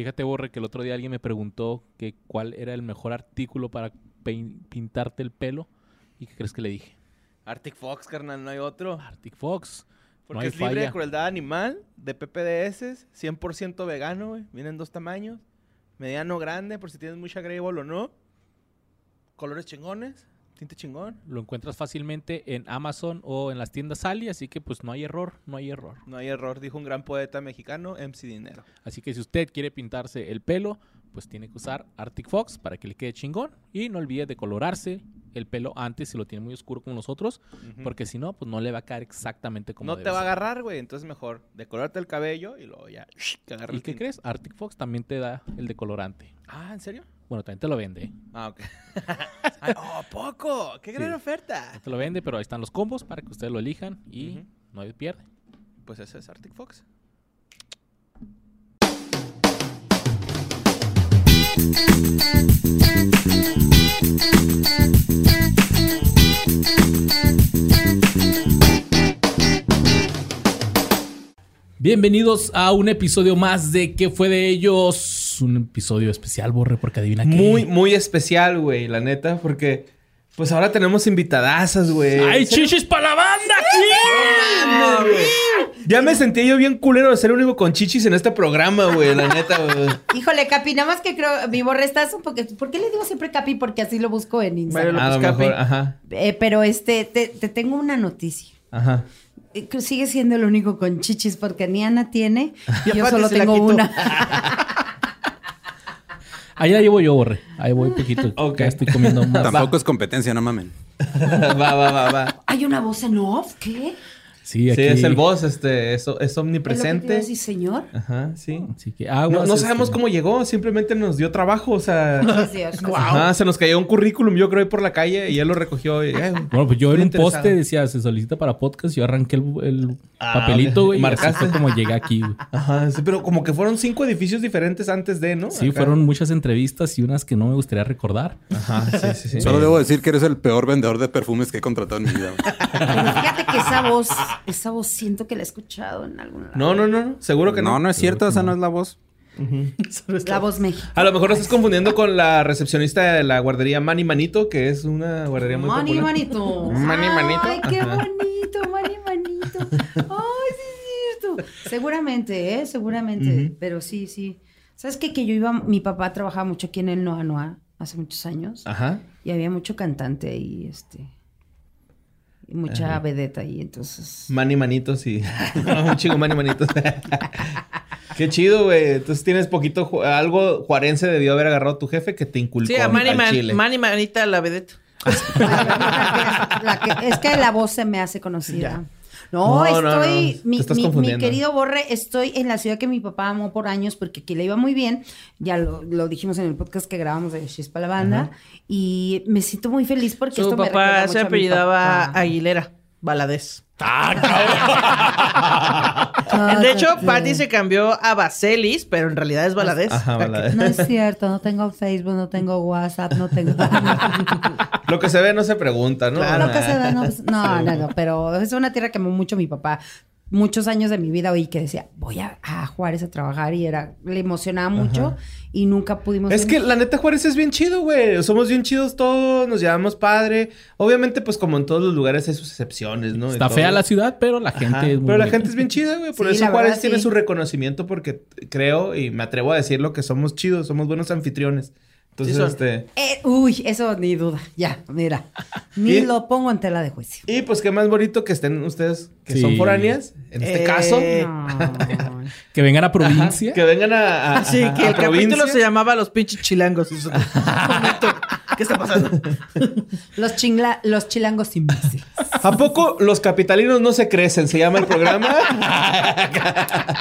Fíjate, Borre, que el otro día alguien me preguntó que cuál era el mejor artículo para pintarte el pelo. ¿Y qué crees que le dije? Arctic Fox, carnal, no hay otro. Arctic Fox. Porque no hay es libre de crueldad animal, de PPDS, 100% vegano, güey. Vienen dos tamaños. Mediano, grande, por si tienes mucha Greyball o no. Colores chingones, tinte chingón. Lo encuentras fácilmente en Amazon o en las tiendas Ali, así que pues no hay error, no hay error. No hay error, dijo un gran poeta mexicano, MC Dinero. Así que si usted quiere pintarse el pelo, pues tiene que usar Arctic Fox para que le quede chingón. Y no olvide de colorarse el pelo antes si lo tiene muy oscuro como nosotros, Ujú. porque si no, pues no le va a caer exactamente como no te va a agarrar, güey. Entonces mejor decolorarte el cabello y luego ya. Que ¿Y el qué crees? Arctic Fox también te da el decolorante. Ah, ¿en serio? Bueno, también te lo vende. ¿eh? Ah, ok. Ay, ¡Oh, poco! ¡Qué gran Sí. oferta! Te lo vende, pero ahí están los combos para que ustedes lo elijan y no pierde. Pues ese es Arctic Fox. Bienvenidos a un episodio más de ¿Qué fue de ellos? Un episodio especial, Borre, porque adivina qué. Muy, muy especial, güey, la neta, porque pues ahora tenemos invitadasas, güey. ¡Ay, chichis para la banda Ya me sentí yo bien culero de ser el único con chichis en este programa, güey, la neta, güey. Híjole, Capi, nada más que creo, mi borre estás un poco. ¿Por qué le digo siempre Capi? Porque así lo busco en Instagram. A lo mejor, Capi. ajá, Eh, pero este, te, te tengo una noticia. ajá. Eh, Sigue siendo el único con chichis porque ni Ana tiene y yo solo tengo una. Ahí la llevo yo, Borre. Ahí voy un poquito. Ok. Ya estoy comiendo más. Tampoco es competencia, no mamen. va, va, va, va. Hay una voz en off, ¿qué? Sí, es el boss, este, es, es ¿Es lo que omnipresente. señor? Ajá, sí. Así que No, aguas, no este, sabemos cómo llegó, simplemente nos dio trabajo, o sea. Ajá, se nos cayó un currículum, yo creo, ahí por la calle y él lo recogió. y, eh, Bueno, pues yo en un poste decía, se solicita para podcast. Yo arranqué el, el Ah, papelito, güey. Y Marcaste. fue como llegué aquí, güey. Ajá, sí, pero como que fueron cinco edificios diferentes antes de, ¿no? Sí, Acá. fueron muchas entrevistas y unas que no me gustaría recordar. Ajá, sí, sí, sí. Solo debo decir que eres el peor vendedor de perfumes que he contratado en mi vida. Pero fíjate que esa voz, esa voz siento que la he escuchado en algún lado. No, no, no, no, seguro que no. No, no es cierto, esa no es la voz. La voz México. A lo mejor lo estás confundiendo con la recepcionista de la guardería Mani Manito, que es una guardería muy Mani popular. Manito. Mani Manito. Ay, qué bonito, Mani Manito. Ay, sí es cierto. Seguramente, ¿eh? Seguramente. Pero sí, sí. ¿Sabes qué? Que yo iba, mi papá trabajaba mucho aquí en el Noa Noa hace muchos años. Ajá. Y había mucho cantante ahí, este. Mucha vedeta ahí, entonces. Mani Manitos y... un chingo Mani Manitos. Qué chido, güey. Entonces tienes poquito... ju- Algo juarense debió haber agarrado tu jefe que te inculcó Sí, a al Man- chile. Manita la vedette. La que- es que la voz se me hace conocida. No, No, no, estoy, no. Mi, estás mi- mi querido Borre, estoy en la ciudad que mi papá amó por años porque aquí le iba muy bien. Ya lo, lo dijimos en el podcast que grabamos de Chispa la Banda. Y me siento muy feliz porque Su esto me papá mucho se a mi apellidaba papá. Aguilera, Valadez. Ah, de hecho. Patty se cambió a Baselis, pero en realidad es Valadez. Ajá, Valadez. No es cierto, no tengo Facebook, no tengo WhatsApp, no tengo... Lo que se ve no se pregunta, ¿no? Claro. Lo que se ve, no, no, no, no, pero es una tierra que amó mucho mi papá. Muchos años de mi vida oí que decía, voy a, a Juárez a trabajar y era, le emocionaba mucho y nunca pudimos... Es que la neta Juárez es bien chido, güey. Somos bien chidos todos, nos llevamos padre. Obviamente, pues como en todos los lugares hay sus excepciones, ¿no? Y Está todo. fea la ciudad, pero la gente Ajá, es muy Pero la gente es bien chida, güey. Por Sí, eso Juárez verdad, tiene sí. su reconocimiento porque creo y me atrevo a decirlo que somos chidos, somos buenos anfitriones. Entonces, Sí este... Eh, uy, eso ni duda, ya, mira. Ni Y- lo pongo en tela de juicio. Y pues qué más bonito que estén ustedes que Sí. son foráneas, en este Eh, caso. No. Que vengan a provincia. Que vengan a, a- Sí, a- que a el capítulo se llamaba Los pinches chilangos. Y nosotros, "Momento, ¿Qué está pasando? Los, chingla, los chilangos imbéciles. ¿A poco los capitalinos no se crecen? Se llama el programa.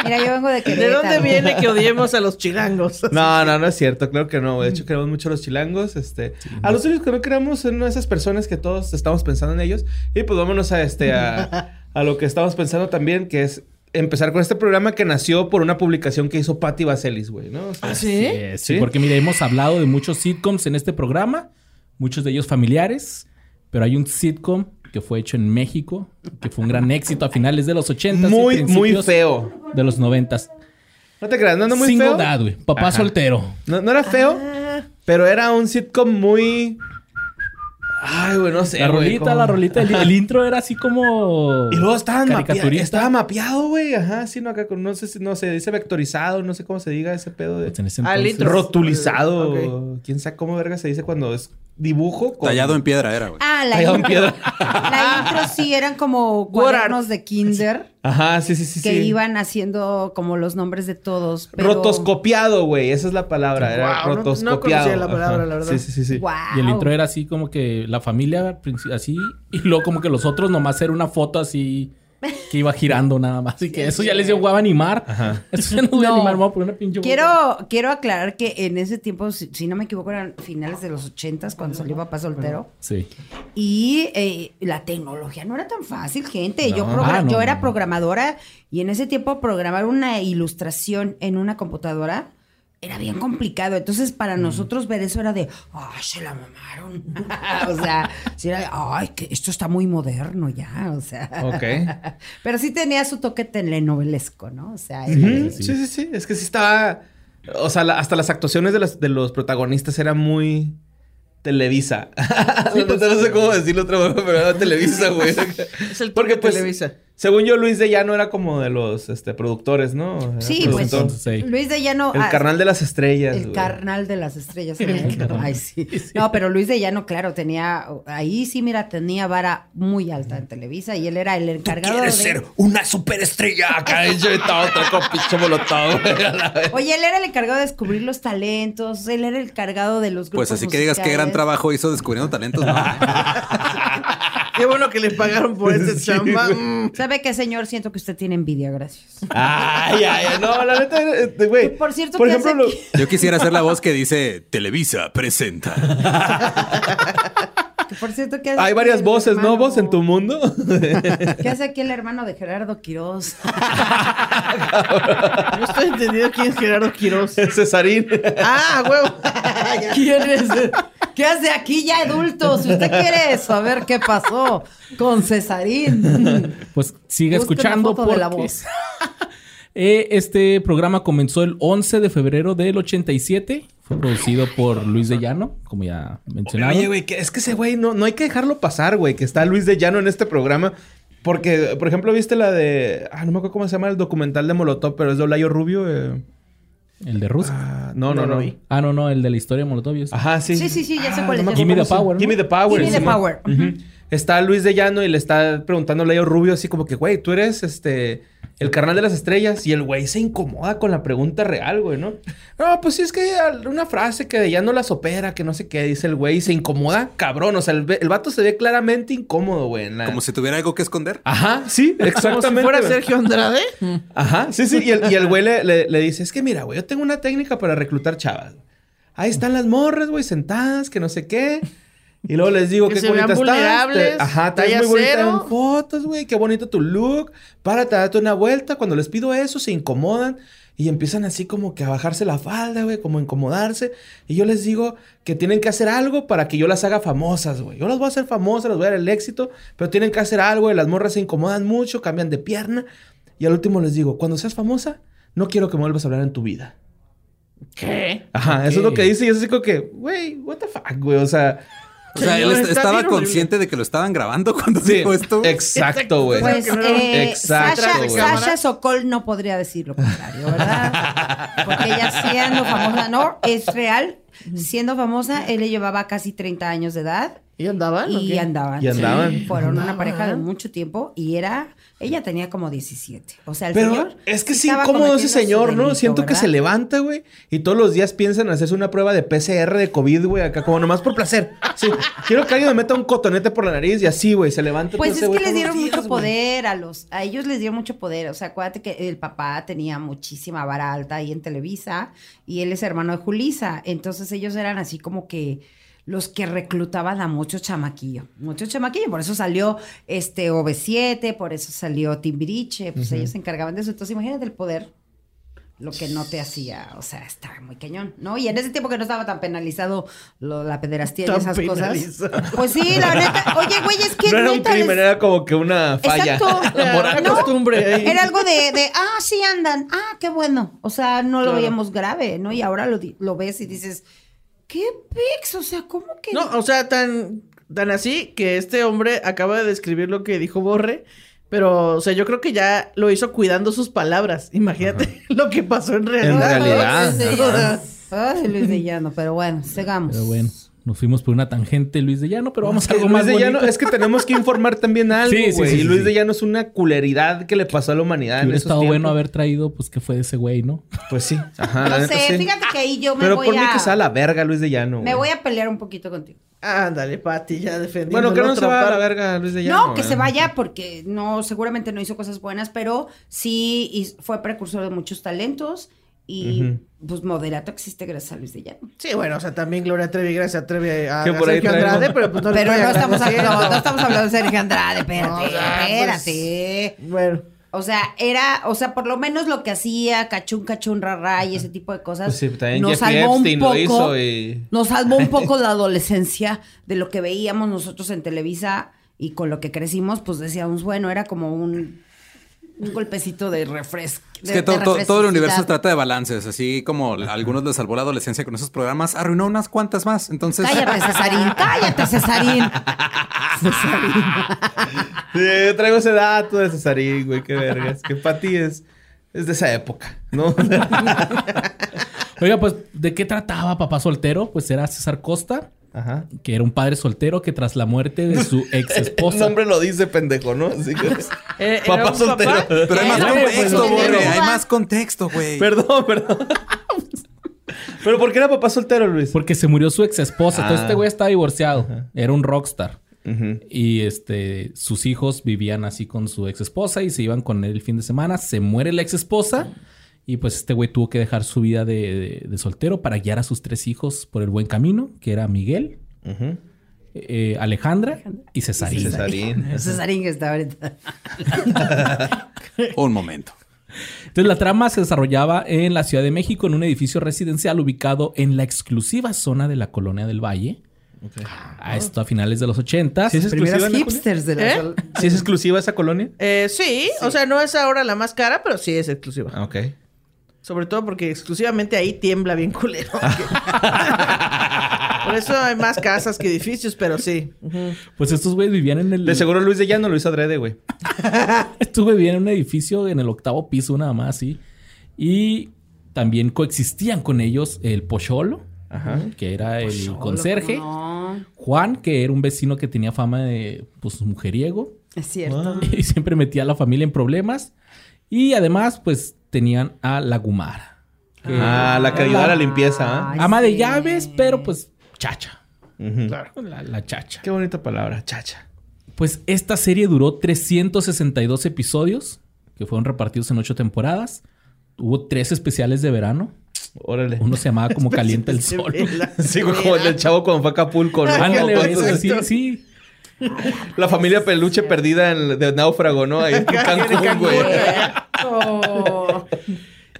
Mira, yo vengo de ¿De Querétaro. dónde viene que odiemos a los chilangos? No, no, no es cierto, claro que no. De hecho, queremos mucho a los chilangos. Este, a los únicos que no queremos son esas personas que todos estamos pensando en ellos. Y pues vámonos a este a, a lo que estamos pensando también, que es empezar con este programa que nació por una publicación que hizo Patty Vaselis, güey, ¿no? O sea, ¿Ah, sí? es, sí, ¿Sí? porque mira, hemos hablado de muchos sitcoms en este programa, muchos de ellos familiares, pero hay un sitcom que fue hecho en México, que fue un gran éxito a finales de los 80 muy, muy feo. de los 90 No te creas, no, no muy Single feo. dad, güey. Papá Ajá. soltero. No, no era feo, Ah. pero era un sitcom muy. Ay, güey, no sé. La rolita, la rolita. El, el intro era así como... Y luego estaba mapeado. Estaba mapeado, güey. Ajá, sí, no, acá con- no sé si no se dice vectorizado, no sé cómo se diga ese pedo de. Pues en ese Ah, el entonces- intro. Rotulizado. Ok. ¿Quién sabe cómo verga se dice cuando es dibujo? con- Tallado en piedra era, güey. Ah, la Tallado en intro. piedra. La intro sí eran como cuadernos de kinder Ajá, sí, sí, sí. que sí. iban haciendo como los nombres de todos. Pero... Rotoscopiado, güey. Esa es la palabra. Era Guau, no- no rotoscopiado. conocía la palabra, Ajá. la verdad. Sí, sí, sí. sí. Guau. Y el intro era así como que la familia así y luego como que los otros nomás era una foto así que iba girando nada más. Y que eso ya les dio hueva animar. Ajá. Eso ya no voy a No. animar, me voy a poner una pinche. Quiero, quiero aclarar que en ese tiempo, si, si no me equivoco, eran finales de los ochentas cuando salió Papá Soltero. Sí. Y eh, la tecnología no era tan fácil, gente. Yo, No. Ah, no, yo era programadora y en ese tiempo programar una ilustración en una computadora era bien complicado. Entonces, para nosotros ver eso era de, ay, se la mamaron. o sea, sí era de, ay, que esto está muy moderno ya. O sea, Ok. pero sí tenía su toque telenovelesco, ¿no? O sea, era- Sí, sí, sí. Es que sí estaba. O sea, la- hasta las actuaciones de, las- de los protagonistas eran muy. Televisa. pues, no, sé cómo decirlo otra vez, pero era Televisa, güey. Es el Porque, pues, Televisa. Según yo, Luis de Llano era como de los este, productores, ¿no? Era Sí, pues. Sí. Luis de Llano. El ah, carnal de las estrellas. El güey. carnal de las estrellas. Ay, sí. No, pero Luis de Llano, claro, tenía. Ahí sí, mira, tenía vara muy alta en Televisa y él era el encargado. ¿Quieres de- ser una superestrella acá hecho de todo, pinche vez. Oye, él era el encargado de descubrir los talentos, él era el encargado de los grupos. Pues así que digas qué gran trabajo hizo descubriendo talentos, ¿no? Qué bueno que le pagaron por este Sí, chamba. güey. Mm. ¿Sabe qué, señor? Siento que usted tiene envidia, gracias. Ay, ay, ay. No, la neta, este, güey. Por cierto, por ¿qué ejemplo, hace lo- aquí? Yo quisiera ser la voz que dice Televisa presenta. Que, por cierto, ¿qué hace hay varias voces, ¿no? hermano- Vos en tu mundo. ¿Qué hace aquí el hermano de Gerardo Quiroz? No estoy entendiendo quién es Gerardo Quiroz. Cesarín. Ah, huevo. ¿Quién es? ¿Qué hace aquí ya adulto? Si usted quiere saber qué pasó con Cesarín. Pues sigue Busque escuchando foto de la porque- voz. Eh, este programa comenzó el 11 de febrero del 87. Fue producido por Luis de Llano, como ya mencionado. Oye, güey, que es que ese güey no, no hay que dejarlo pasar, güey, que está Luis de Llano en este programa. Porque, por ejemplo, viste la de. Ah, no me acuerdo cómo se llama el documental de Molotov, pero es de Olayo Rubio. eh. El de Rusia. Ah, no, no, No no. Ah, no, no, el de la historia de Molotov. Ajá, sí. Sí, sí, sí, ya sé cuál es, me acuerdo sé Gimme cómo the Power, ¿no? Gimme the Power. Gimme the encima. Power. Está Luis de Llano y le está preguntando a Olayo Rubio así como que, güey, tú eres este. El carnal de las estrellas. Y el güey se incomoda con la pregunta real, güey, ¿no? No, pues sí, es que hay una frase que de ya no las opera, que no sé qué, dice el güey. Y se incomoda, cabrón. O sea, el, el vato se ve claramente incómodo, güey. en la- Como si tuviera algo que esconder. Ajá, sí, Como exactamente. si fuera. Sergio Andrade. Ajá, sí, sí. Y el, y el güey le, le- le dice, es que mira, güey, yo tengo una técnica para reclutar chavas. Ahí están las morras, güey, sentadas, que no sé qué. Y luego les digo, Que qué se bonita vean estás. vulnerables, Te- Ajá, te ves muy bonita cero. en fotos, güey. Qué bonito tu look. Párate, date una vuelta. Cuando les pido eso, se incomodan. Y empiezan así como que a bajarse la falda, güey, como a incomodarse. Y yo les digo que tienen que hacer algo para que yo las haga famosas, güey. Yo las voy a hacer famosas, las voy a dar el éxito, pero tienen que hacer algo. Y las morras se incomodan mucho, cambian de pierna. Y al último les digo, cuando seas famosa, no quiero que me vuelvas a hablar en tu vida. ¿Qué? Ajá, eso es lo que dice. Y es así como que, güey, what the fuck, güey. O sea, O sea, él está estaba horrible. consciente de que lo estaban grabando cuando sí, dijo esto. exacto, güey. Pues eh, Exacto, Sasha, güey. Sasha Sokol no podría decir lo contrario, ¿verdad? Porque ella siendo famosa, no, es real. Siendo famosa, él le llevaba casi 30 años de edad ¿Y andaban? y andaban. Y andaban. Sí, fueron una pareja de mucho tiempo y era, ella tenía como 17. O sea, el Pero señor es que sí incómodo ese señor, ¿no? Siento que se levanta, güey, y todos los días piensan en hacerse una prueba de PCR de COVID, güey, acá como nomás por placer. Sí, quiero que alguien me meta un cotonete por la nariz y así, güey, se levanta. Pues es que les dieron días, mucho poder a los, a ellos les dio mucho poder. O sea, acuérdate que el papá tenía muchísima vara alta ahí en Televisa y él es hermano de Julisa. Entonces ellos eran así como que los que reclutaban a mucho chamaquillo, mucho chamaquillo. Por eso salió este OV7, por eso salió Timbiriche, pues ellos se encargaban de eso. Entonces imagínate el poder. lo que no te hacía, o sea, está muy cañón, ¿no? Y en ese tiempo que no estaba tan penalizado lo, la pederastía y esas penalizado. cosas. Pues sí, la neta. Oye, güey, es que No era un crimen, les- era como que una falla. Exacto. No, costumbre ahí. Era algo de, de, ah, sí andan, ah, qué bueno. O sea, no lo Claro. veíamos grave, ¿no? Y ahora lo, di- lo ves y dices, ¿qué pex? O sea, ¿cómo que? No, o sea, tan, tan así que este hombre acaba de describir lo que dijo Borre. Pero, o sea, yo creo que ya lo hizo cuidando sus palabras. Imagínate lo que pasó en realidad. En realidad. Ay, Luis de Llano, pero bueno, sigamos. Pero bueno, nos fuimos por una tangente, Luis de Llano, pero vamos a Que algo Luis más de Llano, es que tenemos que informar también algo, Sí, güey. sí, sí, y sí, Luis sí. de Llano es una culeridad que le pasó a la humanidad Que en hubiera esos estado bueno haber traído, pues, qué fue de ese güey, ¿no? Pues sí, ajá, No sé, sí. fíjate que ahí yo me Pero voy por mí a... que sea la verga Luis de Llano. Me güey. voy a pelear un poquito contigo. Ándale, Pati, ya defendiendo. Bueno, que la no se otra va a la verga Luis de Llano. No, que ¿eh? se vaya porque no, seguramente no hizo cosas buenas, pero sí fue precursor de muchos talentos y pues moderato existe gracias a Luis de Llano. Sí, bueno, o sea, también Gloria Trevi, gracias a Trevi a, por ahí Sergio Andrade, pero pues no Pero no estamos, hablando, no estamos hablando de Sergio Andrade, espérate, No, o sea, pues- espérate. Bueno, O sea, era, o sea, por lo menos lo que hacía cachún, cachún, rarra y ese tipo de cosas. Pues sí, también nos Jeffrey salvó un poco. lo hizo y... Nos salvó un poco la adolescencia de lo que veíamos nosotros en Televisa y con lo que crecimos, pues decíamos, bueno, era como un, un golpecito de refresco. Es que todo, todo- todo el universo trata de balances, así como a algunos les salvó la adolescencia con esos programas, arruinó unas cuantas más. Entonces, Cállate, Cesarín, cállate, Cesarín. Cesarín. Sí, yo traigo ese dato de Cesarín, güey, qué vergas. Que para ti es, es de esa época, ¿no? Oiga, pues, ¿de qué trataba Papá Soltero? Pues era César Costa, Ajá. que era un padre soltero que tras la muerte de su ex El esposa... nombre lo dice, pendejo, ¿no? Así que... Eh, era papá un soltero. papá- pero hay más contexto, pues, soltero. hay más contexto, güey. Perdón, perdón. Pero ¿por qué era papá soltero, Luis? Porque se murió su ex esposa. Entonces Ah. este güey estaba divorciado. Era un rockstar. Ujú. Y este, sus hijos vivían así con su ex esposa y se iban con él el fin de semana. Se muere la ex esposa. Y pues este güey tuvo que dejar su vida de, de- de soltero para guiar a sus tres hijos por el buen camino, que era Miguel, eh, Alejandra y Cesarín. Cesarín. Cesarín que está ahorita. Un momento. Entonces la trama se desarrollaba en la Ciudad de México en un edificio residencial ubicado en la exclusiva zona de la Colonia del Valle. A esto a finales de los 80. ¿Sí es exclusiva, hipsters de la ¿Eh? ¿Sí es exclusiva esa colonia? Eh, sí, o sea, no es ahora la más cara, pero sí es exclusiva. Ah, ok. Sobre todo porque exclusivamente ahí tiembla bien culero. Por eso hay más casas que edificios, pero sí. Pues estos güeyes vivían en el... De seguro Luis de Llano lo hizo adrede, güey. Estos güeyes vivían en un edificio en el octavo piso nada más, sí. Y también coexistían con ellos el Pocholo, Ajá. que era el conserje. Juan, que era un vecino que tenía fama de, pues, mujeriego. Es cierto. Y siempre metía a la familia en problemas. Y además, pues, tenían a la Gumara. que- Ah, la que ayuda a la limpieza, ¿ah? Ay, ama de sí. llaves, pero pues, chacha. Ujú. La, la chacha. Qué bonita palabra, chacha. Pues esta serie duró 362 episodios, que fueron repartidos en ocho temporadas. Hubo tres especiales de verano. Órale. Uno se llamaba como Calienta el Sol. Sí, güey, como el del chavo cuando fue a Acapulco, ¿no? Ándale, Como eso, con- sí, sí. La familia peluche perdida en, de náufrago, ¿no? Ahí en Cancún, güey. Oh.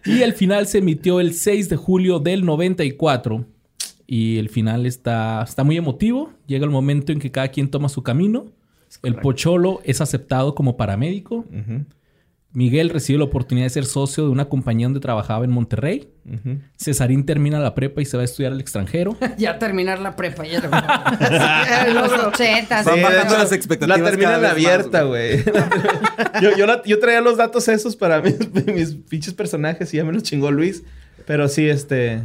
Y el final se emitió el 6 de julio del 94. Y el final está, está muy emotivo. Llega el momento en que cada quien toma su camino. El Pocholo es aceptado como paramédico. Ujú, Miguel recibe la oportunidad de ser socio de una compañía donde trabajaba en Monterrey. ujú. Cesarín termina la prepa y se va a estudiar al extranjero. ya terminar la prepa, ya lo- Los ochentas. Van Sí, bajando de hecho, las expectativas La termina cada en vez abierta, güey. yo, yo, la- yo traía los datos esos para mis, mis pinches personajes y ya me los chingó Luis. Pero sí, este...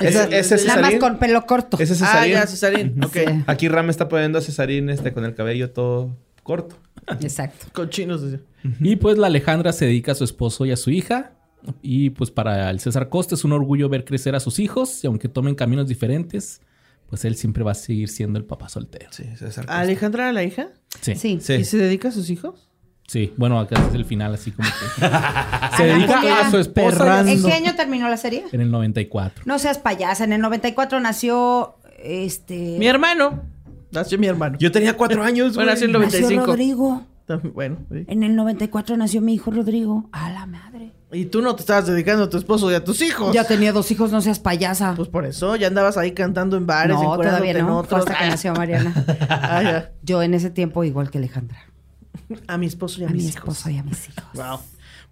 Ese, ese es Nada más Cesarín. con pelo corto. Ese es Ah, Cesarín. ya, Cesarín. Ok. Sí. Aquí Ram está poniendo a Cesarín este, con el cabello todo corto. Exacto. Con chinos. decía. Y pues la Alejandra se dedica a su esposo y a su hija. Y pues para el César Costa es un orgullo ver crecer a sus hijos. Y aunque tomen caminos diferentes, pues él siempre va a seguir siendo el papá soltero. Sí, César. ¿Alejandra era la hija? Sí. Sí. Sí. ¿Y Sí. se dedica a sus hijos? Bueno, acá es el final así como que... se dedica a su esposa. ¿En qué año terminó la serie? en el 94. No seas payasa. En el 94 nació este. Mi hermano. Nació mi hermano. Yo tenía cuatro años, güey. Bueno, nació en el nació 95. Rodrigo. También- Bueno. sí. En el 94 nació mi hijo Rodrigo. A la madre. Y tú no te estabas dedicando a tu esposo y a tus hijos. Ya tenía dos hijos, no seas payasa. Pues por eso, ya andabas ahí cantando en bares, no, todavía no. Fue hasta que nació Mariana. Ah, ya. Yo en ese tiempo igual que Alejandra. A mi esposo y a, A mis mi hijos. esposo y a mis hijos. Wow.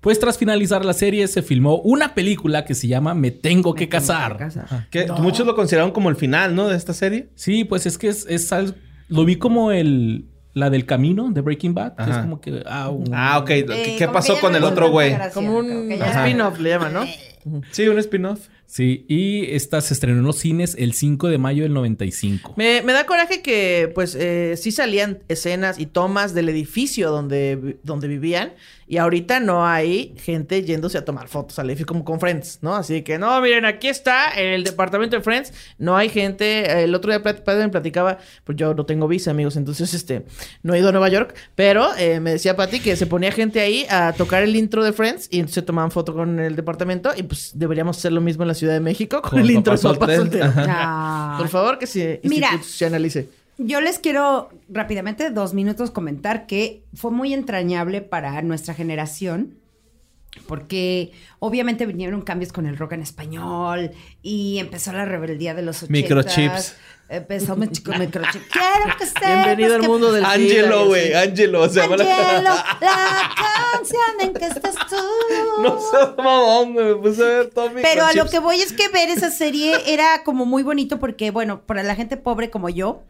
Pues tras finalizar la serie se filmó una película que se llama Me tengo que Me tengo casar. que casar. Que muchos lo consideraron como el final, ¿no? De esta serie. Sí, pues es que es, es al- lo vi como el la del camino de Breaking Bad, que es como que ah, un- Ah, ok. Eh, ¿Qué, como pasó con el otro güey? Como un spin-off le llaman, ¿no? Sí, un spin-off. Sí, y esta se estrenó en los cines el 5 de mayo del 95. Me, me da coraje que, pues, eh, sí salían escenas y tomas del edificio donde, donde vivían. Y ahorita no hay gente yéndose a tomar fotos al edificio como con Friends, ¿no? Así que, no, miren, aquí está el departamento de Friends. No hay gente. El otro día plat- Padre me platicaba, pues yo no tengo visa, amigos. Entonces, este, no he ido a Nueva York. Pero eh, me decía Pati que se ponía gente ahí a tocar el intro de Friends. Y entonces se tomaban foto con el departamento. Y pues deberíamos hacer lo mismo en la Ciudad de México con, Con el intro de Papá Soltero. Soltero. Ah. Por favor, que se Mira. institucionalice. Yo les quiero rápidamente, dos minutos, comentar que fue muy entrañable para nuestra generación. Porque obviamente vinieron cambios con el rock en español y empezó la rebeldía de los 80. Microchips. Empezó mi- con microchips. Quiero que sepas Bienvenido al que- mundo del Angelo, güey. Angelo. Se llama la- Angelo, la canción en que estás tú. No seas mamón, güey. Me puse a ver todo Pero a lo que voy es que ver esa serie era como muy bonito porque, bueno, para la gente pobre como yo,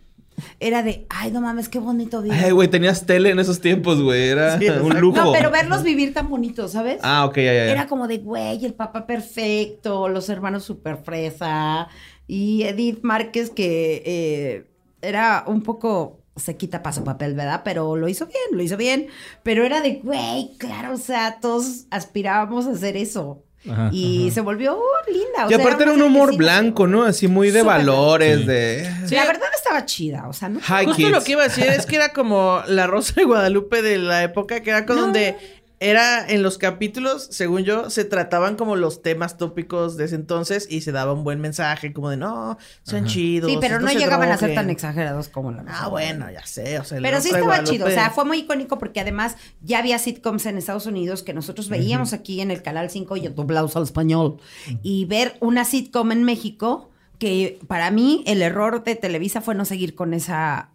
era de, ay, no mames, qué bonito día. Ay, güey, tenías tele en esos tiempos, güey. Era Sí, un lujo. No, pero verlos vivir tan bonitos, ¿sabes? Ah, ok, ya, ya. Era como de, güey, el papá perfecto, los hermanos super fresa y Edith Márquez que eh, era un poco se quita para su papel, ¿verdad? Pero lo hizo bien, lo hizo bien. Pero era de, güey, claro, o sea, todos aspirábamos a hacer eso. Ajá, y ajá. se volvió linda. o Y sea, aparte era un humor sí- blanco, ¿no? Así muy de valores, Sí. de... Sí. La verdad estaba chida, o sea, ¿no? Hi, Justo kids. lo que iba a decir es que era como la Rosa de Guadalupe de la época, que era con No. donde era en los capítulos, según yo, se trataban como los temas tópicos de ese entonces y se daba un buen mensaje, como de no, sean chidos. Sí, pero no llegaban a ser droguen". tan exageradados como la Ah, bueno, ya sé, o sea, Pero sí estaba Guadalupe- chido, o sea, fue muy icónico porque además ya había sitcoms en Estados Unidos que nosotros veíamos aquí en el Canal 5 y doblados al español. Y ver una sitcom en México, que para mí el error de Televisa fue no seguir con esa,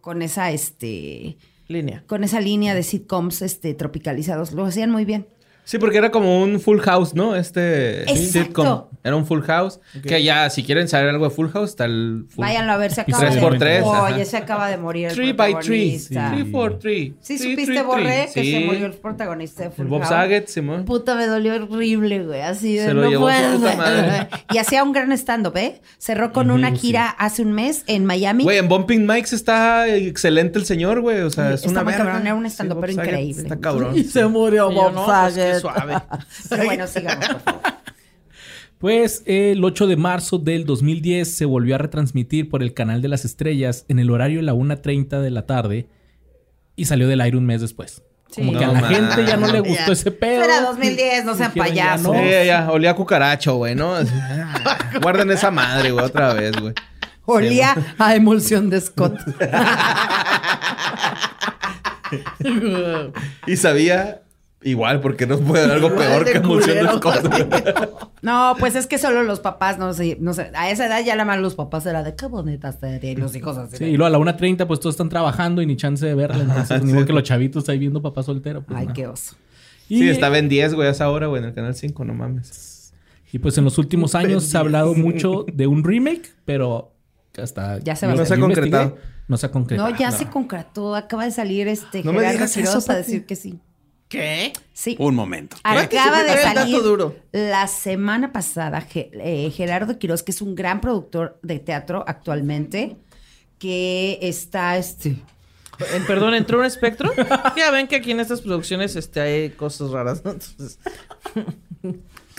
con esa, este, línea. con esa línea de sitcoms, este, tropicalizados. Lo hacían muy bien. Sí, porque era como un Full House, ¿no? Este Exacto. sitcom. Era un Full House. Que ya, si quieren saber algo de Full House, está el Full Váyanlo a ver, se acaba tres de... por tres, Oye, ajá. se acaba de morir el Three by three. protagonista. Three for three. Sí, Three, supiste, three, Borré, three. que se Sí. murió el protagonista de Full El Bob House? Saget, Simón. Puta, me dolió horrible, güey. Así de Se lo no llevó puedo. puta madre. Y hacía un gran stand-up, ¿eh? Cerró con una gira hace un mes en Miami. Güey, en Bumping Mikes está excelente el señor, güey. O sea, Sí, es está una muy verga. cabrón, era un Sí, stand-upero Bob Saget increíble. Está cabrón. Y se murió Bob no, Saget. Suave. Pero bueno, sigamos, por favor. Pues el 8 de marzo del 2010 se volvió a retransmitir por el canal de las estrellas en el horario de la 1.30 de la tarde y salió del aire un mes después. Sí. Como que a la gente ya no le gustó Ya. ese pedo. Era 2010, no sean Dijeron, ya payasos. no. Sí, ya, ya, olía a cucaracho, güey, ¿no? Ah, Guarden esa madre, güey, otra vez, güey. Olía a emulsión de Scott. Y sabía igual, porque no puede haber algo Igual peor que emulsión de. Scott. No, pues es que solo los papás, no sé, no sé. A esa edad ya la más los papás era de qué bonita serie. Y los hijos así. Sí, de, y luego a la 1.30 pues todos están trabajando y ni chance de verla. Entonces, ni modo que los chavitos ahí viendo papá soltero. pues, Ay, no. qué oso. Y, Sí, estaba en 10, güey, a esa hora, güey, en el canal 5, no mames. y pues en los últimos años se ha hablado mucho de un remake, pero hasta... Ya se va a No se ha concretado. No se ha concretado. No, ya se concretó. Acaba de salir este No me Gerardo digas Quiroz eso, a decir que sí. ¿Qué? Sí. Un momento. Acaba de salir duro. la semana pasada eh, Gerardo Quiroz, que es un gran productor de teatro actualmente, que está este. Eh, perdón, ¿entró un espectro? ya ven que aquí en estas producciones este, hay cosas raras, ¿no? Entonces...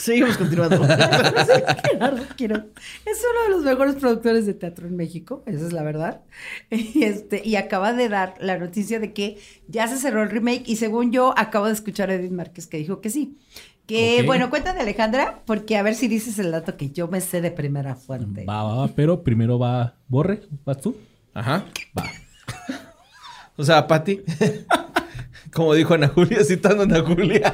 Seguimos continuando. Gerardo Quiroz es uno de los mejores productores de teatro en México, esa es la verdad. Y, este, y acaba de dar la noticia de que ya se cerró el remake y según yo acabo de escuchar a Edith Márquez que dijo que sí. Que bueno, cuéntame Alejandra, porque a ver si dices el dato que yo me sé de primera fuente. Va, va, va, pero primero va Borre, ¿vas tú? Ajá. Va. O sea, Pati, como dijo Ana Julia, citando a Ana Julia.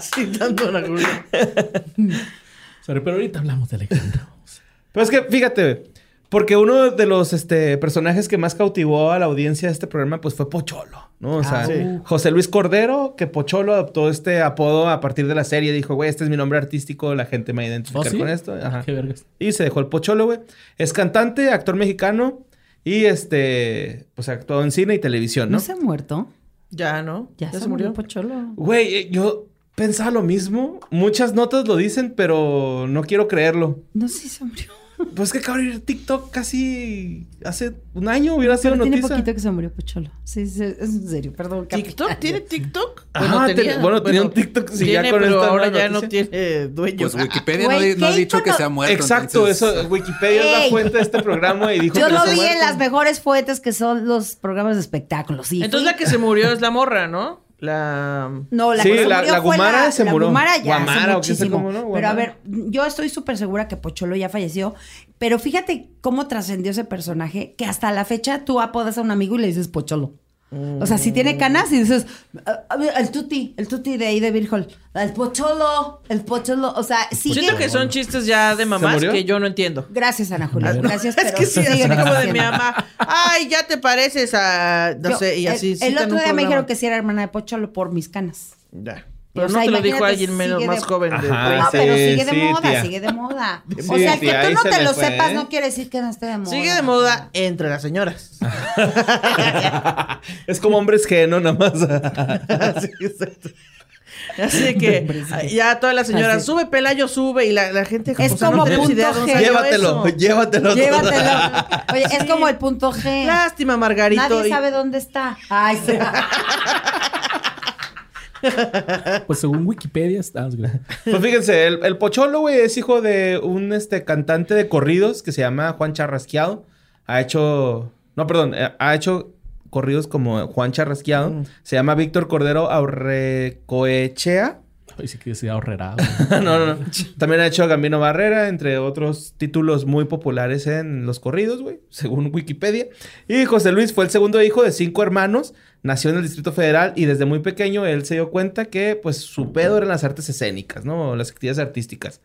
Citando a Julio. Sorry, pero ahorita hablamos de Alejandro. Pero es que, fíjate, porque uno de los este, personajes que más cautivó a la audiencia de este programa, pues fue Pocholo, ¿no? O sea, sí. José Luis Cordero, que Pocholo adoptó este apodo a partir de la serie. Dijo, güey, este es mi nombre artístico, la gente me va a identificar ¿Oh, sí? con esto. Ajá. Qué vergas. Y se dejó el Pocholo, güey. Es cantante, actor mexicano y este, pues actuó en cine y televisión, ¿No ¿no? se ha muerto? Ya, ¿no? Ya, se, murió Pocholo. Güey, eh, yo pensaba lo mismo. Muchas notas lo dicen, pero no quiero creerlo. No sé si se murió. Pues que acaba de ir TikTok casi hace un año hubiera sido Pero tiene noticia. poquito que se murió Pocholo. Sí, sí, es en serio, perdón. ¿TikTok? capitán. ¿Tiene TikTok? Ajá, te- bueno, tenía un TikTok, sí, ya tiene, con pero esta ahora ya no tiene dueño. Pues Wikipedia no, Güey, di- no ha ¿qué dicho que se ha muerto. Exacto, entonces- eso, Wikipedia es la fuente de este programa y dijo Yo que no lo vi en las mejores fuentes que son los programas de espectáculos. Sí, Entonces la que se murió es la morra, ¿no? La... No, la Sí, que se la- murió la fue Gumara la, se la murió. Gumara ya Guamara, hace muchísimo. cómo, ¿no? Pero a ver, yo estoy súper segura que Pocholo ya falleció. Pero fíjate cómo trascendió ese personaje que hasta la fecha tú apodas a un amigo y le dices Pocholo. O sea, si tiene canas y dices, "Ah, ah, el tuti, el tuti de ahí de Virgol, el pocholo, el pocholo, o sea, sigue. Siento que son chistes ya de mamás que yo no entiendo. Gracias, Ana Julia, gracias, es pero que sí, así como de mi mamá. Ay, ya te pareces a... No Yo- sé, y así... El, el otro día me dijeron que sí era hermana de Pocholo por mis canas. Ya. Pero O no te lo dijo alguien menos, más de- joven. De, Ajá. no, sí, pero sigue de sí, moda, tía. sigue de moda. Sí, o sea, tía, que tú no se te lo fue, sepas ¿eh? no quiere decir que no esté de moda. Sigue de moda entre las señoras. es como hombres que no, nada más. Así, exacto. Así que ya todas las señoras, Así. sube Pelayo, sube, y la, la gente Es o sea, como tenemos punto idea G. llévatelo, eso. llévatelo. Llévatelo. Oye, es como el punto G. Lástima, Margarito. Nadie y- sabe dónde está. Ay, sí. Pues según Wikipedia estás, Pues fíjense, el, el Pocholo, güey, es hijo de un este, cantante de corridos que se llama Juan Charrasqueado. Ha hecho... No, perdón. eh, Ha hecho corridos como Juan Charrasqueado. Mm. Se llama Víctor Cordero Aurrecoechea. Ay, sí que se ahorrará. no, no, no. También ha hecho Gambino Barrera, entre otros títulos muy populares en los corridos, güey, según Wikipedia. Y José Luis fue el segundo hijo de cinco hermanos. Nació en el Distrito Federal y desde muy pequeño él se dio cuenta que, pues, su pedo eran las artes escénicas, ¿no? Las actividades artísticas.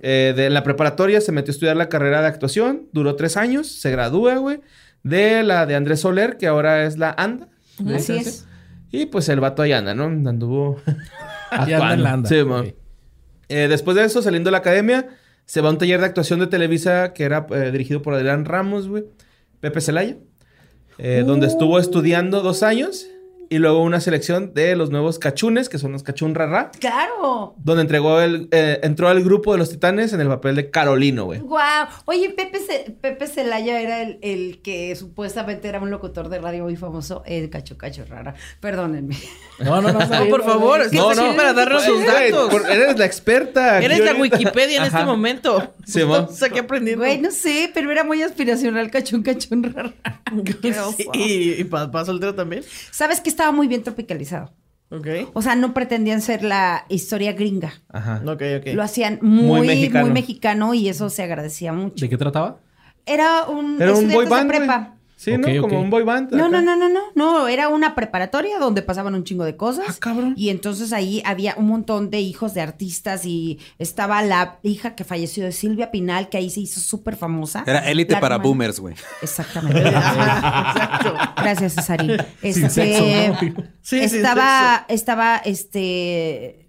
Eh, de la preparatoria se metió a estudiar la carrera de actuación. Duró tres años. Se gradúa, güey. De la de Andrés Soler, que ahora es la ANDA. ¿le Así es. Y pues el vato ahí anda, ¿no? Anduvo... Y anda en la anda. Sí. Eh, después de eso, saliendo de la academia, se va a un taller de actuación de Televisa que era eh, dirigido por Adrián Ramos, güey. Pepe Celaya. eh, donde estuvo estudiando dos años. Y luego una selección de los nuevos cachunes, que son los cachún rara. Claro. Donde entregó el, eh, entró al grupo de los titanes en el papel de Carolino, güey. Guau. Oye, Pepe, Ce- Pepe Celaya era el, el que supuestamente era un locutor de radio muy famoso. El cacho, cacho rara. Perdónenme. No, no, no. No, por favor, no. es que No, no. para darnos sus datos. por- eres la experta. Eres la. Wikipedia en este momento. Sí. Estamos aquí aprendiendo. Güey, no sé, pero era muy aspiracional, cachón, cachón rara. Qué. Sí, y, y para soltero también. Sabes que estaba muy bien tropicalizado. Ok. O sea, no pretendían ser la historia gringa. Ajá. Ok, ok. Lo hacían muy, Muy muy mexicano. y eso se agradecía mucho. ¿De qué trataba? Era un Era un estudiante boy de band, güey. prepa. Sí, ¿no? Como un boy band. No, no, no, no, no, no, era una preparatoria donde pasaban un chingo de cosas. Ah, cabrón. Y entonces ahí había un montón de hijos de artistas y estaba la hija que falleció de Silvia Pinal, que ahí se hizo súper famosa. Era élite para hermana- boomers, güey. Exactamente. Exacto. Gracias, Cesarín. Sin Este, sexo, ¿no? Sí, sin estaba, estaba, este.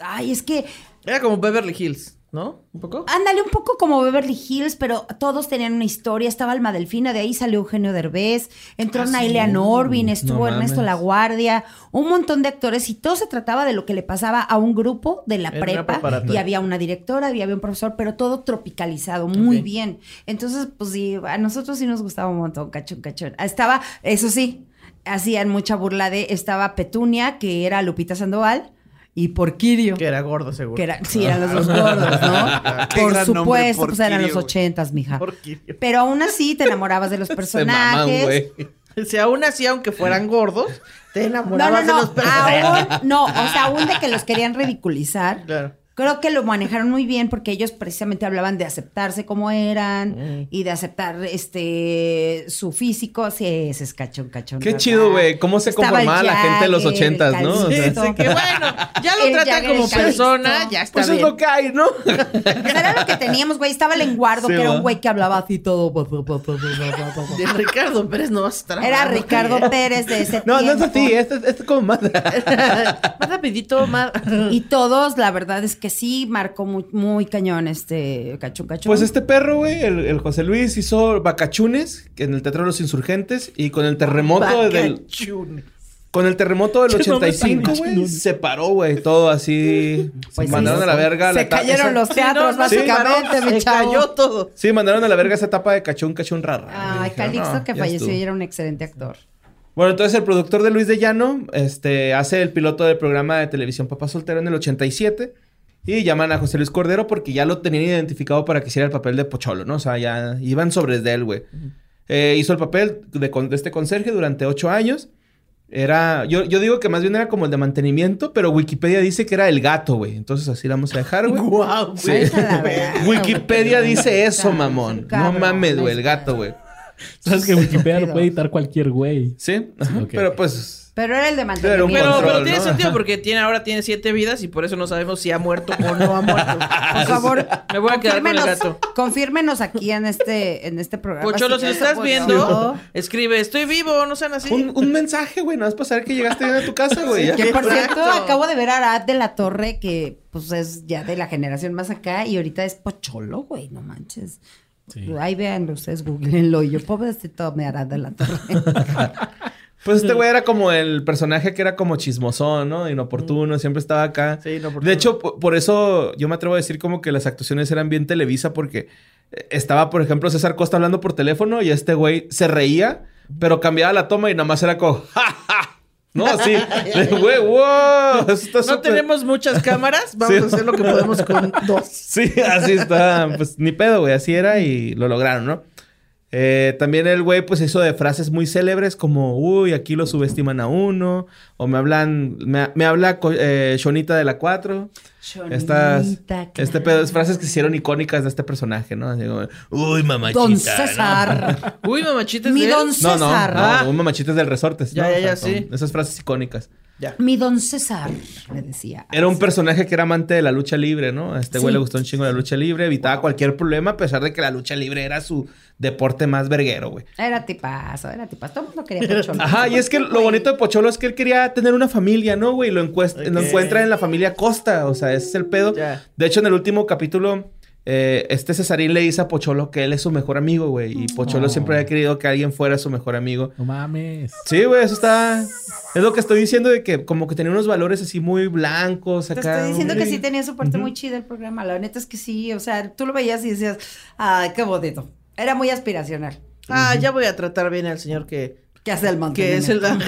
Ay, es que Era como Beverly Hills, ¿no? ¿Un poco? Ándale, un poco como Beverly Hills, pero todos tenían una historia. Estaba Alma Delfina, de ahí salió Eugenio Derbez, entró Nailea Norvin, estuvo No Ernesto. La Guardia, un montón de actores y todo se trataba de lo que le pasaba a un grupo de la prepa y había una directora y había un profesor, pero todo tropicalizado, muy bien. Entonces, pues sí, a nosotros sí nos gustaba un montón, cachón, cachón. Estaba, eso sí, hacían mucha burla de, estaba Petunia, que era Lupita Sandoval, y Porquirio. Que era gordo, seguro. Que era, sí, eran los dos gordos, ¿no? Por supuesto, pues eran los ochentas, mija. Porquirio. Pero aún así te enamorabas de los Se maman, personajes. güey. Si aún así, aunque fueran gordos, te no, no, enamorabas de no. los personajes. Aún, no, o sea, aún de que los querían ridiculizar. Claro. Creo que lo manejaron muy bien porque ellos precisamente hablaban de aceptarse como eran Mm. y de aceptar este su físico. Sí, ese es cachón, cachón. Qué ¿verdad? chido, güey. Cómo se conformaba la gente de los ochentas, ¿no? O sea. Así que bueno, ya lo trata como persona, ya está Pues es lo que hay, ¿no? Pues era lo que teníamos, güey. Estaba el enguardo, Sí, que era un güey que hablaba así todo. De Ricardo Pérez no vas a estar Era. Ricardo Pérez de ese No, no es tiempo. así. Este este es como más. Más rapidito, más... Y todos, la verdad es que sí, marcó muy, muy cañón este cachón, cachón. Pues este perro, güey, el, el José Luis hizo vacachunes en el Teatro de los Insurgentes y con el terremoto del con el terremoto del Qué nombre tan 85, güey, chingón. se paró, güey, todo así. Pues sí, mandaron a la verga la Se cayeron los teatros, Sí, básicamente, mi se chavo. cayó todo. Sí, mandaron a la verga esa etapa de cachón, cachón rara. Ay, dijeron, Calixto "No, que falleció estuvo". y era un excelente actor. Bueno, entonces el productor de Luis de Llano este, hace el piloto del programa de televisión Papá Soltero en el 87 y llaman a José Luis Cordero porque ya lo tenían identificado para que hiciera el papel de Pocholo, ¿no? O sea, ya iban sobre de él, güey. Eh, hizo el papel de, con- de este conserje durante ocho años. Era, yo, yo digo que más bien era como el de mantenimiento, pero Wikipedia dice que era el gato, güey. Entonces así la vamos a dejar, güey. Guau, Sí. La verdad, Wikipedia güey. dice eso, Cabrón, mamón. No mames, güey, el gato, güey. Sabes que Wikipedia lo puede editar cualquier güey. ¿Sí? Ajá, Pero pues... Pero era el de mantenimiento. Pero, control, pero tiene ¿no? sentido porque tiene, ahora tiene siete vidas y por eso no sabemos si ha muerto o no ha muerto. Por favor, Me voy a quedar con el confírmenos- gato. confírmenos aquí en este, en este programa. Pocholo, si lo eso, estás viendo, escribe, estoy vivo, no sean así. Un, un mensaje, güey. Nada más para saber que llegaste bien a tu casa, güey. Que por Exacto. cierto, acabo de ver a Arad de la Torre, que pues es ya de la generación más acá, y ahorita es Pocholo, güey, no manches. Sí. Ahí vean ustedes, googleenlo. Y yo, pobrecito, me Arad de la Torre. Pues este güey era como el personaje que era como chismosón, ¿no? Inoportuno, siempre estaba acá. Sí, inoportuno. De hecho, po- por eso yo me atrevo a decir como que las actuaciones eran bien Televisa porque eh, estaba, por ejemplo, César Costa hablando por teléfono y este güey se reía, pero cambiaba la toma y nada más era como ¡Ja, ja! No, así. De, Güey, wow. Eso está No tenemos muchas cámaras, vamos Sí. a hacer lo que podemos con dos. Sí, así está. Pues ni pedo, güey. Así era y lo lograron, ¿no? Eh, también el güey, pues hizo de frases muy célebres como, uy, aquí lo subestiman a uno. O me hablan, me, me habla eh, Shonita de la 4. Estas, este pedo, es frases que se hicieron icónicas de este personaje, ¿no? Así como, uy, mamachita. Don ¿no? César. Uy, mamachita es Mi de don César. no, no, Ah. un mamachita es del Resortes. Ya, ¿no? ya, O sea, sí. Esas frases icónicas. Ya. Mi don César, le decía. Era un personaje que era amante de la lucha libre, ¿no? A este güey le gustó un chingo la lucha libre, evitaba cualquier problema a pesar de que la lucha libre era su deporte más verguero, güey. Era tipazo, era tipazo. Todo el mundo quería Pocholo. Ajá, y es que lo bonito de Pocholo es que él quería tener una familia, ¿no, güey? Lo, encuest- lo encuentra en la familia Costa, o sea, ese es el pedo. Ya. De hecho, en el último capítulo, eh, este Cesarín le dice a Pocholo que él es su mejor amigo, güey. Y Pocholo Oh. siempre había querido que alguien fuera su mejor amigo. No mames. Sí, güey, eso está... Es lo que estoy diciendo de que como que tenía unos valores así muy blancos Te estoy diciendo que sí tenía su parte muy chida el programa. La neta es que sí. O sea, tú lo veías y decías, ay, qué bonito. Era muy aspiracional. Ah, ya voy a tratar bien al señor que, ¿Qué hace el que es el... Al-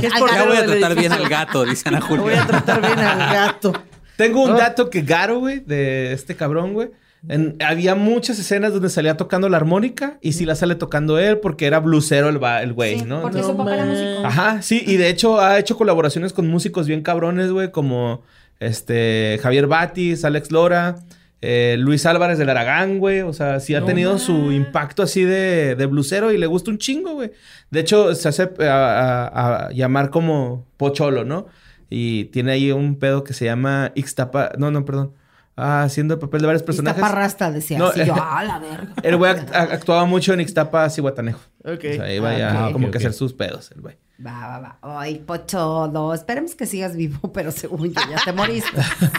que es portero Ya voy a tratar bien al gato, dice Ana Julia. Voy a tratar bien al gato. Tengo un Oh. dato que garo, güey, de este cabrón, güey. En- había muchas escenas donde salía tocando la armónica y sí la sale tocando él porque era blusero el, el güey, Sí, ¿no? porque Entonces- su papá era músico. Ajá, sí, y de hecho ha hecho colaboraciones con músicos bien cabrones, güey, como este Javier Batis, Alex Lora, eh, Luis Álvarez del Aragán, güey. O sea, sí ha No tenido su impacto así de, de blusero y le gusta un chingo, güey. De hecho, se hace eh, a, a- a llamar como Pocholo, ¿no? Y tiene ahí un pedo que se llama Ixtapa. No, no, perdón. Ah, haciendo el papel de varios personajes. Parrasta decía No, así, yo, ah, la verga. El güey act- actuaba mucho en Ixtapa, Cihuatanejo. Ok. O sea, iba ya Ah, ok, como que hacer sus pedos, el güey. Va, va, va. Ay, Pocholo. Esperemos que sigas vivo, pero según yo ya te moriste.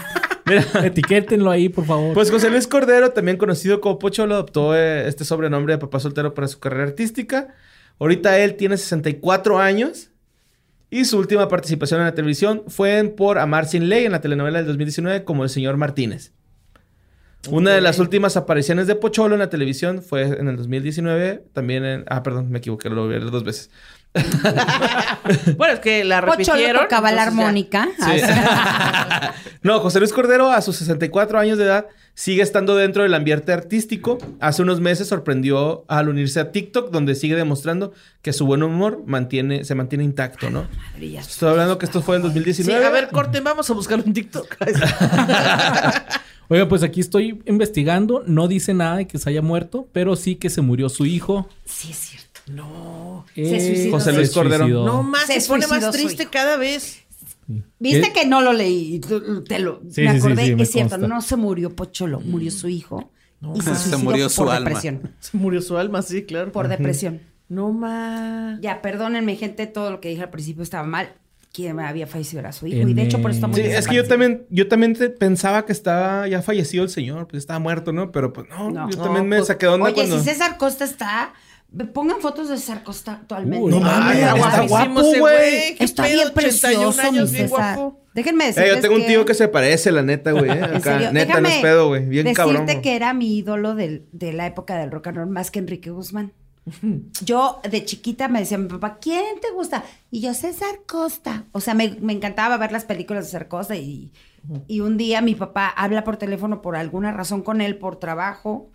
Mira, Etiquétenlo ahí, por favor. Pues José Luis Cordero, también conocido como Pocholo, adoptó eh, este sobrenombre de papá soltero para su carrera artística. Ahorita él tiene 64 años y su última participación en la televisión fue en Por Amar Sin Ley en la telenovela del 2019 como el señor Martínez. Una de las últimas apariciones de Pocholo en la televisión fue en el 2019, también en... Ah, perdón, me equivoqué, lo leer dos veces. bueno, es que la repitieron. tocaba la armónica. Ah, No, José Luis Cordero, a sus 64 años de edad, sigue estando dentro del ambiente artístico. Hace unos meses sorprendió al unirse a TikTok, donde sigue demostrando que su buen humor mantiene, se mantiene intacto, ¿no? Madre, ya Estoy hablando que esto fue en Sí, 2019. a ver, corten, vamos a buscarlo en TikTok. Oiga, pues aquí estoy investigando. No dice nada de que se haya muerto, pero sí que se murió su hijo. Sí, es cierto. Eh, suicidó. José Luis se Cordero. suicidó. No más, Se se, pone más triste cada vez. ¿Viste ¿Qué? que no lo leí? Te lo, Sí, me sí, sí, acordé. sí, me es cierto, consta. no se murió Pocholo, murió su hijo. y se, Se murió su por alma. depresión. Se murió su alma, sí, claro. Por depresión. No más. Ya, perdónenme, gente, todo lo que dije al principio estaba mal. Quien había fallecido era su hijo. En y de hecho, por eso estamos Sí, es que yo también, yo también te- pensaba que estaba ya fallecido el señor, pues estaba muerto, ¿no? Pero pues no, No. yo No, también me pues, saqué onda Oye, cuando... si César Costa está. Pongan fotos de Costa actualmente. Uy, no mames, Está está guapo, güey. ¿Qué Está pedo? bien 81 precioso, años, mi César. guapo. Déjenme Eh, decirles yo tengo un tío que se parece, la neta, güey. eh, neta, no es pedo, güey. Bien decirte cabrón. güey. que era mi ídolo del- de la época del rock and roll más que Enrique Guzmán. Yo de chiquita me decía mi papá, ¿quién te gusta? Y yo, César Costa. O sea, me, me encantaba ver las películas de César Costa y, y un día mi papá habla por teléfono por alguna razón con él, por trabajo,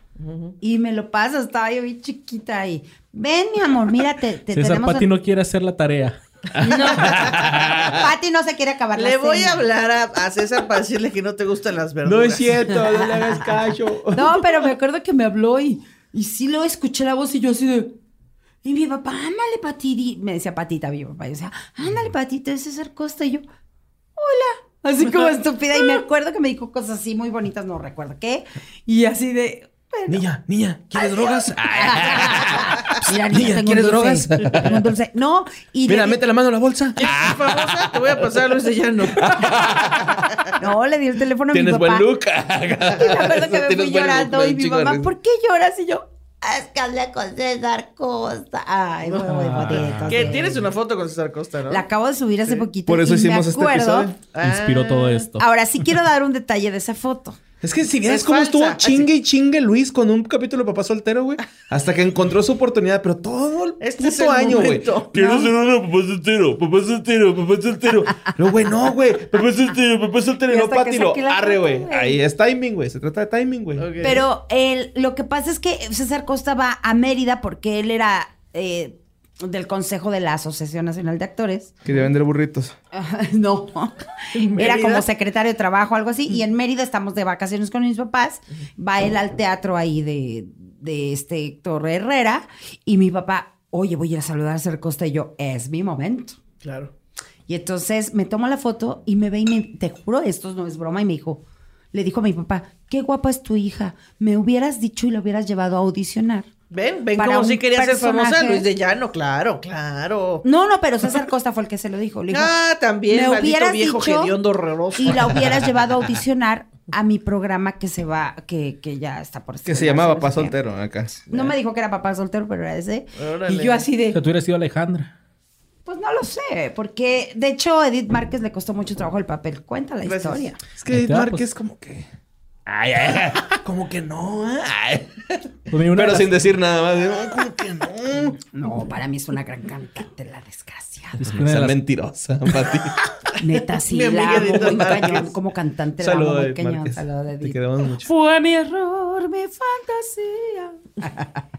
y me lo pasa, estaba yo bien chiquita y, ven mi amor, mira, te, te César tenemos... Pati no quiere hacer la tarea. No. Pati no se quiere acabar la Le voy cena. a hablar a, a César para decirle que no te gustan las verduras. No es cierto, no le hagas cacho. No, pero me acuerdo que me habló y, y sí lo escuché la voz y yo así de. Y mi papá, ándale, Pati. di-". Me decía Patita, mi papá. Yo decía, ándale, Patita, es César Costa. Y yo, hola. Así como estúpida. Y me acuerdo que me dijo cosas así muy bonitas, no recuerdo qué. Y así de. Bueno. Niña, niña, ¿quieres drogas? Mira, Niña, niña, tengo ¿quieres dulce. drogas? Tengo un dulce. No, y Mira, di- mete la mano en la bolsa. Te voy a pasar a Luis de Llano. no, le di el teléfono a mi Tienes papá. buen look. Y me acuerdo que me Tienes fui buen look, llorando y mi mamá, risa. ¿por qué lloras? Y yo, es que hablé con César Costa. Ay, fue muy bonito. Que tienes una foto con César Costa, ¿no? La acabo de subir hace poquito. Por eso y me hicimos este acuerdo- episodio. Ah. Inspiró todo esto. Ahora sí quiero dar un detalle de esa foto. Es que si vieras Es cómo falsa. estuvo chingue y chingue Luis con un capítulo de Papá Soltero, güey. Hasta que encontró su oportunidad, pero todo el Este puto es el año, güey. Quiero ser uno papá soltero, papá soltero, papá soltero. No, güey, no, güey. Papá soltero, papá soltero. No, hasta que Pati, lo saqué la arre, güey. güey. Ahí es timing, güey. Se trata de timing, güey. Pero el, lo que pasa es que César Costa va a Mérida porque él era eh, del Consejo de la Asociación Nacional de Actores. Quería vender burritos. no. ¿En Era como secretario de trabajo, algo así. Y en Mérida estamos de vacaciones con mis papás. Va él al teatro ahí de, de este Héctor Herrera. Y mi papá, oye, voy a ir a saludar a. Y yo, es mi momento. Claro. Y entonces me tomo la foto y me ve y me, te juro, esto no es broma. Y me dijo, le dijo a mi papá, qué guapa es tu hija. Me hubieras dicho y la hubieras llevado a audicionar. Ven, ven Para como si quería ser famosa Luis de Llano. Claro, claro. No, no, pero César Costa fue el que se lo dijo. Le dijo, Ah, también, me hubieras viejo dicho horroroso. y la hubieras llevado a audicionar a mi programa que se va, que, que ya está por Que se llamaba Papá. Soltero acá. No me dijo que era papá soltero, pero era ese. Órale. Y yo así O de, sea, tú hubieras sido Alejandra. pues no lo sé, porque de hecho a Edith Márquez le costó mucho trabajo el papel. Cuenta la Gracias. historia. Es que Edith Márquez pues. como que... Ay. Como que no, ay. Pues Pero las- sin decir nada más. "Ay, Como que no. No, para mí es una gran cantante, la desgracia. es que una de Esa las- mentirosa, Pati. Neta, sí, Mi amiga la amo Edith muy Márquez. cañón. Como cantante, la amo cañón. Te queremos mucho. Fue mi error, mi fantasía.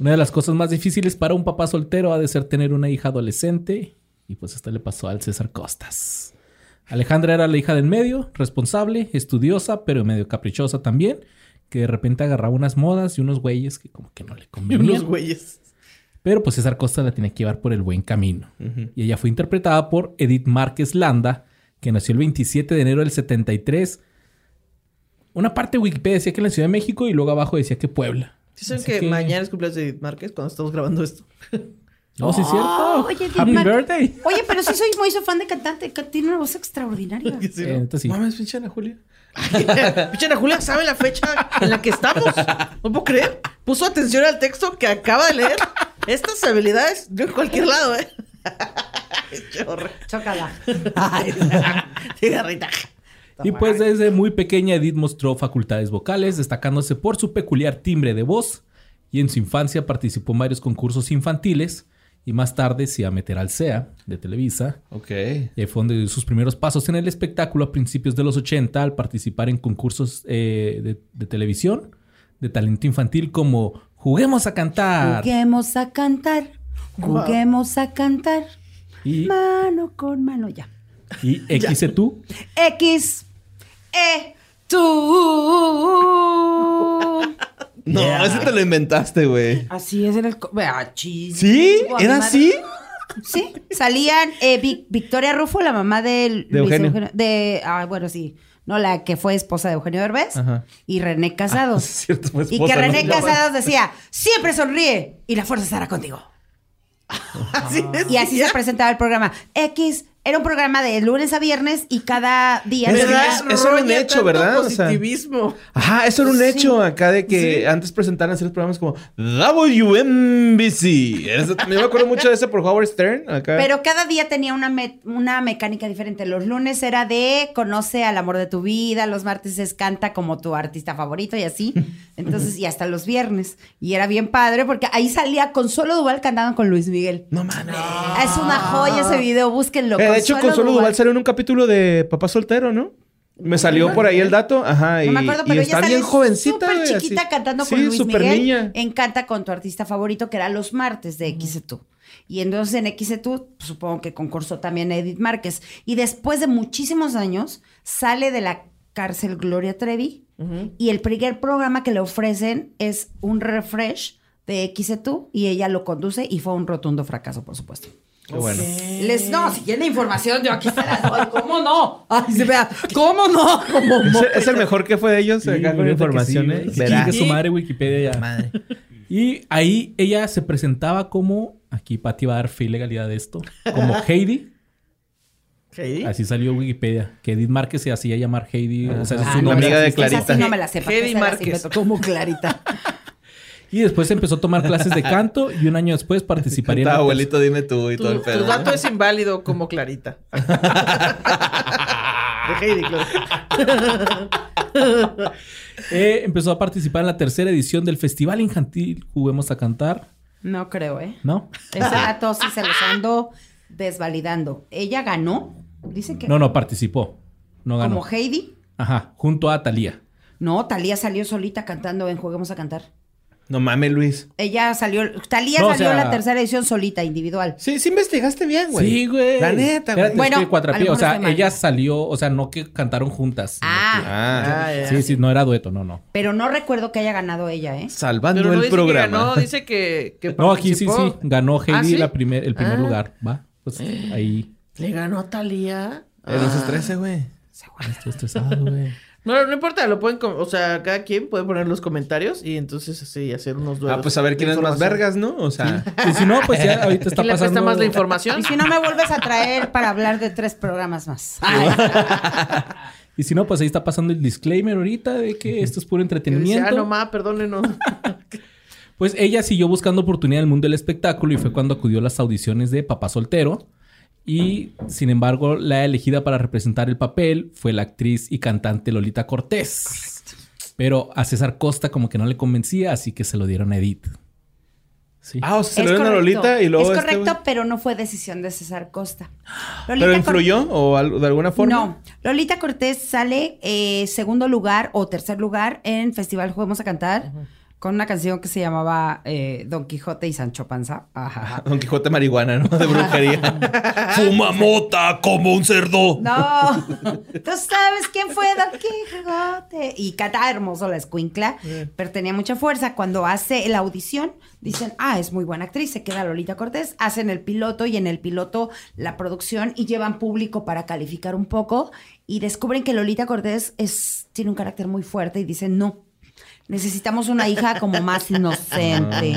Una de las cosas más difíciles para un papá soltero ha de ser tener una hija adolescente. Y pues esto le pasó al César Costas. Alejandra era la hija del medio, responsable, estudiosa, pero medio caprichosa también. Que de repente agarraba unas modas y unos güeyes que como que no le Y convenían. unos güeyes. Pero pues César Costa la tenía que llevar por el buen camino. Y ella fue interpretada por Edith Márquez Landa, que nació el 27 de enero del 73. Una parte de Wikipedia decía que en la Ciudad de México y luego abajo decía que Puebla. ¿Sí saben Así que, mañana es cumpleaños de Edith Márquez cuando estamos grabando esto? No, sí es cierto. Oh, oye, Happy birthday. Oye, pero sí soy muy fan de cantante. Tiene una voz extraordinaria. Sí, Eh, sí. Mames, pinche Ana Julia. Pinche Ana Julia, ¿sabe la fecha en la que estamos? No puedo creer. Puso atención al texto que acaba de leer. Estas habilidades yo en cualquier lado, ¿eh? Chócala. Cigarrita. Y pues desde muy pequeña Edith mostró facultades vocales, destacándose por su peculiar timbre de voz. Y en su infancia participó en varios concursos infantiles. Y más tarde se iba a meter al CEA de Televisa. Ok. Y ahí fue donde dio sus primeros pasos en el espectáculo a principios de los 80 al participar en concursos eh, de, de televisión de talento infantil como Juguemos a cantar. Juguemos a cantar. Juguemos a cantar. Y, Mano con mano, ya. y X tú. X, E, tú. No, ese te lo inventaste, güey. Así es en el... Ah, chis- ¿Sí? ¿Era madre- así? Sí, salían eh, Vic- Victoria Rufo, la mamá del De Luis Eugenio. de, ah, bueno, sí, no, la que fue esposa de Eugenio Derbez Ajá. y René Casados. Es cierto, fue y esposa, que ¿no? René Casados decía, siempre sonríe y la fuerza estará contigo. Así Y así se presentaba el programa. X era un programa de lunes a viernes y cada día... Es verdad. eso era un hecho, ¿verdad? O sea- Positivismo. Ajá, eso era un Sí. hecho acá de que antes presentaran ciertos programas como WMBC. Eso- Yo me acuerdo mucho de ese por Howard Stern. Acá. Pero cada día tenía una, me- una mecánica diferente. Los lunes era de conoce al amor de tu vida, los martes es canta como tu artista favorito y así. Entonces, y hasta los viernes. Y era bien padre porque ahí salía con Solo Duval cantando con Luis Miguel. No mames. Es una joya ese video, búsquenlo. Eh, hecho, Consuelo Duval salió en un capítulo de Papá Soltero, ¿no? Me salió por ahí el dato. Ajá. No y, me acuerdo, y pero está ella bien jovencita. súper chiquita así. cantando con Sí, Luis Miguel. niña. En Canta con tu artista favorito, que era los martes de XETU. Y entonces en XETU, supongo que concursó también Edith Márquez. Y después de muchísimos años, sale de la cárcel Gloria Trevi. Y el primer programa que le ofrecen es un refresh de XETU. Y ella lo conduce y fue un rotundo fracaso, por supuesto. Qué bueno. Les, no, si tiene información, yo aquí se las doy. ¿Cómo no? Ay, se vea. ¿Cómo no? ¿Cómo ¿Es, el- es el mejor que fue de ellos Sí, con que información, sí, ¿eh? Verá. Chingue su madre Wikipedia ya. Madre. Y ahí ella se presentaba como, aquí Pati va a dar fe y legalidad de esto, como Heidi. Heidi. Así salió Wikipedia. Que Edith Márquez se hacía llamar Heidi. O sea, es Ah, su no, nombre. amiga de Clarita. no me la sé. ¿para qué Heidi Márquez. Como Clarita. Y después empezó a tomar clases de canto y un año después participaría en Ta, la abuelito, dime tú y Tu, todo el tu pedo. dato es inválido como Clarita. De Heidi, claro. Eh, empezó a participar en la tercera edición del Festival Infantil Juguemos a Cantar. No creo, ¿eh? ¿No? Ese dato sí se los ando desvalidando. Ella ganó. Dice que No, no, participó. No ganó. como Heidi. Ajá, junto a Thalía. No, Talía salió solita cantando en Juguemos a Cantar. No mames, Luis. Ella salió, Talía No, o salió en sea- la tercera edición solita, individual. Sí, sí investigaste bien, güey. Sí, güey. La neta, güey. Espérate, Bueno, es que o sea, ella salió, o sea, no que cantaron juntas. Ah, Ah, Ah, ya. que- sí, sí, no era dueto, no, no. pero no recuerdo que haya ganado ella, ¿eh? salvando Pero no el dice que programa. ganó, dice que, que No, aquí sí, sí. Ganó Heidi ¿Ah, sí? la primer, el primer Ah. lugar. Va. Pues ahí. ¿Le ganó a Talía? Eh, no se estrese, güey. Estoy estresado, güey. No, no importa, lo pueden, o sea, cada quien puede poner los comentarios y entonces así hacer unos duelos. Ah, pues a ver quién es más vergas, ¿no? O sea, Y si no, pues ya ahorita está ¿Quién le presta pasando. más la información? Y si no me vuelves a traer para hablar de tres programas más. Y si no, pues ahí está pasando el disclaimer ahorita de que esto es puro entretenimiento. ah, no ma, perdónenos. Pues ella siguió buscando oportunidad en el mundo del espectáculo y fue cuando acudió a las audiciones de Papá Soltero. Y sin embargo, la elegida para representar el papel fue la actriz y cantante Lolita Cortés. Pero a César Costa como que no le convencía, así que se lo dieron a Edith. Sí. ah, o sea, se Es lo dieron a correcto. Lolita y luego. Es este, correcto, pero no fue decisión de César Costa. ¿Pero Lolita Cor- influyó o de alguna forma? No, Lolita Cortés sale eh, segundo lugar o tercer lugar en Festival Juguemos a Cantar con una canción que se llamaba eh, Don Quijote y Sancho Panza. Ajá. Don Quijote marihuana, ¿no? De brujería. Fuma mota como un cerdo. No, tú sabes quién fue Don Quijote. Y canta hermoso la escuincla, pero tenía mucha fuerza. Cuando hace la audición, dicen, ah, es muy buena actriz, se queda Lolita Cortés. Hacen el piloto y en el piloto la producción y llevan público para calificar un poco y descubren que Lolita Cortés es, tiene un carácter muy fuerte y dicen, no. Necesitamos una hija como más inocente,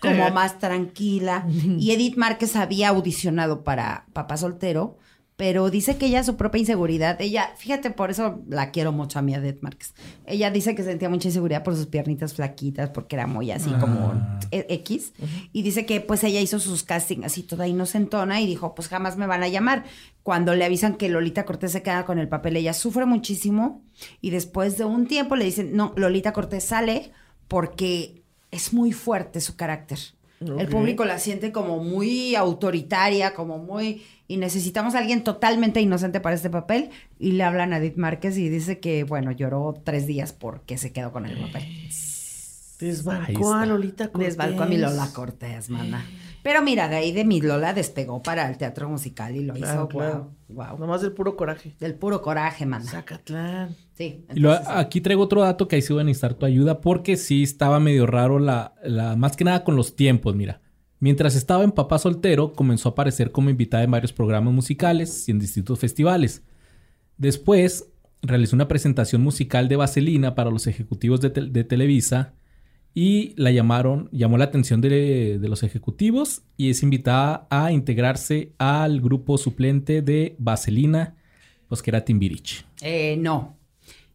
como más tranquila. Y Edith Márquez había audicionado para Papá Soltero, pero dice que ella su propia inseguridad, ella, fíjate, por eso la quiero mucho a mi Edith Márquez. Ella dice que sentía mucha inseguridad por sus piernitas flaquitas, porque era muy así como e- X. Y dice que pues ella hizo sus castings así toda inocentona y dijo, pues jamás me van a llamar. Cuando le avisan que Lolita Cortés se queda con el papel, ella sufre muchísimo y después de un tiempo le dicen, no, Lolita Cortés sale porque es muy fuerte su carácter. El público la siente como muy autoritaria, como muy... Y necesitamos a alguien totalmente inocente para este papel. Y le hablan a Edith Márquez y dice que, bueno, lloró tres días porque se quedó con el papel. Ahí Desbancó a. Lolita Cortés. Desbalcó a mi Lola Cortés, mana. Pero mira, de ahí de mi Lola despegó para el teatro musical y lo Claro, hizo, claro. wow, wow. Nomás del puro coraje. Del puro coraje, mana. Zacatlán. Sí. Y lo- aquí traigo otro dato que ahí sí voy a necesitar tu ayuda porque sí estaba medio raro la, la- más que nada con los tiempos, mira. Mientras estaba en Papá Soltero, comenzó a aparecer como invitada en varios programas musicales y en distintos festivales. Después, realizó una presentación musical de Vaselina para los ejecutivos de, tel- de Televisa y la llamaron, llamó la atención de, los ejecutivos y es invitada a integrarse al grupo suplente de Vaselina, pues que era Timbiriche. eh, no.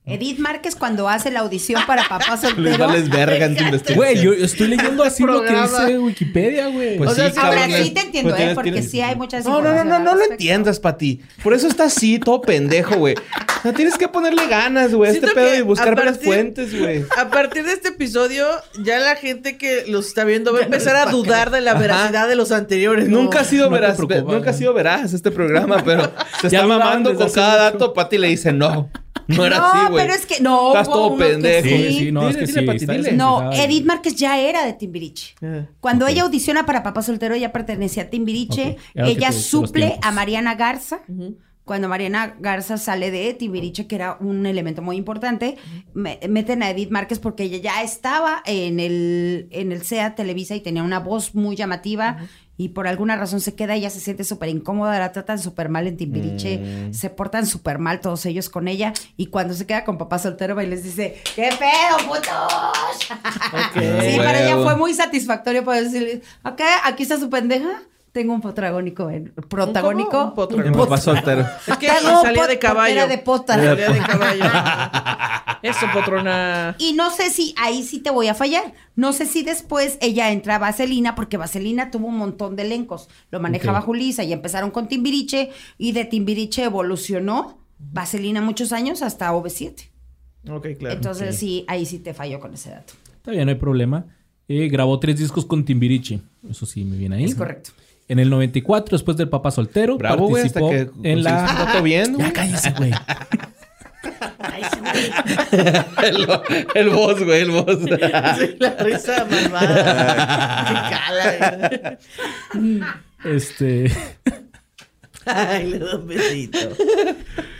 Edith Márquez cuando hace la audición para Papá Les Soltero... vales verga en tu investigación. Güey, yo estoy leyendo así lo que dice Wikipedia, güey. Pues O sea, sí, sí, Ahora sí te entiendo, Pues ¿eh? tienes- Porque tienes- sí hay muchas No, no, no, no, no lo entiendas, Pati. Por eso está así, todo pendejo, güey. O sea, tienes que ponerle ganas, güey, a este pedo que y buscar varias fuentes, güey. A partir de este episodio, ya la gente que los está viendo va a empezar a dudar de la Ajá. veracidad de los anteriores. ¿no? Nunca ha sido no veraz, nunca ha sido veraz este programa, pero se está mamando con cada dato. Pati le dice no. No era no, así, güey. pero es que no. Estás hubo todo pendejo. Sí, sí. sí, no, es que dile, sí. Pati, está dile. No. Edith Márquez ya era de Timbiriche. Ah. Cuando ella audiciona para Papá Soltero, ella pertenecía a Timbiriche. Ella suple a Mariana Garza. Cuando Mariana Garza sale de Timbiriche, que era un elemento muy importante, me- meten a Edith Márquez porque ella ya estaba en el, en el SEA Televisa y tenía una voz muy llamativa. Y por alguna razón se queda, ella se siente súper incómoda, la tratan súper mal en Timbiriche, Mm. se portan súper mal todos ellos con ella. Y cuando se queda con papá soltero, va y les dice, ¡qué pedo, putos! Sí, para ella fue muy satisfactorio poder decirle, ok, aquí está su pendeja, tengo un protagónico, en, protagónico. Un papá soltero. Es que salía de caballo. Era de pota. Salía de caballo. Eso, potrona. Y no sé si ahí sí te voy a fallar. No sé si después ella entra a Vaselina, porque Vaselina tuvo un montón de elencos. Lo manejaba Ok. Julisa y empezaron con Timbiriche. Y de Timbiriche evolucionó Vaselina muchos años hasta OV7. Ok, claro. Entonces sí, ahí sí te falló con ese dato. Está bien, no hay problema. Eh, grabó tres discos con Timbiriche. Eso sí, me viene ahí. Es correcto. En el 94, después del Papá Soltero, Bravo, güey, hasta participó que en la... dato bien, güey. Ya cállese, güey. el, el boss, güey, el boss. Sí, la risa malvada. Qué cala. Este... Ay, le doy un besito.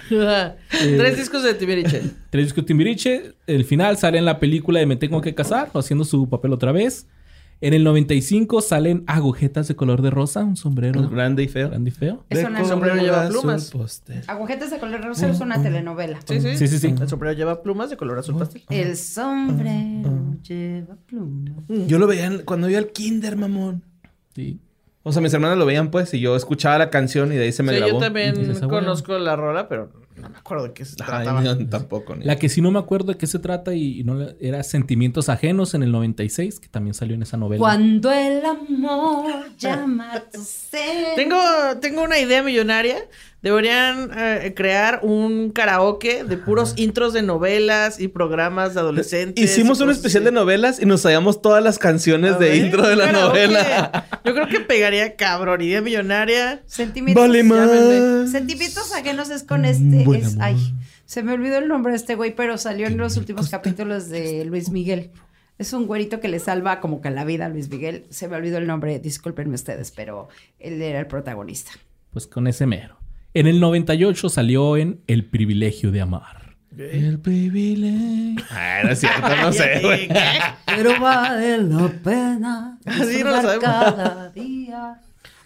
Tres discos de Timbiriche. Tres discos de Timbiriche. El final sale en la película de Me Tengo que Casar, haciendo su papel otra vez. En el 95 salen agujetas de color de rosa, un sombrero Grande y feo. grande y feo. Es una- El sombrero lleva plumas. Agujetas de color rosa es una telenovela. Sí, sí. Sí, sí, sí. El sombrero lleva plumas de color azul pastel. El sombrero lleva plumas. Yo lo veía en- cuando iba al kinder, mamón. Sí. O sea, mis hermanas lo veían, pues, y yo escuchaba la canción y de ahí se me Sí, grabó. yo también conozco la rola, pero no me acuerdo de qué se Ay, trataba. no, tampoco. ni- La que sí no me acuerdo de qué se trata y, y no era Sentimientos Ajenos en el 96, que también salió en esa novela. Cuando el amor llama a tu ser. Tengo, tengo una idea millonaria. Deberían eh, crear un karaoke de puros intros de novelas y programas de adolescentes. Hicimos un especial así. de novelas y nos sabíamos todas las canciones de intro de la karaoke. novela. Yo creo que pegaría cabrón. Idea millonaria. Sentimientos. Vale más. Sentimientos ajenos es con este. Buen es- amor. ay, se me olvidó el nombre de este güey, pero salió en los últimos capítulos de Luis Miguel. Es un güerito que le salva como que la vida a Luis Miguel. Se me olvidó el nombre, discúlpenme ustedes, pero él era el protagonista. Pues con ese mero. En el 98 salió en El privilegio de amar. El privilegio. Ay, no es cierto, no sé, güey. Pero vale la pena Así no lo sabemos. cada día.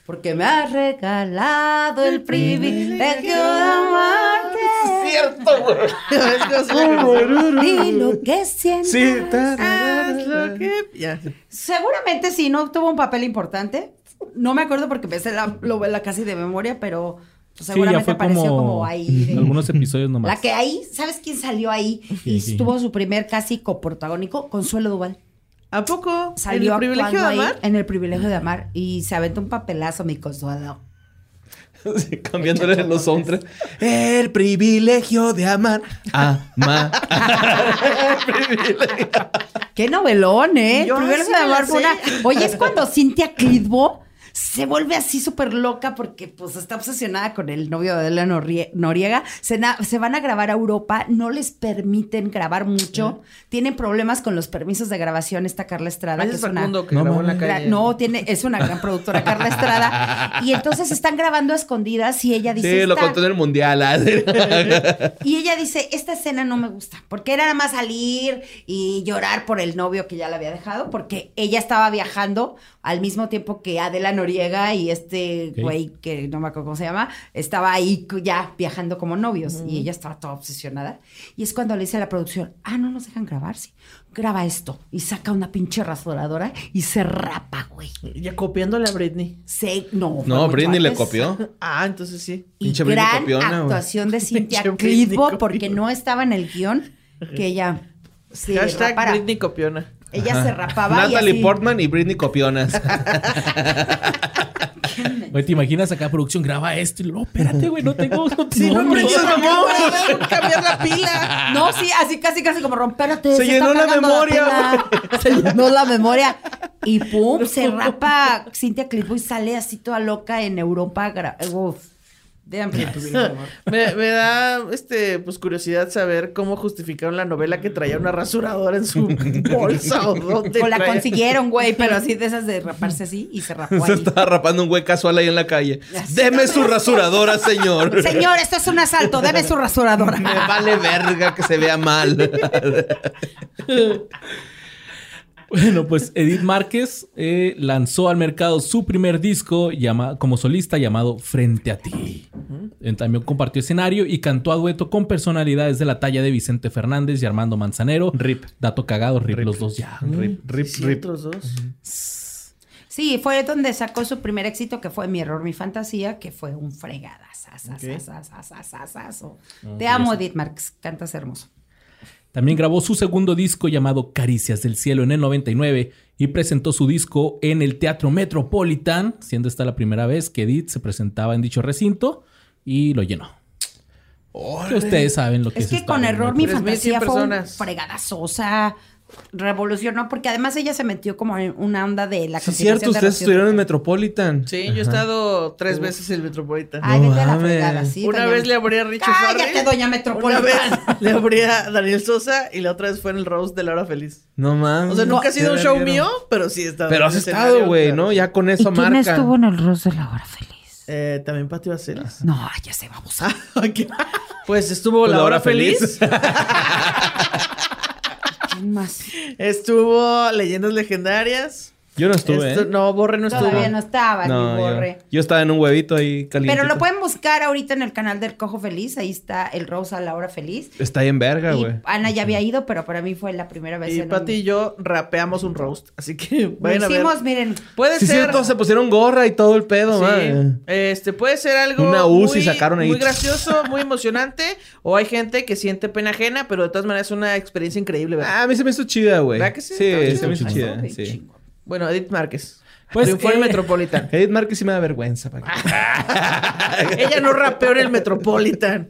Porque me has regalado el privilegio de amarte. cierto, güey. Es que así la Di lo que sientes. Sí, Haz lo que- Ya. Seguramente sí, no tuvo un papel importante. No me acuerdo porque me sé la novela casi de memoria, pero pues, Sí, seguramente ya fue apareció como, como, ahí. de- algunos episodios nomás. La que ahí, ¿sabes quién salió ahí? Y sí. tuvo su primer casi coprotagónico, Consuelo Duval. ¿A poco? Salió ¿En el privilegio de ahí amar? en el privilegio de amar y se aventó un papelazo, mi Consuelo. Sí, cambiándole los soundtracks. El privilegio de amar. Amar. Qué novelón, ¿eh? Sí se me la fue una... Oye, es cuando Cintia Clitbo se vuelve así súper loca porque pues está obsesionada con el novio de Adela Norie- Noriega. Se, se van a grabar a Europa, no les permiten grabar mucho. Tienen problemas con los permisos de grabación esta Carla Estrada. Que es una- que No grabó en la mames. Gra- calle. No, tiene, es una gran productora, Carla Estrada. Y entonces están grabando a escondidas y ella dice. Sí, lo "Esta- contó en el mundial. ah. y ella dice, esta escena no me gusta, porque era nada más salir y llorar por el novio que ya la había dejado, porque ella estaba viajando al mismo tiempo que Adela Noriega y este güey que no me acuerdo cómo se llama, estaba ahí ya viajando como novios y ella estaba toda obsesionada. Y es cuando le dice a la producción, ah, no nos dejan grabar, sí, graba esto. Y saca una pinche rasuradora y se rapa, güey. Ya copiándole a Britney. Se, no, No, Britney le copió. Ah, entonces sí. Y Pinche Britney gran copiona, güey. actuación de Britney Clitbo porque no estaba en el guion que ella se Hashtag rapara. Britney copiona. Ella se rapaba y Natalie así. Portman y Britney copionas. Güey, ¿te imaginas acá producción graba esto? Y luego, espérate, güey, no tengo. Sí, no, no, no. cambiar la pila. No, sí, así casi casi como rompérate. Se llenó está la memoria, pila. Se llenó la memoria. Y pum, se rapa Cintia Clitbo y sale así toda loca en Europa. Uf. Favor. Me, me da este pues curiosidad saber cómo justificaron la novela que traía una rasuradora en su bolsa o dónde. O la traía. consiguieron, güey, pero así de esas de raparse así y se rapó Se ahí. estaba rapando un güey casual ahí en la calle. Deme su rasuradora, señor. Señor, esto es un asalto, deme su rasuradora. Me vale verga que se vea mal. Bueno, pues Edith Márquez eh, lanzó al mercado su primer disco llama- como solista llamado Frente a ti. También compartió escenario y cantó a dueto con personalidades de la talla de Vicente Fernández y Armando Manzanero. Rip. Dato cagado, rip, los dos ya. Rip, rip, Sí, rip. otros dos. Sí, fue donde sacó su primer éxito, que fue Mi Error, Mi Fantasía, que fue un fregadazo. Te amo, Edith Marx. Cantas hermoso. También grabó su segundo disco llamado Caricias del Cielo en el 99 y presentó su disco en el Teatro Metropolitan, siendo esta la primera vez que Edith se presentaba en dicho recinto y lo llenó. Ustedes saben lo que es, Es que con Error, Mi 3.100 Fantasía fue un fregadazo. O sea, revolucionó, porque además ella se metió como en una onda de la Sí, es cierto, ustedes estuvieron en. Metropolitan. Sí, yo he estado tres veces en Metropolitan. Ay, No vete a la fregada, sí. Una doña- vez le abrí a Richard Cállate, Farrell. doña Una Metropolitan. vez le abrí a Daniel Sosa y la otra vez fue en el Rose de la hora feliz. No mames. O sea, nunca ha sido un show mío, pero sí he estado. Pero has estado, güey, claro. ¿no? Ya con eso marca. en el Rose de la Hora Feliz? Eh, También Pati Baselis. No, ya se vamos a... Pues estuvo Pues La Hora Hora Feliz. Estuvo Leyendas Legendarias. Yo no estuve, Estu- ¿eh? No, Borre no estuvo. Todavía no estaba, No, ni yo, borre. yo estaba en un huevito ahí caliente. Pero lo pueden buscar ahorita en el canal del Cojo Feliz. Ahí está el Rose a la hora feliz. Está ahí en verga, güey. Ana ya había ido, pero para mí fue la primera vez. Y en Pati y yo rapeamos un roast. Así que Lo vayan a ver. hicimos, miren. Puede Sí, ser. cierto, se pusieron gorra y todo el pedo, Sí. man. Este puede ser algo Una Uzi muy, sacaron ahí. muy gracioso, muy emocionante, o hay gente que siente pena ajena, pero de todas maneras es una experiencia increíble, ¿verdad? Ah, a mí se me hizo chida, güey. ¿Verdad que sí? Sí, se me hizo chida, sí. Bueno, Edith Márquez. Pues, Pues fue el eh, Metropolitan. Edith Márquez sí me da vergüenza. Ella no rapeó en el Metropolitan.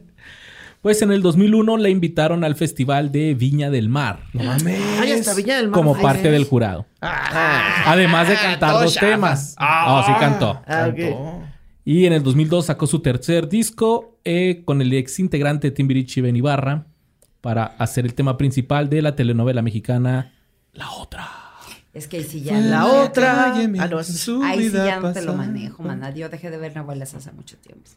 Pues en el 2001 la invitaron al Festival de Viña del Mar No mames. Ay, hasta Villa del Mar. como Ay, parte sí. del jurado. Además de cantar dos temas. Ah, sí cantó. Ah. Cantó. Y en el 2002 sacó su tercer disco eh, con el ex integrante de Timbiriche Ben Ibarra para hacer el tema principal de la telenovela mexicana La Otra. Es que ahí sí ya. La no- otra. Calle Ah, no, Ahí sí ya no te lo manejo, mana. Yo dejé de ver novelas hace mucho tiempo.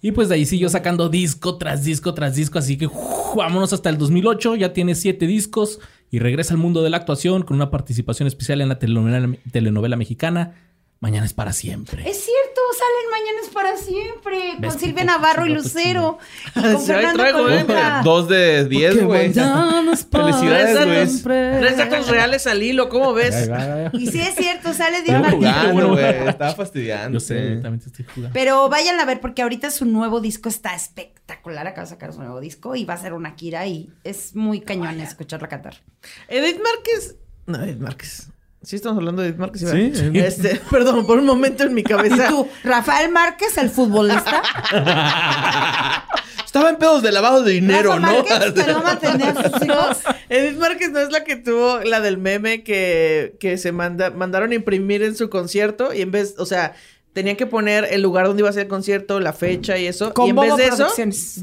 Y pues de ahí siguió sacando disco tras disco tras disco. Así que vámonos hasta el 2008. Ya tiene siete discos y regresa al mundo de la actuación con una participación especial en la telenovela, telenovela mexicana Mañana es para siempre. Es cierto, salen mañanas para siempre. ¿Ves Con Silvia Navarro y Lucero. Y Sí, con Fernando traigo, ¿eh? Colunga. Dos de diez, güey. Felicidades, Luis. Tres datos reales al hilo, ¿cómo ves? Y sí es cierto, sale una jugando, güey. Estaba fastidiando. Yo sé, también te estoy jugando. Pero vayan a ver porque ahorita su nuevo disco está espectacular. Acaba de sacar su nuevo disco y va a ser una Kira y es muy cañón escucharla cantar. Edith Márquez. No, Edith Márquez. Sí, estamos hablando de Edith Márquez. Sí. ¿verdad? Este, perdón, por un momento en mi ¿Y cabeza. tú, Rafael Márquez, el futbolista? Estaba en pedos de lavado de dinero, Rafa ¿no? Márquez, pero no mantenía a sus hijos. Edith Márquez no es la que tuvo la del meme que, que se manda, mandaron a imprimir en su concierto y en vez, o sea, tenían que poner el lugar donde iba a ser el concierto, la fecha y eso. Con y en vez de eso, Producciones.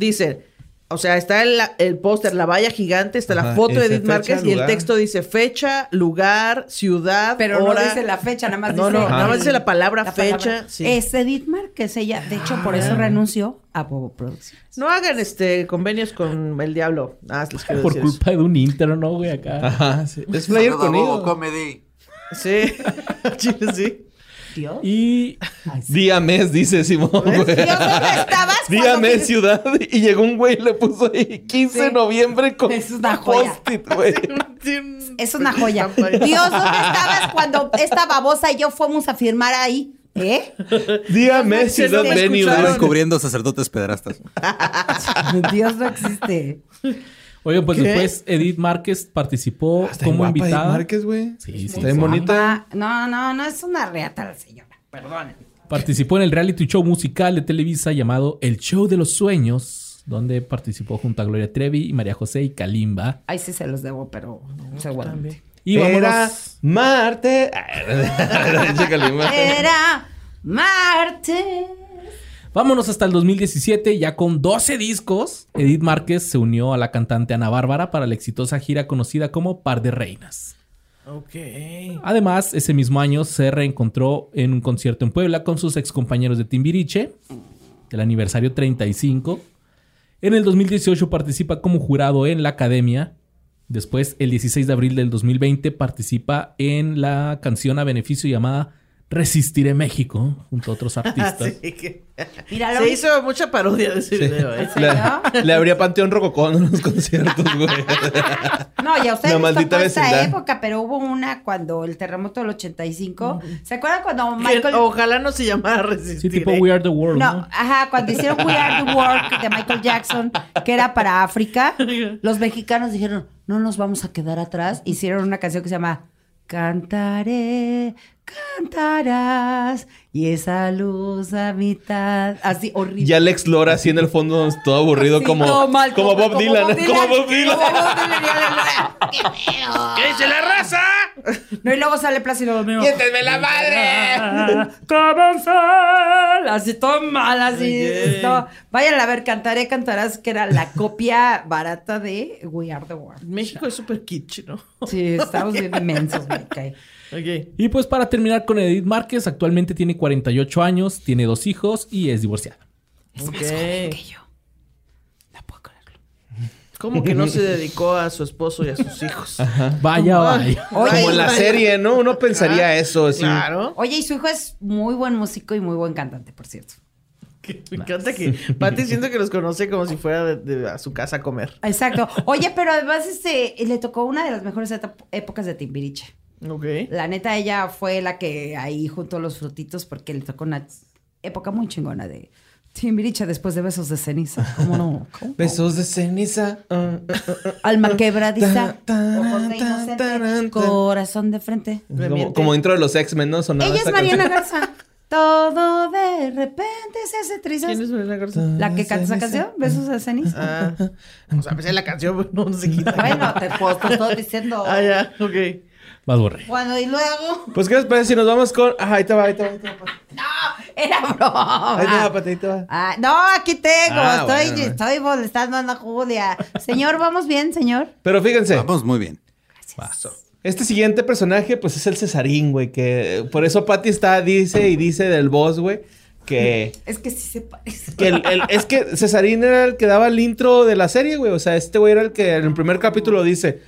O sea, está el, el póster, la valla gigante, está la foto de Edith Márquez y el texto dice fecha, lugar, ciudad, Pero hora. no dice la fecha, nada más No, dice... no, nada más dice la palabra la fecha. palabra. sí. Es Edith Márquez, ella. De hecho, por eso renunció a Bobo Producciones. No hagan este convenios con el diablo. Ah, les quiero Por decir eso. culpa de un intro, ¿no, güey? Acá. Ajá, sí. Es a con. Comedy. Sí, Chile sí. Dios. Y Día mes, dice Simón, güey. Dios, ¿dónde estabas? Día mes, ciudad. Y llegó un güey y le puso ahí 15 de noviembre con Es una joya. post-it, güey. Es una joya. Dios, ¿dónde estabas cuando esta babosa y yo fuimos a firmar ahí? ¿Eh? Día mes, se ciudad, no me venue. Descubriendo sacerdotes pedrastas. Dios no existe. Oigan, pues ¿Qué? después Edith Márquez participó Está bien como guapa Edith invitada. Márquez, güey. Sí, sí, Está bien bonita. Ah, no, no, no es una reata la señora. Perdón. Participó en el reality show musical de Televisa llamado El Show de los Sueños, donde participó junto a Gloria Trevi y María José y Kalimba. Ahí sí se los debo, pero seguramente. Y Era. Marte. Era Marte. Vámonos hasta el 2017, ya con 12 discos. Edith Márquez se unió a la cantante Ana Bárbara para la exitosa gira conocida como Par de Reinas. Además, ese mismo año se reencontró en un concierto en Puebla con sus excompañeros de Timbiriche, del aniversario 35. En el 2018 participa como jurado en la Academia. Después, el 16 de abril del 2020, participa en la canción a beneficio llamada Resistiré México, junto a otros artistas. Así que... Mira, lo Se hizo mucha parodia de ese video, ¿eh? Le, le abría Panteón Rococó en los conciertos, güey. No, ya ustedes maldita tocó vecindad. época, pero hubo una cuando el terremoto del 85. ¿Se acuerdan cuando Que Michael... ojalá no se llamara Sí, resistir. tipo ¿eh? We Are the World, No, ¿no? ajá, cuando hicieron We Are the World de Michael Jackson, que era para África, los mexicanos dijeron, no nos vamos a quedar atrás. Hicieron una canción que se llama Cantaré, cantarás, y esa luz a mitad. Así horrible. Y Alex Lora así en el fondo, todo aburrido, Sí, como, todo mal, como, Bob Dylan. Como Bob Dylan. Como Bob Dylan. ¡Qué dice la raza! No, y luego sale Plácido Domingo. ¡Miéntenme la madre! Comenzar. Así todo mal, así. Ok. No, vayan a ver, cantaré, cantarás, que era la copia barata de We Are the World. México es súper kitsch, ¿no? Sí, estamos bien inmensos, me cae. Y pues para terminar con Edith Márquez, actualmente tiene 48 años, tiene dos hijos y es divorciada. Ok. Que yo. No puedo creerlo. ¿Cómo que no se dedicó a su esposo y a sus hijos? Vaya, vaya. Oye, Como en la serie, ¿no? Uno pensaría eso. Así. Claro. Oye, y su hijo es muy buen músico y muy buen cantante, por cierto. Me encanta que Pati siento que los conoce como si fuera de, de- a su casa a comer. Exacto. Oye, pero además este le tocó una de las mejores épocas de Timbiriche. La neta, ella fue la que ahí juntó los frutitos porque le tocó una época muy chingona de Timbiriche después de Besos de Ceniza. ¿Cómo no? ¿Cómo no? Besos de ceniza. ah. Alma quebradiza, ojos de inocente, corazón de frente. Como, como intro de los X-Men, ¿no? Sonaba Ella es Mariana. Garza. Todo de repente se hace trizas. ¿Quién es Mariana Garza? La que canta esa canción, Besos de Ceniza. Ah, o sea, pensé en la canción, pero no se quita. Bueno, te puedo, estoy diciendo. Ah, ya, ok. Vas borré. Bueno, y luego. Pues, ¿qué les parece si nos vamos con. Ajá, ahí te va, ahí te va. Ahí te va, Era broma. ahí te va, Pati, ahí te va. Ah, no, aquí tengo. Ah, estoy, bueno. estoy molestando a Ana Julia. Señor, ¿vamos bien, señor? Pero fíjense, Vamos muy bien. este siguiente personaje, pues es el Cesarín, güey. Que por eso Pati está, dice y dice del boss, güey. Que. Es que sí se parece. Que el- el- es que Cesarín era el que daba el intro de la serie, güey. O sea, este güey era el que en el primer capítulo dice: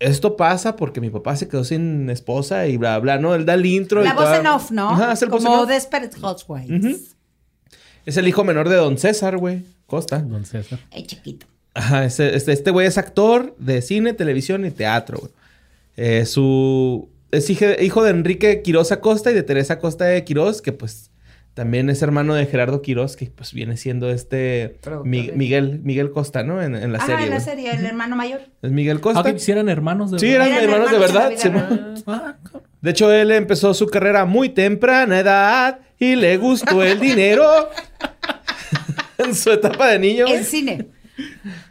Esto pasa porque mi papá se quedó sin esposa y bla, bla, ¿no? Él da el intro. y La voz toda- en off, ¿no? Ajá, es el Como. Desperate Housewives. Ujú. Es el hijo menor de Don César, güey. Costa. Don César. Ay, chiquito. Ajá, este, este, este güey es actor de cine, televisión y teatro, güey. Eh, su... Es hijo, hijo de Enrique Quiroz Acosta y de Teresa Acosta de Quiroz, que pues también es hermano de Gerardo Quiroz, que pues viene siendo este Mi- Miguel, Miguel Costa, ¿no? En, en la Ah, serie. en la serie, el hermano mayor. Es Miguel Costa. Aunque hicieran hermanos de Sí, verdad. eran, Eran hermanos de hermanos verdad. sí, real. Ah. De hecho, él empezó su carrera a muy temprana edad y le gustó el dinero. en su etapa de niño. En cine.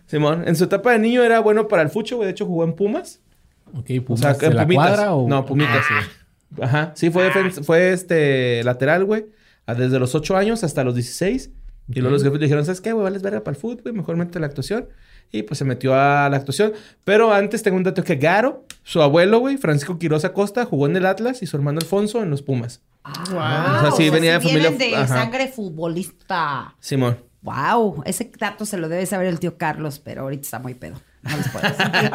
Simón, en su etapa de niño era bueno para el fucho, güey. De hecho, jugó en Pumas. Ok, O Pumas sea, de la Pumitas. cuadra o... No, Pumitas. Ah, Ajá. Sí, fue, defen- fue este lateral, güey. Desde los 8 años hasta los 16. Y luego los jefes le dijeron, ¿sabes qué, güey? Vales verga para el fútbol, güey. Mejor mete la actuación. Y pues se metió a la actuación. Pero antes tengo un dato que Garo, su abuelo, güey, Francisco Quiroz Acosta, jugó en el Atlas y su hermano Alfonso en los Pumas. Ah, O sea, sí, venía de familia- de ajá. sangre futbolista. Simón. Wow, ese dato se lo debe saber el tío Carlos, pero ahorita está muy pedo. No les puedo decir.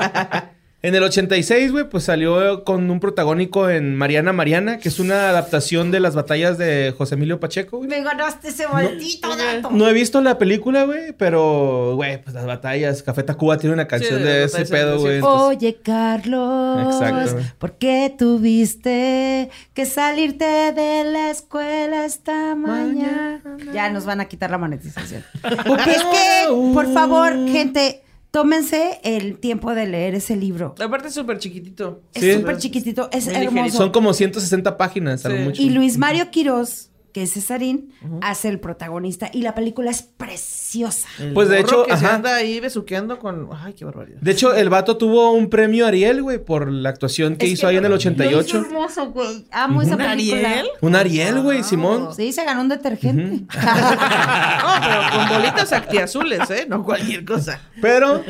En el 86, güey, pues salió con un protagónico en Mariana Mariana, que es una adaptación de las batallas de José Emilio Pacheco, güey. Me ganaste ese maldito dato. No he visto la película, güey, pero, güey, pues las batallas. Café Tacuba tiene una canción Sí, de ese pedo, güey. Oye, Carlos, Exacto. ¿por qué tuviste que salirte de la escuela esta mañana? Ya nos van a quitar la monetización. es que, por favor, gente, tómense el tiempo de leer ese libro. Aparte es súper chiquitito. Es Sí. súper chiquitito, es Muy hermoso. ligerito. Son como 160 páginas, a lo Sí. mucho. Y Luis Mario Quiroz, que es Cesarín, hace el protagonista y la película es preciosa. El Pues, de hecho, que se anda ahí besuqueando con... Ay, qué barbaridad. De hecho, el vato tuvo un premio Ariel, güey, por la actuación que Es hizo que ahí en el lo- 88. lo hizo hermoso, güey. Amo esa ¿Un película. Ariel? Un Ariel, güey, Simón. Sí, se ganó un detergente. No, pero con bolitas actiazules, ¿eh? No cualquier cosa. Pero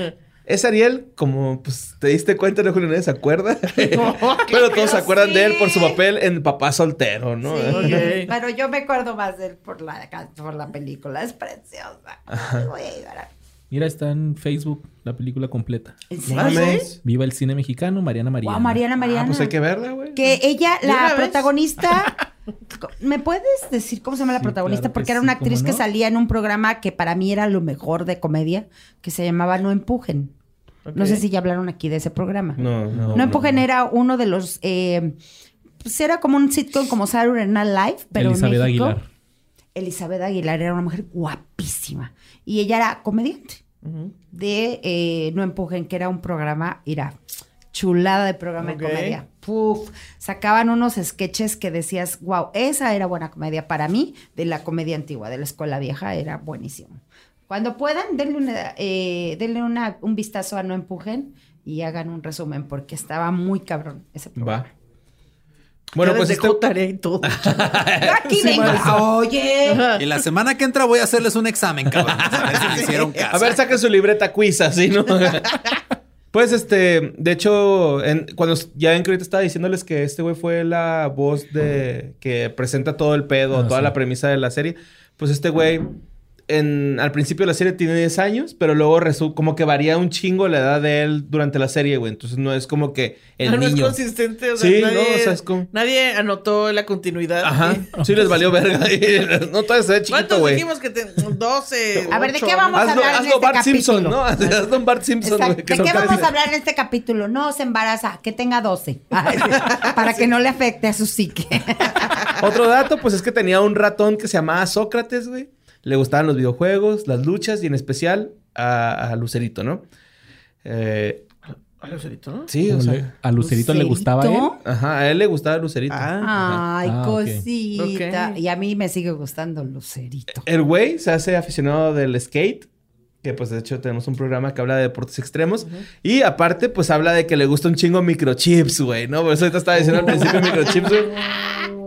es Ariel, como pues te diste cuenta, no Julio nadie se acuerda. pero todos se acuerdan de él por su papel en Papá Soltero, ¿no? Sí, pero yo me acuerdo más de él por la, por la película. Es preciosa. Ay, voy a llorar. Mira, está en Facebook la película completa. ¿En serio? Mames. Viva el cine mexicano, Mariana Mariana. Guau, Mariana Mariana. Ah, pues hay que verla, güey. Que ella, ¿De una la protagonista. ¿Me puedes decir cómo se llama la Sí, protagonista? claro Porque era sí, una ¿cómo actriz que no? salía en un programa que para mí era lo mejor de comedia, que se llamaba No Empujen. No sé si ya hablaron aquí de ese programa. No, no. No, Empujen era uno de los. eh, pues era como un sitcom como Saturday Night Live, pero Elizabeth en México. Aguilar. Elizabeth Aguilar era una mujer guapísima. Y ella era comediante de eh, No Empujen, que era un programa, era chulada de programa Ok. de comedia. Puf, sacaban unos sketches que decías, wow, esa era buena comedia para mí, de la comedia antigua, de la escuela vieja, era buenísimo. Cuando puedan, denle, una, eh, denle una- un vistazo a No Empujen y hagan un resumen, porque estaba muy cabrón ese programa. Va. Bueno, Ya pues este... dejó tarea y todo. Aquí vengo, oye. Y la semana que entra voy a hacerles un examen, cabrón. A ver si me hicieron caso. A ver, saquen su libreta quiz, así, ¿no? pues, este... De hecho, en- cuando ya ven que ahorita estaba diciéndoles que este güey fue la voz de... Que presenta todo el pedo, Ah, toda sí. la premisa de la serie. Pues este güey... En, al principio de la serie tiene 10 años, pero luego como que varía un chingo la edad de él durante la serie, güey. Entonces no es como que el no niño. es consistente, o sea, Sí, nadie, no, o sea, es como- nadie anotó la continuidad. Ajá. Sí les valió verga. no, todavía se ve chiquito, ¿Cuántos güey. dijimos que te... 12, A ver, ¿de qué vamos a Hazlo, hablar en hazlo este Bart capítulo? Simpson, ¿no? Hazlo un Bart Simpson, güey. ¿De no qué vamos a hablar en este capítulo? No se embaraza, que tenga 12. Ay, sí, para que no le afecte a su psique. Otro dato, pues es que tenía un ratón que se llamaba Sócrates, güey. Le gustaban los videojuegos, las luchas y en especial a, a Lucerito, ¿no? Eh, Ay, Lucerito, ¿no? sí, o sea. a Lucerito le gustaba a. Ajá, a él le gustaba Lucerito. Ah. Ay, Ah, cosita. Y a mí me sigue gustando Lucerito. El güey se hace aficionado del skate. Que pues de hecho tenemos un programa que habla de deportes extremos. Y aparte pues habla de que le gusta un chingo microchips, güey, ¿no? Por eso ahorita estaba diciendo al principio microchips, güey.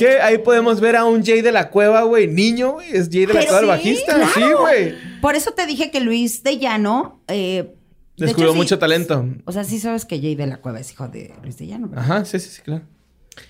Que ahí podemos ver a un Jay de la Cueva, güey. Niño, güey. Es Jay de la Pero Cueva, el bajista. claro. Sí, güey. Por eso te dije que Luis de Llano. eh, de Descubrió sí- mucho talento. O sea, sí sabes que Jay de la Cueva es hijo de Luis de Llano. ¿verdad? Ajá, sí, sí, sí, claro.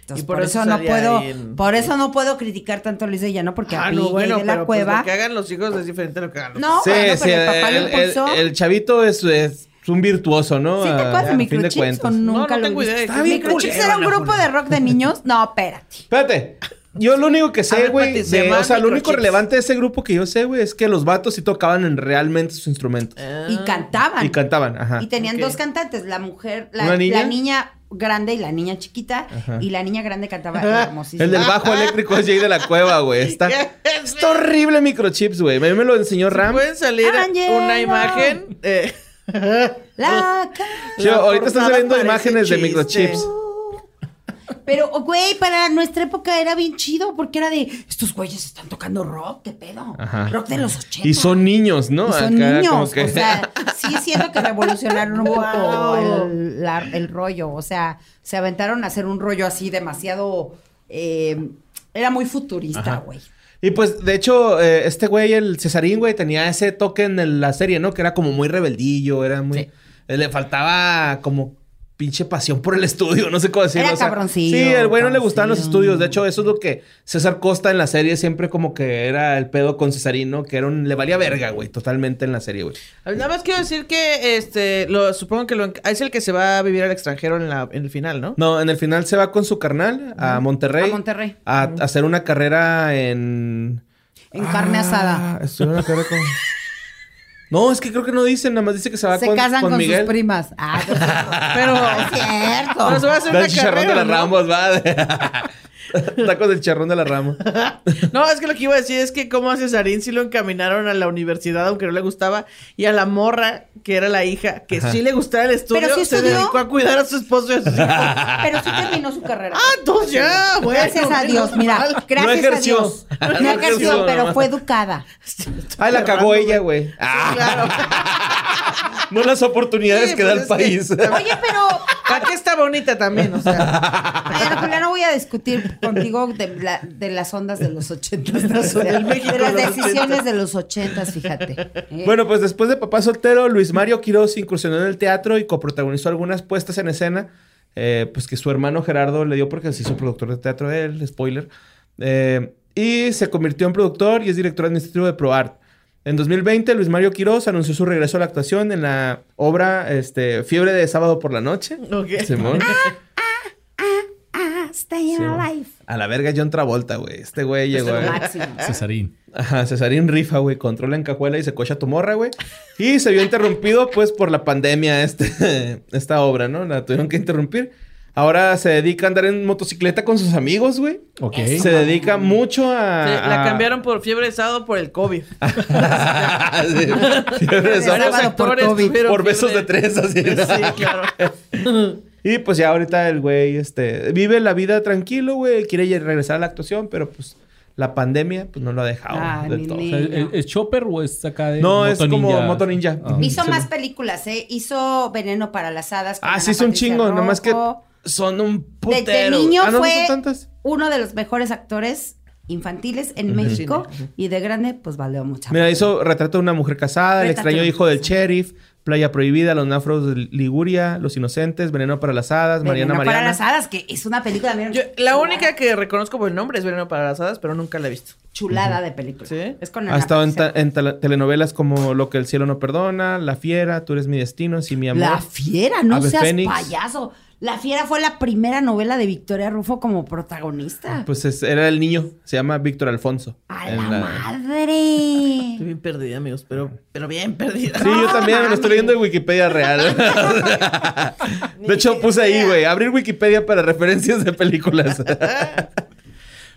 Entonces, Y por, por eso eso no puedo, por eso no puedo criticar tanto a Luis de Llano porque a Ah, mí no, bueno, de la pero pues, Cueva. lo que hagan los hijos es diferente a lo que hagan los No, sí, bueno, sí. pero el papá el, lo el- impulsó. el chavito es, es un virtuoso, ¿no? ¿Sí te acuerdas de a fin de Microchips cuentas. o nunca No, no lo tengo idea de Está bien Microchips culero era un grupo de rock de niños. No, espérate. Espérate. Yo lo único que sé, güey, se o sea, lo único relevante de ese grupo que yo sé, güey, es que los vatos sí tocaban en realmente sus instrumentos. Y cantaban. Y cantaban, ajá. Y tenían dos cantantes, la mujer, la, ¿Una niña? la niña grande y la niña chiquita. Ajá. Y la niña grande cantaba hermosísimo. El del bajo eléctrico es Jay de la Cueva, güey. Está, está horrible microchips, güey. A mí me lo enseñó Ram. Pueden salir una imagen. eh, La Yo, ahorita están saliendo imágenes de microchips. Pero, güey, para nuestra época era bien chido porque era de estos güeyes están tocando rock, ¿qué pedo? Ajá. Rock de los 80. Y son niños, ¿no? Y son Acá niños. que- O sea, sí siento que revolucionaron un poco el, la- el rollo. O sea, se aventaron a hacer un rollo así demasiado. eh, era muy futurista, Ajá. güey. Y pues, de hecho, eh, este güey, el Cesarín, güey, tenía ese toque en el- la serie, ¿no? Que era como muy rebeldillo, era muy... Sí. eh, Le faltaba como pinche pasión por el estudio, no sé cómo decirlo. Era o sea, cabroncillo, Sí, el güey no le gustaban los estudios. De hecho, eso es lo que César Costa en la serie siempre como que era el pedo con Cesarín, ¿no? Que era un... Le valía verga, güey, totalmente en la serie, güey. Nada más quiero decir que, este, lo, supongo que lo, es el que se va a vivir al extranjero en, la, en el final, ¿no? No, en el final se va con su carnal a Monterrey. A Monterrey. A, a hacer una carrera en... En carne asada. Ah, estudió una carrera con... No, es que creo que no dicen, nada más dice que se va Se con, casan con con, Miguel. sus primas. Ah. Pero, es cierto. pero se va a hacer una chicharrón de carrera, las ¿no? Ramos, va. Tacos del chicharrón de las Ramos. No, es que lo que iba a decir es que como a Cesarín sí lo encaminaron a la universidad, aunque no le gustaba, y a la morra, que era la hija, que Ajá. sí le gustaba el estudio, Pero sí se estudió. dedicó a cuidar a su esposo y a sus hijos. Pero sí terminó su carrera. Ah, entonces ya, bueno. Gracias a Dios, mira, gracias ejerció. a Dios. No No ejerció, ejerció, pero fue educada. Ay, la cagó ella, güey. Ah, Claro. no las oportunidades Sí, que da pues el país. que- Oye, pero ¿Para qué está bonita también? O sea, Julia, no voy a discutir contigo de, la- de las ondas de los ochentas. De las de los decisiones de los ochentas, fíjate. ¿eh? Bueno, pues después de Papá Soltero, Luis Mario Quiroz incursionó en el teatro y coprotagonizó algunas puestas en escena, eh, pues que su hermano Gerardo le dio porque se hizo productor de teatro él, spoiler. Eh, y se convirtió en productor y es director administrativo de ProArt. En 2020, Luis Mario Quiroz anunció su regreso a la actuación en la obra este, Fiebre de Sábado por la Noche. ok. Simón. Ah, stay Simón. alive. A la verga John Travolta, güey. Este güey llegó Lo a... máximo. Cesarín. Ajá, Cesarín rifa, güey. Controla en cajuela y se cocha tu morra, güey. Y se vio interrumpido, pues, por la pandemia este, esta obra, ¿no? La tuvieron que interrumpir. Ahora se dedica a andar en motocicleta con sus amigos, güey. Ok. Se dedica mucho a... Sí, la a- cambiaron por fiebre de sábado por el COVID. Sí. Fiebre de sábado por COVID. por besos de tres, así. Sí, claro. Y pues ya ahorita el güey, este, vive la vida tranquilo, güey. Quiere regresar a la actuación, pero pues la pandemia, pues no lo ha dejado Ay, del todo. O sea, ¿es, es Chopper o es acá de No, Moto es como Ninja? Moto Ninja. Ah. Hizo Sí. más películas, ¿eh? Hizo Veneno para las Hadas. con Ah, sí, es un chingo. Nomás que Rojo. Son un De, putero. de niño Ah, no, fue uno de los mejores actores infantiles en México y de grande pues valió mucha Mira, hizo Retrato de una mujer casada, El Retrato extraño de hijo del sheriff, Playa Prohibida, Los náufragos de Liguria, Los inocentes, Veneno para las hadas, Mariana Veneno para Mariana. las Hadas, que es una película bien Yo- la chulada. única que reconozco por el nombre es Veneno para las Hadas, pero nunca la he visto. chulada de película. ¿Sí? Es con Ha estado en, en tele- telenovelas como Lo que el cielo no perdona, La fiera, Tú eres mi destino, Si mi amor. La Fiera, no Ave seas Fénix. payaso. La Fiera fue la primera novela de Victoria Rufo como protagonista. Pues es- era el niño, se llama Víctor Alfonso. ¡A En la, la- madre! Estoy bien perdida, amigos, pero, pero bien perdida. Sí, yo también me lo estoy leyendo de Wikipedia real. de hecho, puse ahí, güey, abrir Wikipedia para referencias de películas.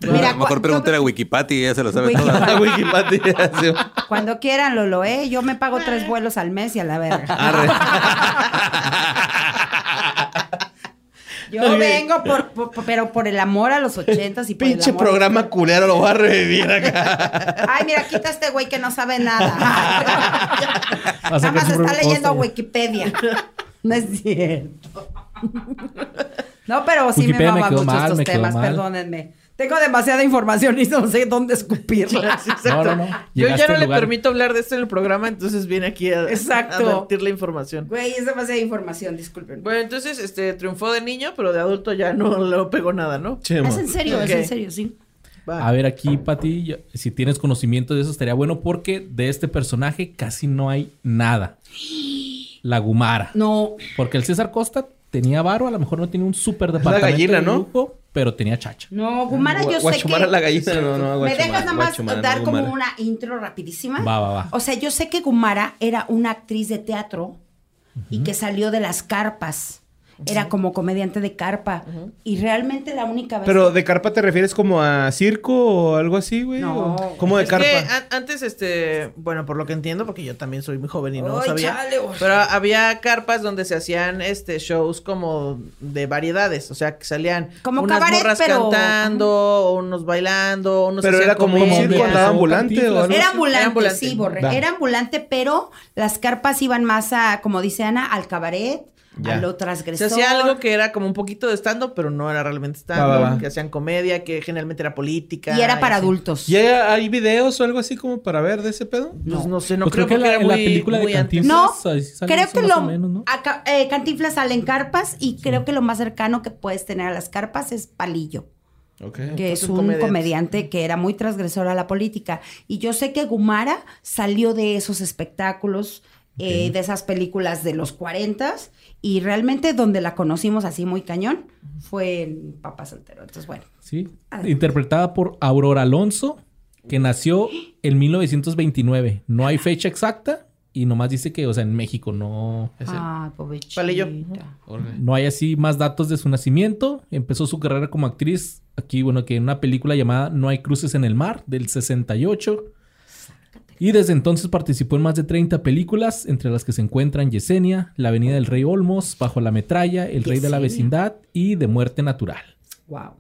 Mira, a lo mejor pregúntale a Wikipati, ella se lo sabe Wikipati. Wikipedia. sí. Cuando quieran, Lolo, ¿eh? Yo me pago tres vuelos al mes y a la verga. Arre. Yo vengo por, por- por- pero por el amor a los ochentas y por el Pinche amor- programa culero, lo voy a revivir acá. Ay, mira, quita a este güey que no sabe nada. Va Nada más está leyendo. Wikipedia. No es cierto. No, pero sí Wikipedia me maman mucho mal, estos temas, mal. perdónenme. Tengo demasiada información y no sé dónde escupirla. No, no, no. Yo ya no le lugar. permito hablar de esto en el programa, entonces viene aquí a, Exacto. a advertir la información. Güey, es demasiada información, disculpen. Bueno, entonces, este, triunfó de niño, pero de adulto ya no le pegó nada, ¿no? Es en serio, es en serio, sí. Va. A ver, aquí, Pati, yo- si tienes conocimiento de eso, estaría bueno porque de este personaje casi no hay nada. La Gumara. No, Porque el César Costa tenía varo, a lo mejor no tenía un súper la departamento gallina, de ¿no? lujo, pero tenía chacha. no, Gumara yo sé Guachumara que... la gallina, no, no, ¿Me Guachumara, dejas nada más Guachumara, dar no, como una intro rapidísima? Va, va, va. O sea, yo sé que Gumara era una actriz de teatro y que salió de las carpas. Era como comediante de carpa. Y realmente la única vez... Pero de carpa te refieres como a circo o algo así, güey? No. ¿O ¿Cómo de Es carpa? que antes, este, bueno, por lo que entiendo, porque yo también soy muy joven y no Ay, sabía. chale, pero había carpas donde se hacían este shows como de variedades. O sea, que salían Como unas cabaret, morras pero- cantando, unos bailando, unos Pero era como un circo, andaba ambulante o Cantinflas. algo Era ambulante, Era ambulante. sí, Borre. Va. Era ambulante, pero las carpas iban más a, como dice Ana, al cabaret, Ya. a lo Se transgresor. hacía algo que era como un poquito de stand-up, pero no era realmente stand-up. Que hacían comedia, que generalmente era política. Y era para así. adultos. ¿Y hay, hay videos o algo así como para ver de ese pedo? Pues no sé, no Pues creo, creo que era la muy, película de muy. Cantinflas- No, creo que más lo... o menos, ¿no? acá, eh, Cantinflas sale en carpas y creo que lo más cercano que puedes tener a las carpas es Palillo. Ok. que es un comediante. comediante que era muy transgresor a la política. Y yo sé que Gumara salió de esos espectáculos, eh, de esas películas de los 40 y realmente donde la conocimos así muy cañón fue en Papá Soltero. Entonces, bueno. Sí. Adelante. Interpretada por Aurora Alonso, que nació en 1929. No hay fecha exacta y nomás dice que, o sea, en México no, pobrecita. Palillo. no hay así más datos de su nacimiento. Empezó su carrera como actriz aquí, bueno, que en una película llamada No hay cruces en el mar del 68. Y desde entonces participó en más de 30 películas, entre las que se encuentran Yesenia, La Avenida del Rey Olmos, Bajo la Metralla, El Rey de la. Vecindad y De Muerte Natural. Wow.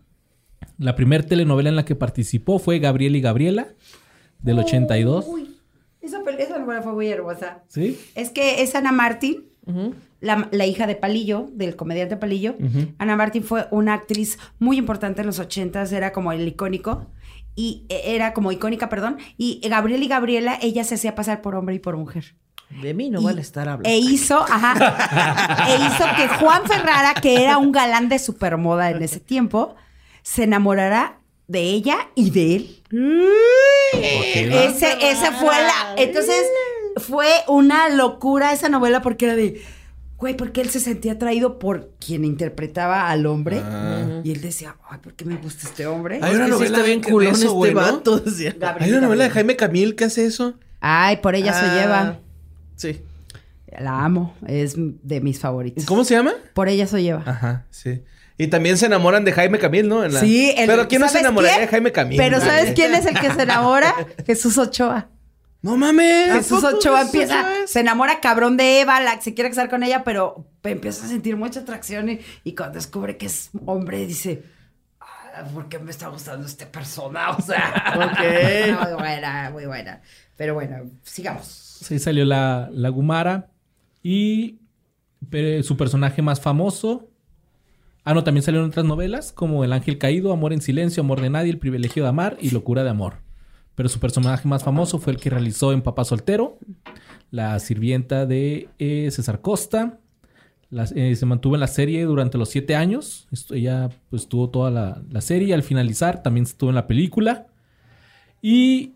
La primera telenovela en la que participó fue Gabriel y Gabriela, del 82. Uy, esa, pel- esa novela fue muy hermosa. ¿Sí? Es que es Ana Martín, la, la hija de Palillo, del comediante Palillo. Ana Martín fue una actriz muy importante en los ochentas, era como el icónico. Y eh, era como icónica, perdón. Y Gabriel y Gabriela, ella se hacía pasar por hombre y por mujer. De mí no Y- vale estar hablando. E hizo, ajá, e hizo que Juan Ferrara, que era un galán de supermoda en ese tiempo, se enamorara de ella y de él. Ese, ese fue la. Entonces, fue una locura esa novela porque era de. Güey, porque él se sentía atraído por quien interpretaba al hombre. Y él decía, ay, ¿por qué me gusta este hombre? Hay una novela está bien culón este güey, ¿no? vato. decía. Hay una novela de. Jaime Camil que hace eso. Ay, por ella se Ah, lleva. Sí. La amo, es de mis favoritos. ¿Cómo se llama? Por ella se lleva. Ajá, sí. Y también se enamoran de Jaime Camil, ¿no? En la- Sí, el- Pero ¿quién no se ¿sabes enamoraría quién? de Jaime Camil? Pero? ¿sabes quién es el que se enamora? Jesús Ochoa. ¡No mames! Jesús poco Ochoa Jesús empieza, se enamora cabrón de Eva, la, se quiere casar con ella, pero empieza a sentir mucha atracción y, y cuando descubre que es hombre dice, "Ah, ¿por qué me está gustando este persona? O sea, Ok. muy buena, muy buena. Pero bueno, sigamos. Sí, salió la, la Gumara. Y pero su personaje más famoso. Ah, no, también salieron otras novelas como El Ángel Caído, Amor en Silencio, Amor de Nadie, El Privilegio de Amar y Locura de Amor. Pero su personaje más famoso fue el que realizó en Papá Soltero, la sirvienta de eh, César Costa. La- eh, se mantuvo en la serie durante los siete años. Esto- ella pues tuvo toda la, la serie. Al finalizar también estuvo en la película. Y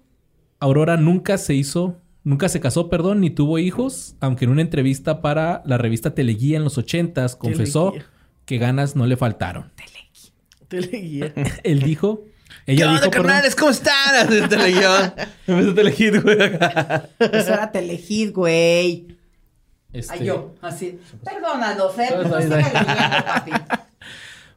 Aurora nunca se hizo, nunca se casó, perdón, ni tuvo hijos, aunque en una entrevista para la revista Teleguía en los ochentas confesó Teleguía. que ganas no le faltaron. Teleguía. Él dijo, ¿Qué ella onda, dijo, perdón, carnales? ¿Cómo están? Vez de Telehit, güey. Eso era Telehit, güey. este, Ay, yo, así. Perdónanos, ¿eh? No papi.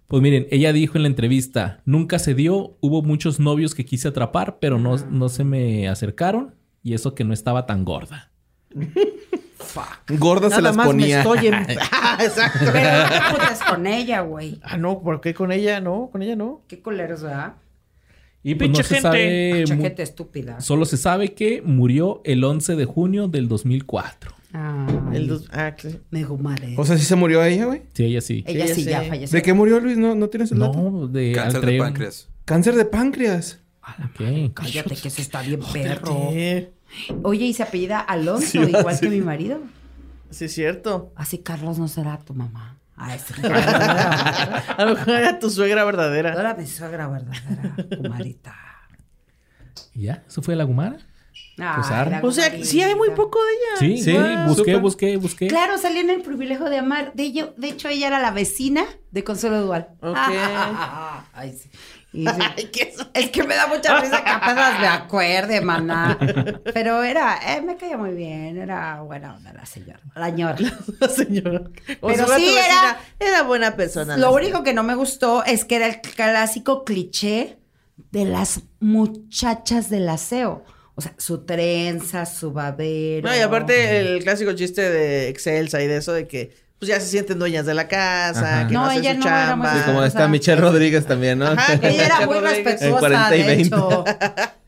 Pues miren, ella dijo en la entrevista, nunca se dio, hubo muchos novios que quise atrapar, pero no, no se me acercaron y eso que no estaba tan gorda. Gorda se las más ponía. me estoy en... Ah, Exacto. Pero no te con ella, güey. Ah, no, ¿por qué con ella? No, con ella no. Qué culeros, ¿verdad? Y pues no se gente. sabe, mu- Chaqueta estúpida. solo se sabe que murió el 11 de junio del 2004. Ay, El dos... Ah, sí. me gumaré. O sea, ¿sí se murió ella, güey? Sí, ella sí. Ella ella sí, ya falleció. ¿De qué murió, Luis? ¿No, no tienes el dato? No, de Cáncer de páncreas. Cáncer de páncreas. Ok. Cállate, que eso está bien perro. Oye, y se apellida Alonso, Sí, igual sí. que mi marido. sí es cierto. Así Carlos no será tu mamá. Ah, este. A lo mejor era tu suegra verdadera. Ahora mi suegra verdadera, Gumarita. ¿Y ya? ¿Eso fue la Gumara? Ay, arma. la O sea, sí hay muy poco de ella. Sí, Sí, busqué, busqué, busqué. Claro, salió en el privilegio de amar. De, ello, de hecho, ella era la vecina de Consuelo Dual. Ok. Ay, sí. Y sí. Ay, ¿qué es? Que me da mucha risa que apenas me acuerde, maná. Pero era, eh, me caía muy bien, era buena onda la señora, la señora. La señora. Pero sí era-. Era buena persona. Lo único que no me gustó es que era el clásico cliché de las muchachas del aseo. O sea, su trenza, su babero. No, y aparte el clásico chiste de Excelsa y de eso de que pues ya se sienten dueñas de la casa, Ajá. que no, No, hacen ella su no era muy- chamba. Como está Michelle Rodríguez también, ¿no? Ajá, Ella era muy respetuosa, 40 y de 20. hecho.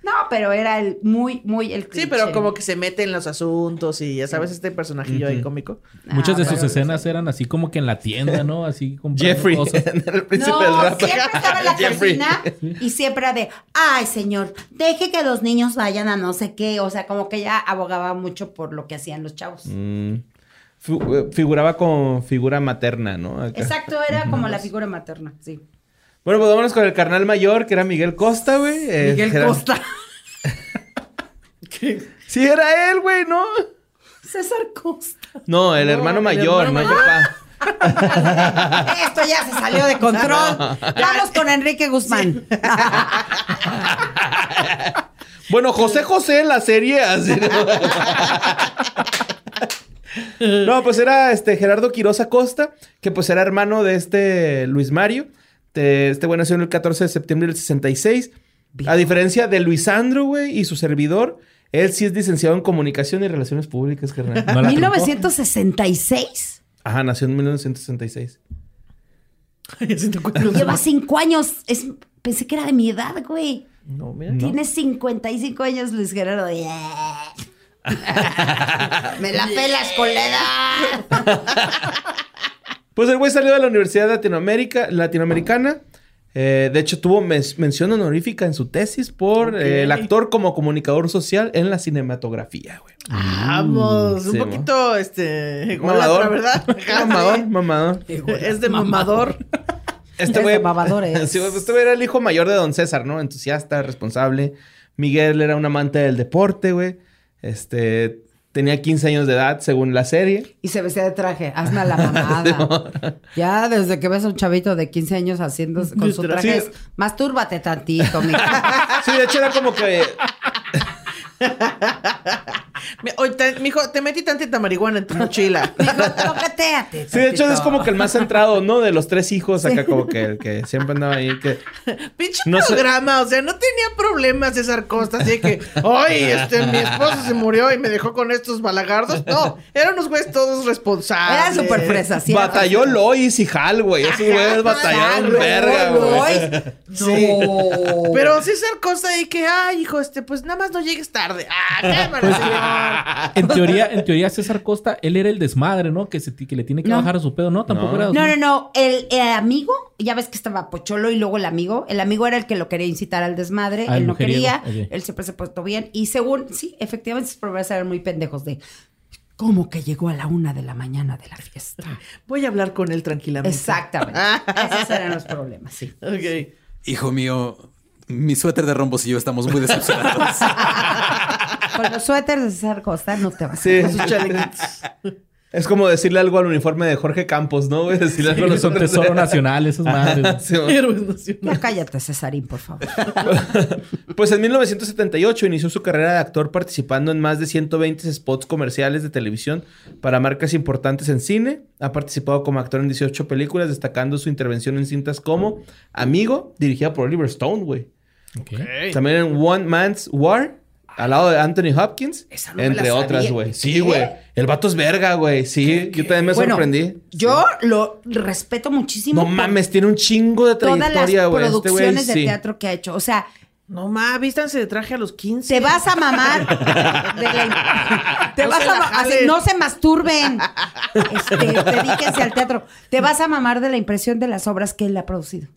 No, pero era el muy, muy el cliché. Sí, pero como que se mete en los asuntos y ya sabes este personajillo ahí cómico. Muchas de Ah, sus escenas eran así como que en la tienda, ¿no? Así comprando Jeffrey, cosas. el príncipe no, del rap. siempre estaba en la Jeffrey. cocina y siempre era de, ay, señor, deje que los niños vayan a no sé qué. O sea, como que ella abogaba mucho por lo que hacían los chavos. Mm. Eh, figuraba con figura materna, ¿no? Acá. Exacto, era como la figura materna, sí. Bueno, pues vámonos con el carnal mayor, que era Miguel Costa, güey. Eh, Miguel era- Costa. Sí, era él, güey, ¿no? César Costa. No, el No, hermano el mayor, hermano papá. Esto ya se salió de control. Vamos con Enrique Guzmán. Bueno, José José en la serie, así, ¿no? No, pues era este Gerardo Quiroz Acosta, que pues era hermano de este Luis Mario. De- Este güey nació en el 14 de septiembre del 66. A diferencia de Luisandro, güey, y su servidor, él sí es licenciado en comunicación y relaciones públicas, carnal. No la truncó. 1966. Ajá, nació en 1966. Ya se te cuentan los- Lleva cinco años. Es, pensé que era de mi edad, güey. No, mira. Tiene 55 años Luis Gerardo. Yeah. Me la pelas con la edad. Pues el güey salió de la Universidad Latinoamérica, Latinoamericana. Eh, de hecho, tuvo mes- mención honorífica en su tesis por eh, el actor como comunicador social en la cinematografía, güey. Vamos, un Sí, poquito, este, Mamador. ¿verdad? mamador, mamador. Es de mamador. Este Es güey. Sí, güey, este güey era el hijo mayor de Don César, ¿no? Entusiasta, responsable. Miguel era un amante del deporte, güey. Este. Tenía 15 años de edad, según la serie. Y se vestía de traje. Hazme a la mamada. ya desde que ves a un chavito de 15 años haciendo con su Sí. traje, es, mastúrbate tantito, mija. Sí, de hecho era como que. Oye, te- mijo, te metí tantita marihuana en tu mochila. Mijo, Sí, de hecho es como que el más centrado, ¿no? De los tres hijos, acá como que el que siempre andaba ahí. Que... Pinche No sé- programa, o sea, no tenía problemas César Costa, así que, ay, este, mi esposo se murió y me dejó con estos balagardos. No, eran unos güeyes todos responsables. Era súper fresa, sí. Batalló. Lois y Hal, güey. Esos güeyes batallaron verga, güey. No. Pero César Costa y que, ay, hijo, este, pues nada más no llegues tarde. Ah, cámara, señor. En teoría, en teoría, César Costa, él era el desmadre, ¿no? Que, se, que le tiene que No. bajar a su pedo, ¿no? Tampoco No. era. No, no, no. El, el amigo, ya ves que estaba Pocholo y luego el amigo. El amigo era el que lo quería incitar al desmadre. Ah, él no quería. Él siempre se portó bien. Y según, sí, efectivamente, sus problemas eran muy pendejos de cómo que llegó a la una de la mañana de la fiesta. Voy a hablar con él tranquilamente. Exactamente. Esos eran los problemas, sí. Ok. Hijo mío, mi suéter de rombos y yo estamos muy decepcionados. Con los suéteres de César Costa no te vas. Sí. Sus chalequitos. Es como decirle algo al uniforme de Jorge Campos, ¿no? güey? Decirle algo a los Son tesoro nacional, madres. Sí. Ya cállate, Cesarín, por favor. Pues en 1978 inició su carrera de actor participando en más de 120 spots comerciales de televisión para marcas importantes en cine. Ha participado como actor en 18 películas, destacando su intervención en cintas como Amigo, dirigida por Oliver Stone, güey. También en One Man's War, al lado de Anthony Hopkins, Esa no me entre la otras, güey. ¿Qué? Sí, güey. El vato es verga, güey. Sí, yo también me Bueno, sorprendí. Yo lo respeto muchísimo. No mames, tiene un chingo de Todas las trayectoria, güey. Este güey, producciones de sí. teatro que ha hecho. O sea, No ma, vístanse de traje a los 15. te vas a mamar. de la- te No vas se a así, no se masturben. Este, dedíquense al teatro. Te vas a mamar de la impresión de las obras que él ha producido.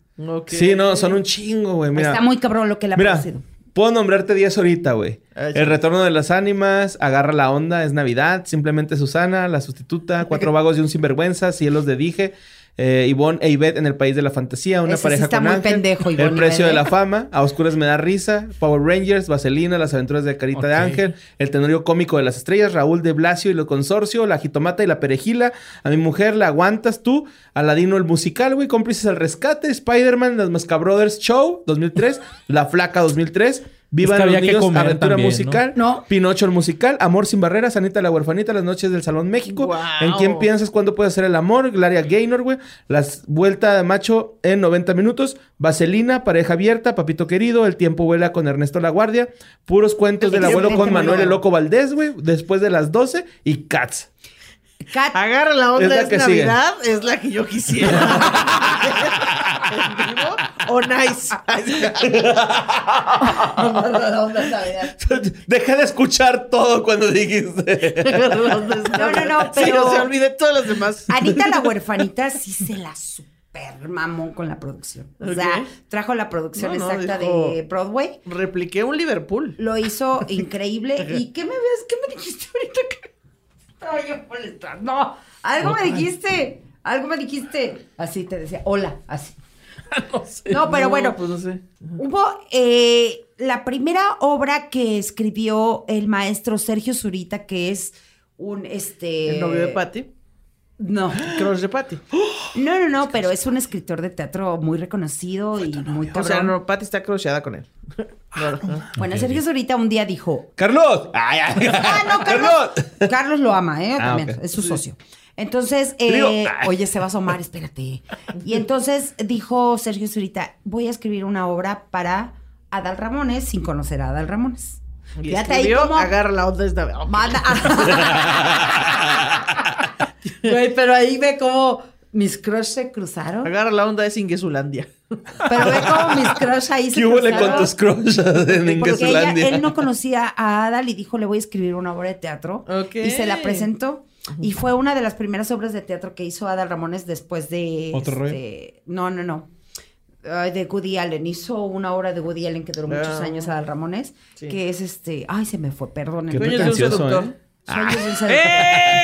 Sí, no, son un chingo, güey. Mira. Está muy cabrón lo que él ha Mira, producido. Puedo nombrarte 10 ahorita, güey. Ah. El retorno de las ánimas, Agarra la onda, es Navidad, Simplemente Susana, La Sustituta, Cuatro Vagos y un Sinvergüenza, Cielos de Dije, Eh, Ivonne e Ivette en el país de la fantasía. Una Ese sí pareja está con muy Ángel. pendejo, Ivonne El precio de la fama. A oscuras me da risa. Power Rangers, Vaselina, Las aventuras de Carita de. Ángel. El tenorio cómico de las estrellas. Raúl de Blasio y lo consorcio. La jitomata y la perejila. A mi mujer la aguantas tú. Aladino el musical, güey. Cómplices al rescate. Spider-Man, Las Masca Brothers Show 2003. La Flaca 2003. Viva Es que los que niños, aventura musical. No. Pinocho el musical, Amor sin barreras, Anita la huerfanita, Las noches del Salón México. ¿En quién piensas cuándo puede ser el amor? Glaria Gaynor, güey. Las vuelta de macho en 90 minutos. Vaselina, pareja abierta, Papito querido, El tiempo vuela con Ernesto La Guardia. Puros cuentos del abuelo con Manuel el Loco Valdés, güey. Después de las 12 y Cats. Cat- Agarra la onda, Es la es, que sigue. Navidad, es la que yo quisiera. ¿En vivo o nice? Agarra la onda es Navidad. Dejé de escuchar todo cuando dijiste. No, no, no, Sí, pero- o sea, olvidé todas las demás. Anita la huerfanita sí se la super mamó con la producción. O sea, trajo la producción No, no, exacta dijo- de Broadway. Repliqué un Liverpool. Lo hizo increíble. ¿Y qué me ves? ¿Qué me dijiste ahorita? Yo molestando. Algo me dijiste. Algo me dijiste. Así te decía. Hola. Así. No sé. No, pero bueno. Pues no sé. Hubo eh, la primera obra que escribió el maestro Sergio Zurita, que es un este. El novio de Patty. No. Crush de Patty. No, no, no, pero es un escritor de teatro muy reconocido y muy O cabrón. sea, no, Patty está crocheada con él. No, no. Bueno, Sergio Zurita un día dijo, ¡Carlos! Ay, ay. Ah, no, Carlos. Carlos lo ama, ¿eh? Ah, También, es su socio. Entonces, eh, oye, se va a asomar, espérate. Y entonces dijo Sergio Zurita, voy a escribir una obra para Adal Ramones sin conocer a Adal Ramones. Y Fíjate ahí escribió, agarra la onda es Navidad. Manda- Güey, pero ahí ve cómo mis crush se cruzaron. Agarra la onda es Ingesulandia. Pero ve cómo mis crush ahí se ¿Qué hubo cruzaron. con tus crushes en Porque ella- él no conocía a Adal y dijo, le voy a escribir una obra de teatro. Y se la presentó. Y fue una de las primeras obras de teatro que hizo Adal Ramones después de... ¿Otro este, No, no, no. De Woody Allen. Hizo una obra de Woody Allen que duró muchos Ah. años Adal Ramones. Sí. Que es este... Ay, se me fue, perdón. Qué Sueños de un pretencioso, seductor. ¿eh? Sueños de un seductor.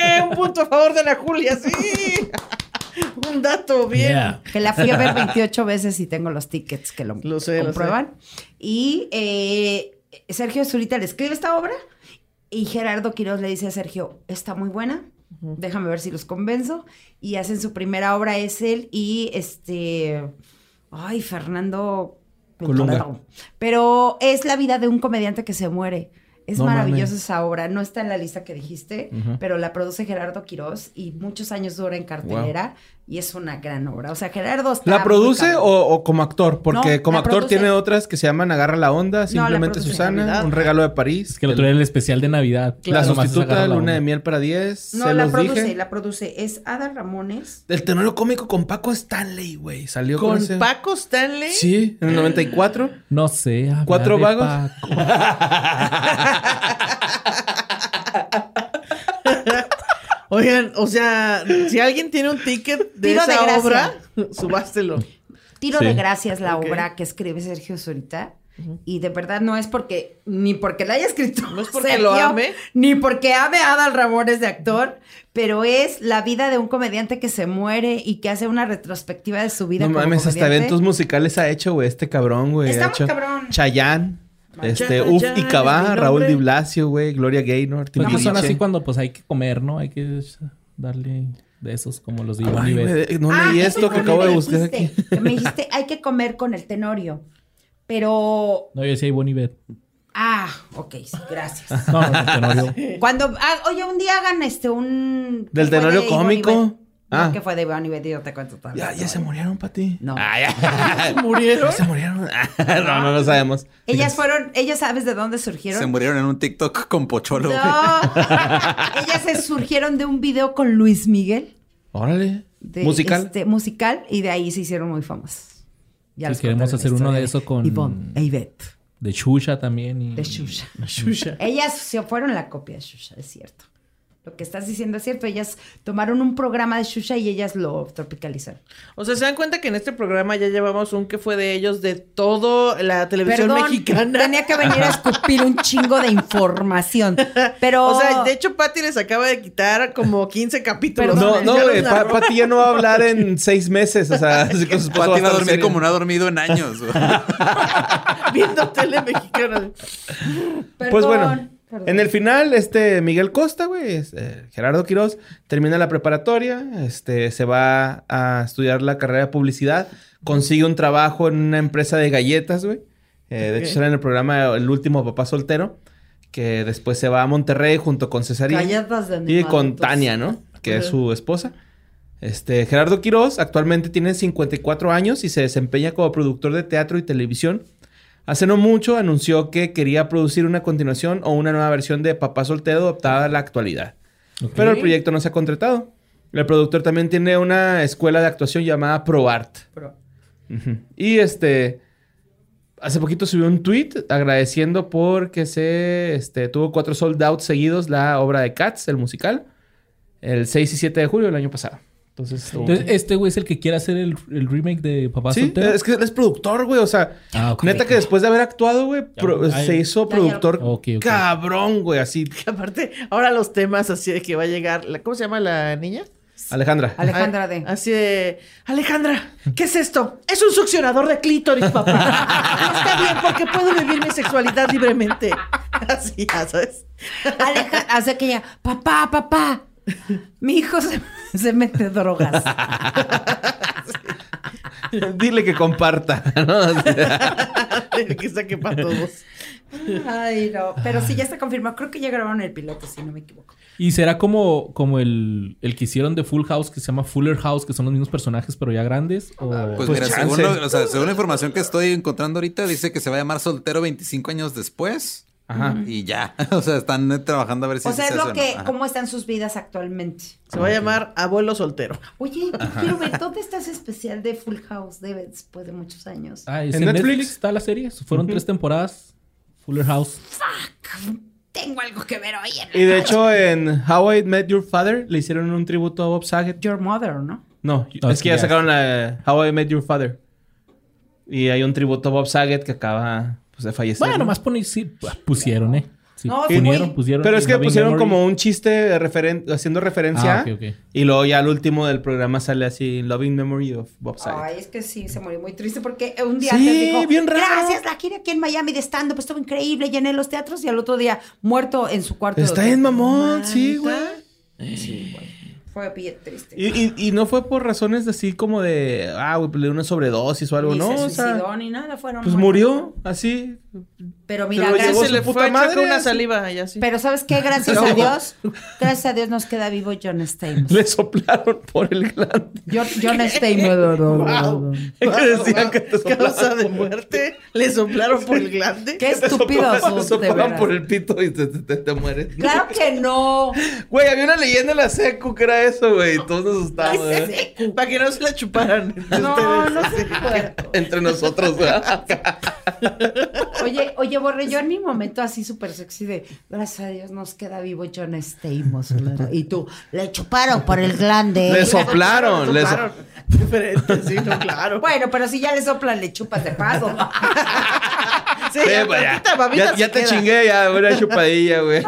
¡Eh! Un punto a favor de la Julia, sí. Un dato bien. Yeah. Que la fui a ver 28 veces y tengo los tickets que lo, Lo sé, lo comprueban. Y eh, Sergio Zurita le escribe esta obra y Gerardo Quiroz le dice a Sergio, está muy buena, déjame ver si los convenzo. Y hacen su primera obra, es él y este... Ay, Fernando... Colunga. Pero es la vida de un comediante que se muere. Es No maravillosa mames. esa obra. No está en la lista que dijiste, pero la produce Gerardo Quiroz y muchos años dura en cartelera y es una gran obra. O sea, Gerardo está ¿La produce o, o como actor? Porque No, como actor produce. tiene otras que se llaman Agarra la Onda, Simplemente Susana, Navidad. Un regalo de París. Es que el otro día el especial de Navidad. La sustituta, la Luna de. Miel para 10. No, se la los produce, dije. la produce. Es Ada Ramones. El tenorio cómico con Paco Stanley, güey. Salió con, Con ese- Paco Stanley. Sí, en el 94. No sé. ¿Cuatro de vagos? Paco. Oigan, o sea, si alguien tiene un ticket de Tiro esa obra, subástelo. Tiro Sí. de gracias la obra que escribe Sergio Zurita. Y de verdad no es porque, ni porque la haya escrito. No es porque lo ame. Ni porque ame a Adal Ramones de actor, pero es la vida de un comediante que se muere y que hace una retrospectiva de su vida. No como mames, hasta comediante. eventos musicales ha hecho, güey, este cabrón, güey. Está Ha muy hecho cabrón. Chayanne, este, Uf es y Cabá. Raúl Di Blasio, güey, Gloria Gaynor, Pues que son así cuando pues hay que comer, ¿no? Hay que darle de esos como los de Iván Ay, no Ah, leí eso esto que acabo de buscar aquí. me dijiste, hay que comer con el tenorio. Pero. No, yo decía Iván Beth. Ah, ok, sí, gracias. No, no, no, Tenorio. Cuando, ah, oye, un día hagan este, un... ¿Del ¿qué fue tenorio cómico? Ah. No, que fue de Iván y Beth, yo te cuento todo. Ya, ya se murieron, Pati. No. Ah, ya. ¿Murieron? Ya se murieron. no, no lo sabemos. Ellas fueron, ellas sabes de dónde surgieron. Se murieron en un TikTok con Pocholo. No. ellas se surgieron de un video con Luis Miguel. Órale. de, Musical. este, musical, y de ahí se hicieron muy famosas. Ya Sí, les queremos hacer uno de eso con- Ivonne e Ivette. De Shusha también. Y... De Shusha. Shusha. Ellas se fueron la copia de Shusha, es cierto. Lo que estás diciendo es cierto. Ellas tomaron un programa de Shusha y ellas lo tropicalizaron. O sea, se dan cuenta que en este programa ya llevamos un que fue de ellos de todo la televisión Perdón, mexicana. tenía que venir a escupir un chingo de información. Pero... O sea, de hecho, Patty les acaba de quitar como 15 capítulos. No, Ya no, los güey. Pa- narró. Pati ya no va a hablar en seis meses. O sea, así que va a dormir serio. como no ha dormido en años. Viendo tele mexicana. Pues Perdón, bueno, perdón. en el final, este Miguel Costa, güey, eh, Gerardo Quiroz, termina la preparatoria, este, se va a estudiar la carrera de publicidad, consigue un trabajo en una empresa de galletas, güey. Eh, de hecho, sale en el programa El último papá soltero, que después se va a Monterrey junto con Cesarín Galletas de y con. Tania, ¿no? Que es su esposa. Este, Gerardo Quiroz actualmente tiene 54 años y se desempeña como productor de teatro y televisión. Hace no mucho anunció que quería producir una continuación o una nueva versión de Papá Soltero adaptada a la actualidad. Pero el proyecto no se ha contratado. El productor también tiene una escuela de actuación llamada ProArt. Ujú. Y este. Hace poquito subió un tweet agradeciendo porque se este, tuvo cuatro sold out seguidos la obra de Cats, el musical, el 6 y 7 de julio del año pasado. Entonces, Entonces, este güey es el que quiere hacer el, el remake de Papá sí, Soltero. es que él es productor, güey. O sea, Ah, neta que después de haber actuado, güey, Ya, ya, se ya. hizo Ya, ya. productor cabrón, güey. Así, Que aparte, ahora los temas así de que va a llegar. la- ¿Cómo se llama la niña? Alejandra. Alejandra de... Así de. Alejandra, ¿qué es esto? Es un succionador de clítoris, papá. Está bien porque puedo vivir mi sexualidad libremente. Así, ya sabes. Aleja, hace que ella, papá, papá, mi hijo se, se mete drogas. Dile que comparta, ¿no? que saque para todos. Ay, no. Pero sí, ya está confirmado. Creo que ya grabaron el piloto, si no me equivoco. Y será como, como el, el que hicieron de Full House, que se llama Fuller House, que son los mismos personajes, pero ya grandes. O... Pues, Pues mira, chance. según, lo- o sea, según la información que estoy encontrando ahorita, dice que se va a llamar Soltero 25 años después. Ajá. Y ya. O sea, están eh, trabajando a ver si O sea, se es lo que, Ajá. cómo están sus vidas actualmente. Se va a llamar Abuelo Soltero. Oye, yo quiero ver, ¿dónde está ese especial de Full House de después de muchos años? Ah, ¿es ¿En en, Netflix? Netflix? está la serie. Fueron tres temporadas. Fuller House. Tengo algo que ver hoy en Y de hecho, en How I Met Your Father le hicieron un tributo a Bob Saget. Your Mother, ¿no? No, No, es que ya ya. sacaron la How I Met Your Father. Y hay un tributo a Bob Saget que acaba pues, de fallecer. Bueno, ¿no? nomás sí, pusieron, ¿eh? Sí, No, sí, pusieron, güey. pusieron. Pero es que pusieron Memory. como un chiste referen- haciendo referencia. Ah, ok, ok. Y luego ya al último del programa sale así Loving Memory of Bob Saget. Ay, es que sí, se murió muy triste porque un día Sí, antes dijo, bien raro. gracias, la gira aquí en Miami de stand-up, estuvo increíble, llené los teatros y al otro día muerto en su cuarto. Está en mamón, sí, güey. Fue bien triste. Y, y- y no fue por razones así como de, ah, güey, le dio una sobredosis o algo, Ni ¿no? se O sea, suicidó ni nada, fueron pues muertos. murió así. Pero mira, Pero gracias. se le puta fue a echar madre, una saliva y así. Pero ¿sabes qué? Gracias a Dios, gracias a Dios nos queda vivo John Stamos. Le soplaron por el glande. John, John Stamos. Wow. Es que decían que te Causa de por- muerte. Le soplaron por el glande. Qué Te estúpidos soplaban- te por el pito y te, te- te mueres. Claro que no. Güey, había una leyenda en la secu que era eso, güey. Todos nos asustábamos. ¿eh? Para que no se la chuparan. No, no Ustedes. se puede. Entre nosotros, güey. Oye, oye, Borre, yo en mi momento así súper sexy de gracias a Dios nos queda vivo John Stamos. Y tú, le chuparon por el glande. Le soplaron. le so- Soplaron. Diferente, sí, no, claro. Bueno, pero si ya le soplan, le chupas de paso. Sí, Sí, ya, te chingué, ya, una chupadilla, güey.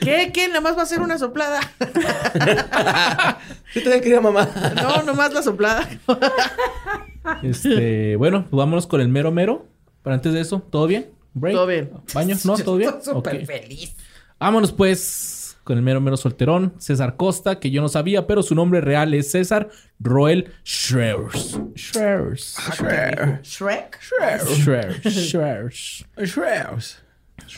¿Qué? ¿Qué? Nada más va a ser una soplada. Yo también quería mamá. No, nomás la soplada. Este, bueno, pues vámonos con el mero mero. Pero antes de eso, ¿todo bien? ¿Break? Todo bien. ¿Baño? ¿No? ¿Todo bien? Estoy súper feliz. Vámonos pues con el mero mero solterón, César Costa, que yo no sabía, pero su nombre real es César Roel Schreurs. Schreurs. Shrek. Schreurs. Schreurs.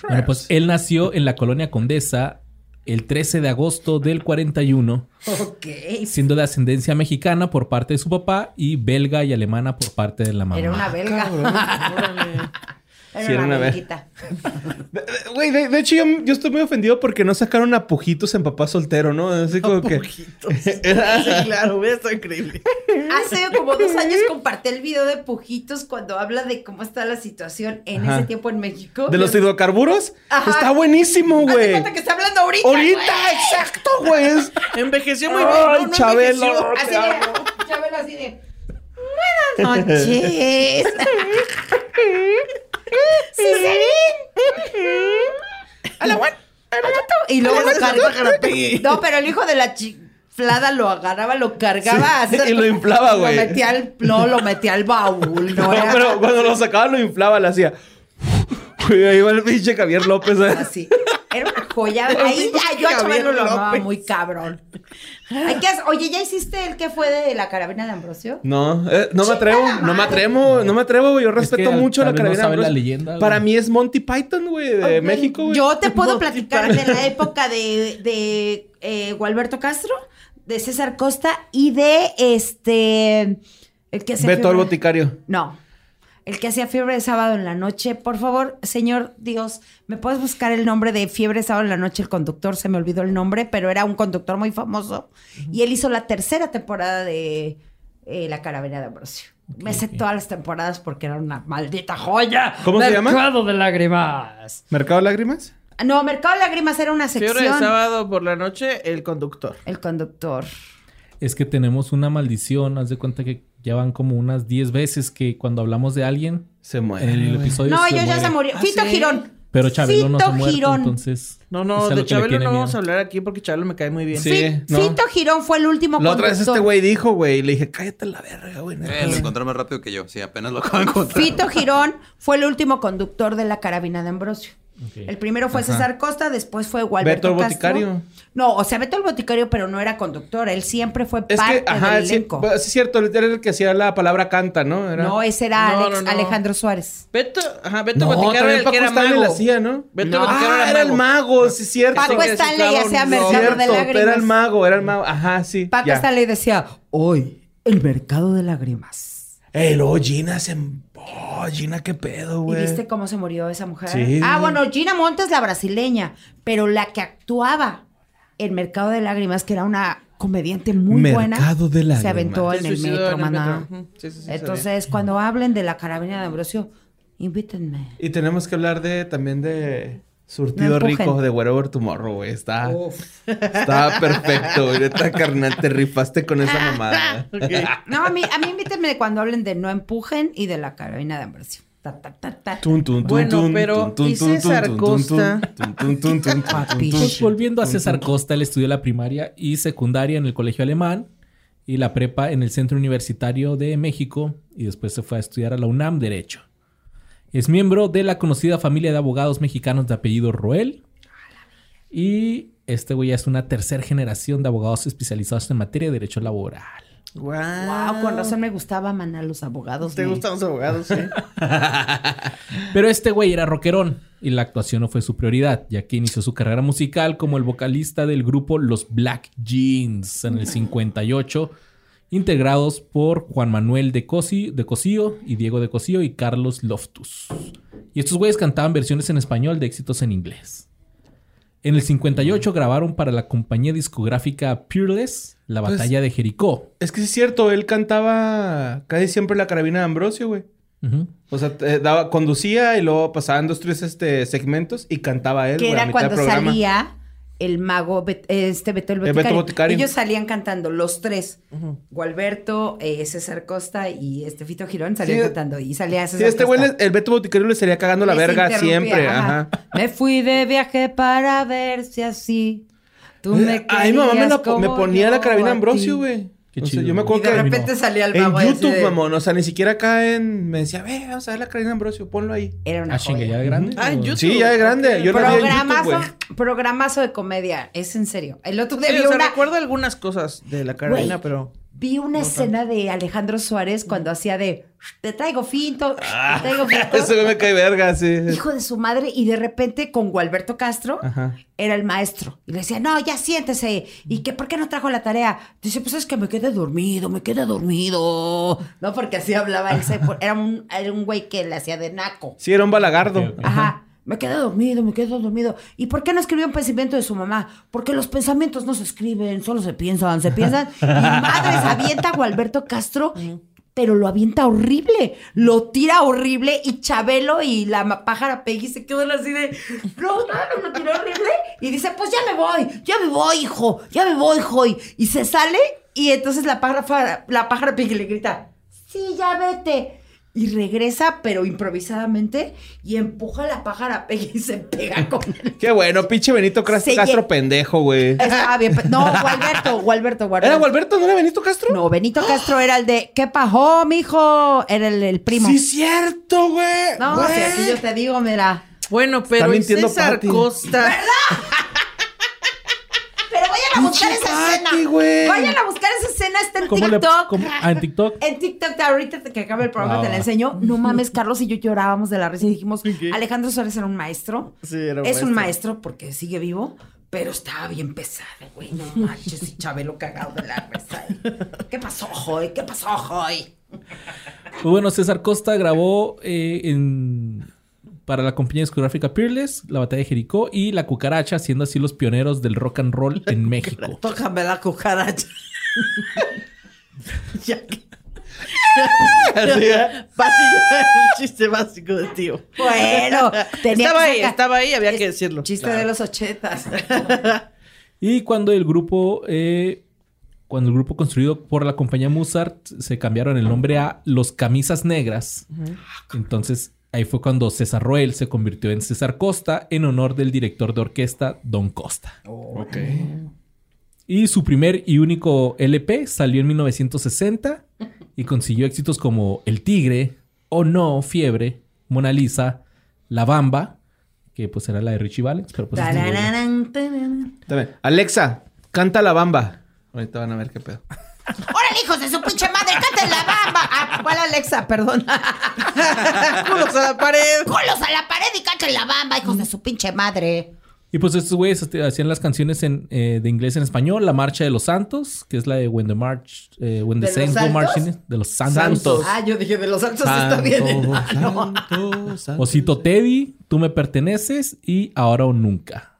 Bueno, pues él nació en la colonia Condesa el 13 de agosto del 41, Ok. siendo de ascendencia mexicana por parte de su papá y belga y alemana por parte de la mamá. Era una belga. Órale. Era Sí, era una una de- Güey, de, de hecho, yo, yo estoy muy ofendido porque no sacaron a Pujitos en Papá Soltero, ¿no? Así como que. Era- Sí, claro, hubiera estado increíble. Hace como dos años compartí el video de Pujitos cuando habla de cómo está la situación en Ajá. ese tiempo en México. De los hidrocarburos. Ajá. Está buenísimo, güey. cuenta que está hablando ahorita. Ahorita, güey. exacto, güey. Envejeció muy bien. Ay, no, no Chabelo. envejeció. Así de, Chabelo así de. Buenas noches. A la guan. Y luego lo jarape. No, pero el hijo de la chiflada lo agarraba, lo cargaba. Sí, así- y lo inflaba, güey. Lo metía al, no, lo metía al baúl. No, No, era pero cuando lo sacaba lo inflaba, le hacía. Ahí va el pinche Javier López. ¿eh? así. Era una joya. Ahí ya, yo a Chabelo lo amaba muy cabrón. Hay que Oye, ¿ya hiciste el que fue de la carabina de Ambrosio? No, eh, no me atrevo, no me atrevo, no me atrevo, güey. Yo Es que respeto mucho la vez no carabina. sabe la Ambrosio. leyenda. Para mí es Monty Python, güey, de México, güey. Yo te puedo Monty platicar Python. de la época de, de eh, Gualberto Castro, de César Costa y de este. El que hacía Beto el boticario. No. El que hacía fiebre de sábado en la noche. Por favor, señor Dios, ¿me puedes buscar el nombre de fiebre de sábado en la noche? El conductor, se me olvidó el nombre, pero era un conductor muy famoso. Y él hizo la tercera temporada de eh, La Caravera de Ambrosio. me sé todas las temporadas porque era una maldita joya. ¿Cómo se llama? Mercado de lágrimas. ¿Mercado de Lágrimas? No, Mercado de Lágrimas era una sección. Fiebre de sábado por la noche, el conductor. El conductor. Es que tenemos una maldición. Haz de cuenta que ya van como unas 10 veces que cuando hablamos de alguien Se muere. en el güey. episodio. No, se yo ya se murió. ¿Ah, Fito sí? Girón. Pero Chabelo no se Fito muere, Girón. entonces. No, no, de Chabelo no miedo. vamos a hablar aquí porque Chabelo me cae muy bien. Sí. No. Fito Girón fue el último La otra vez este güey dijo, güey, y le dije, cállate la verga, güey. Eh, lo güey". encontré más rápido que yo. Sí, apenas lo acabo de encontrar. Fito Girón fue el último conductor de la carabina de Ambrosio. El primero fue Ajá. César Costa, después fue Beto Gualberto el Castro. Boticario. No, o sea, Beto el Boticario, pero no era conductor. Él siempre fue Es parte que, ajá, del sí, elenco. pues, es cierto, él era el que hacía la palabra canta, ¿no? Era... No, ese era No, Alex- no, no. Alejandro Suárez. Beto, ajá, Beto No, Boticario era también el Paco que era Stanley mago. la hacía, ¿no? Beto No. Boticario Ah, era el mago. mago, sí es cierto. Paco Stanley hacía Mercado Cierto, de Lágrimas. era el mago, era el mago. Ajá, sí. Paco ya. Stanley decía, hoy, el Mercado de Lágrimas. Eh, luego Gina se... Oh, Gina, qué pedo, ¿Y güey. viste cómo se murió esa mujer? Sí. Ah, bueno, Gina Montes, la brasileña, pero la que actuaba en Mercado de Lágrimas, que era una comediante muy buena, Mercado de se aventó Se en el metro, en el maná. metro. Ujú. Sí, sí, sí, Entonces, cuando hablen de la carabina de Ambrosio, invítenme. Y tenemos que hablar de también de Surtido No de Wherever Tomorrow, güey. Está, está perfecto, güey. Neta, carnal, te rifaste con esa mamada. No, a mí, a mí invítenme cuando hablen de No Empujen y de la carabina de Ambrosio. Ta, ta, ta. Tun, tun, Bueno, tun, pero, ¿y César Costa? Pues volviendo a César Costa, él estudió la primaria y secundaria en el colegio alemán y la prepa en el Centro Universitario de México y después se fue a estudiar a la UNAM Derecho. Es miembro de la conocida familia de abogados mexicanos de apellido Roel y este güey ya es una tercera generación de abogados especializados en materia de derecho laboral. Wow. Wow, con razón me gustaba, maná, los abogados. ¿Te me- gustan los abogados? Sí. Pero este güey era rockerón y la actuación no fue su prioridad, ya que inició su carrera musical como el vocalista del grupo Los Black Jeans en el 58, integrados por Juan Manuel de, Cosi, de Cosío y Diego de Cosío y Carlos Loftus. Y estos güeyes cantaban versiones en español de éxitos en inglés. En el 58 grabaron para la compañía discográfica Peerless La Pues- Batalla de Jericó. Es que es cierto, él cantaba casi siempre la carabina de Ambrosio, güey. O sea, te daba, conducía y luego pasaban dos, tres este, segmentos y cantaba él. que era mitad del cuando programa. salía el mago, Bet- este Beto el Beto Boticario. Boticario. Ellos salían cantando, los tres. Gualberto, eh, César Costa y este Fito Girón salían Sí, cantando. Y salía César Sí, este güey, el Beto Boticario le estaría cagando la Les verga siempre. Ajá. Me fui de viaje para ver si así tú me Ay, mamá me, po- me ponía la carabina Ambrosio, güey. Qué O sea, chido, yo me güey. Y acuerdo de que repente salía el en mago así YouTube, de- mamón. O sea, ni siquiera acá en... Me decía, ve, vamos a ver la carabina Ambrosio, ponlo ahí. Era una Ah, joya. ya de grande. Ah, en. YouTube. Sí, ya de grande. Yo lo vi en YouTube, Programazo, programazo de comedia. Es en serio. El otro día Sí, vi o sea, una... recuerdo algunas cosas de la Güey. pero... Vi una escena de Alejandro Suárez cuando hacía de te traigo finto, te traigo finto. Güey me cae verga, sí. Hijo de su madre, y de repente con Gualberto Castro Ajá. era el maestro. Y le decía, no, ya siéntese. ¿Y que por qué no trajo la tarea? Dice, pues es que me quedé dormido, me quedé dormido. No, porque así hablaba él. Era un, era un güey que le hacía de naco. Sí, era un balagardo. Ajá. Me quedé dormido, me quedé dormido. ¿Y por qué no escribió un pensamiento de su mamá? Porque los pensamientos no se escriben, solo se piensan, se piensan. Y madres, avienta a Gualberto Castro, pero lo avienta horrible. Lo tira horrible y Chabelo y la pájara Peggy se quedan así de, no, no, lo tiró horrible. Y dice, pues ya me voy, ya me voy, hijo, ya me voy, hijo. Y, y se sale y entonces la pájara, la pájara Peggy le grita, sí, ya vete. Y regresa, pero improvisadamente, y empuja a la pájara y se pega con él. Qué bueno, pinche Benito Castro, pendejo, güey. Estaba bien. No, Gualberto, Gualberto, Gualberto. ¿Era Gualberto? ¿No era Benito Castro? No, Benito Castro era el de ¿Qué pasó, mijo? Era el, el primo. Sí, cierto, güey. no, Güey. si aquí yo te digo, mira. Bueno, pero mintiendo César. Costa. Vayan a buscar esa escena. Vayan a buscar esa escena, está en ¿Cómo le- TikTok. cómo- ah, en TikTok? En TikTok, ahorita que acabe el programa Ah, te la va. enseño. No mames, Carlos y yo llorábamos de la risa y dijimos, Alejandro Suárez era un maestro. Sí, era un es un maestro. porque sigue vivo, pero estaba bien pesado, güey. No manches, y Chabelo cagado de la risa. ¿Qué pasó, hoy? ¿Qué pasó, hoy? Pues bueno, César Costa grabó eh, en- para la compañía discográfica Peerless, La Batalla de Jericó y La Cucaracha, siendo así los pioneros del rock and roll en México. Tócame la cucaracha. ya que. Así, ¿eh? Pati, ya es un chiste básico de tío. Bueno, tenía estaba que ahí, estaba ahí, había Es que decirlo. Chiste de los ochetas. Y cuando el grupo, eh, cuando el grupo construido por la compañía Mozart se cambiaron el nombre a Los Camisas Negras, entonces ahí fue cuando César Roel se convirtió en César Costa en honor del director de orquesta Don Costa. Ok. Y su primer y único LP salió en 1960 y consiguió éxitos como El Tigre, O No, Fiebre, Mona Lisa, La Bamba, que pues era la de Richie Valens, pero pues... Tararán, tararán. Alexa, canta la bamba. Ahorita van a ver qué pedo. ¡Órale, hijos de su pinche madre! ¡Canten la bamba! Ah, ¿Cuál Alexa? Perdón. ¡Culos a la pared! ¡Colos a la pared y canten la bamba, hijos de su pinche madre! Y pues estos güeyes hacían las canciones en, eh, de inglés en español. La Marcha de los Santos, que es la de When the March... eh, when the ¿De los Saints Go Santos? Marching... De los Santos. Santos. Ah, yo dije, de los altos está bien. Santo, santo, santo. Osito Teddy, Tú me perteneces y Ahora o Nunca.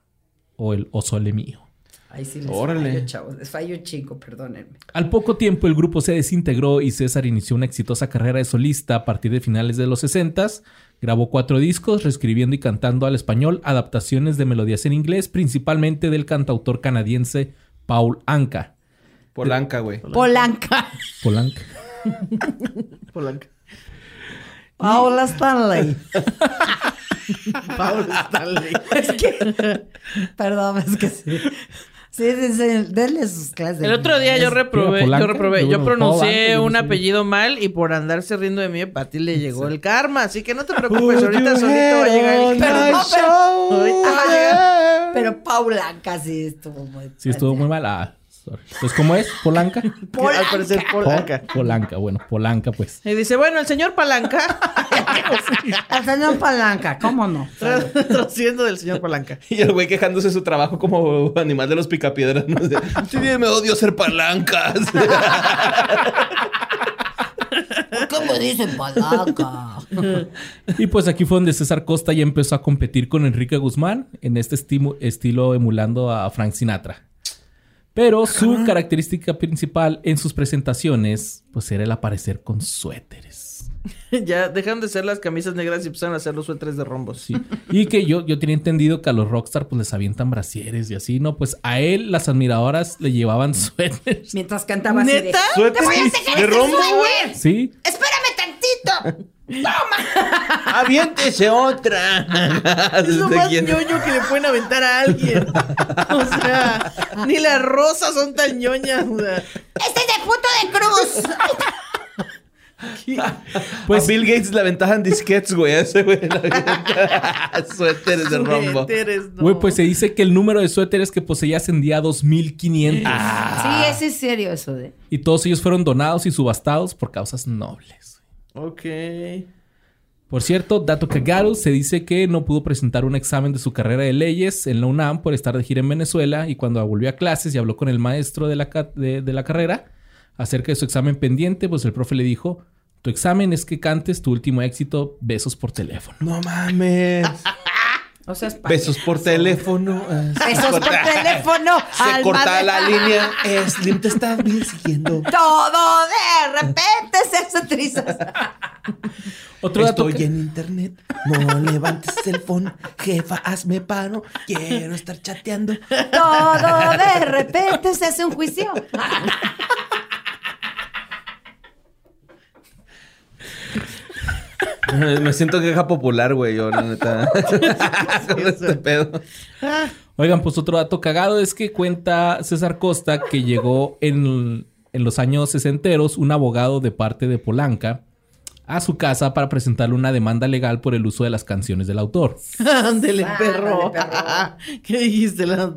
O el O Sole Mío. Ay, sí, les Órale. fallo, chavos. Les fallo un chingo, perdónenme. Al poco tiempo el grupo se desintegró y César inició una exitosa carrera de solista a partir de finales de los 60 Grabó cuatro discos, reescribiendo y cantando al español adaptaciones de melodías en inglés, principalmente del cantautor canadiense Paul Anka. Polanca, güey. Polanca. Polanca. Polanca. Paula Stanley. Pablo Stanley. es que... Perdón, es que sí. Sí, sí, sí. Denle sus clases. El otro día yo reprobé, yo reprobé, yo pronuncié un apellido mal y por andarse riendo de mí, para ti le llegó el karma, así que no te preocupes, ahorita solito va a llegar el Pero karma. no, pero- Ahorita va a llegar. Pero Paulanca sí estuvo muy... Sí, estuvo muy mal. Sorry. Pues, ¿cómo es? ¿Polanca? Al parecer Polanca. Po- Polanca, bueno, Polanca, pues. Y dice, bueno, el señor Palanca, El señor Palanca, ¿cómo no? traduciendo del señor Palanca. Y el güey quejándose de su trabajo como animal de los picapiedras. ¿no? De, Sí, me odio ser palancas. ¿Por qué me dicen Palanca? Y pues aquí fue donde César Costa ya empezó a competir con Enrique Guzmán en este estimo- estilo emulando a Frank Sinatra. Pero su característica principal en sus presentaciones pues era el aparecer con suéteres. ya dejaron de ser las camisas negras y empezaron a hacer los suéteres de rombos. Sí. Y que yo, yo tenía entendido que a los rockstar pues les avientan brasieres y así, ¿no? Pues a él las admiradoras le llevaban suéteres. Mientras cantaba así de... ¿Neta? Suéter voy a de este rombo, güey. Sí. ¡Espérame tantito! ¡Toma! Aviéntese otra. Es lo ¿De más quién? ñoño que le pueden aventar a alguien. O sea, ni las rosas son tan ñoñas. o sea. ¡Este es de punto de cruz! Pues a Bill Gates le aventajan disquets, güey. A ese güey. suéteres de rombo. Suéteres, no. Güey, pues se dice que el número de suéteres que poseía ascendía a 2500. Sí, ese es serio eso de. Y todos ellos fueron donados y subastados por causas nobles. Ok. Por cierto, dato cagado, se dice que no pudo presentar un examen de su carrera de leyes en la UNAM por estar de gira en Venezuela y cuando volvió a clases y habló con el maestro de la, de la carrera acerca de su examen pendiente, pues el profe le dijo, tu examen es que cantes tu último éxito, besos por teléfono. No mames. O sea, Besos por teléfono. Besos por teléfono. Se alma corta de- la línea. Slim te está siguiendo. Todo de repente se hace trizas. Otro dato Estoy en internet. No levantes el phone. Jefa, hazme paro. Quiero estar chateando. Todo de repente se hace un juicio. Me siento queja popular, güey. Yo, la neta. Este pedo. Oigan, pues otro dato cagado es que cuenta César Costa que llegó en, en los años sesenteros un abogado de parte de Polanca a su casa para presentarle una demanda legal por el uso de las canciones del autor. Ándele, Ándale, perro. ¿Qué dijiste? La,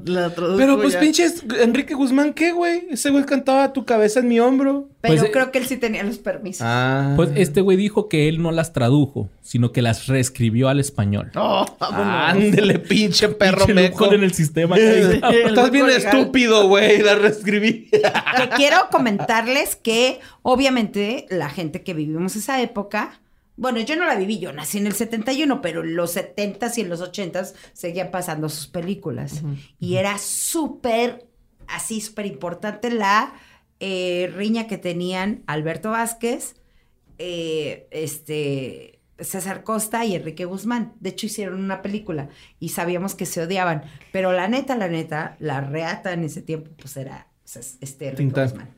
Pero pues ya. pinches, Enrique Guzmán, ¿qué, güey? Ese güey cantaba tu cabeza en mi hombro. Pero Pues, creo que él sí tenía los permisos. Ah. Pues este güey dijo que él no las tradujo, sino que las reescribió al español. Oh. Ándele, pinche perro Pinche meco. en el sistema. Estás bien estúpido, güey. La reescribí. Que quiero comentarles que obviamente la gente que vivimos esa época, bueno, yo no la viví, yo nací en el 71, pero en los 70s y en los 80s seguían pasando sus películas. Y era súper, así súper importante la eh, riña que tenían Alberto Vázquez, eh, este... César Costa y Enrique Guzmán. De hecho, hicieron una película y sabíamos que se odiaban. Pero la neta, la neta, la reata en ese tiempo, pues era pues, este Enrique Tinta. Guzmán.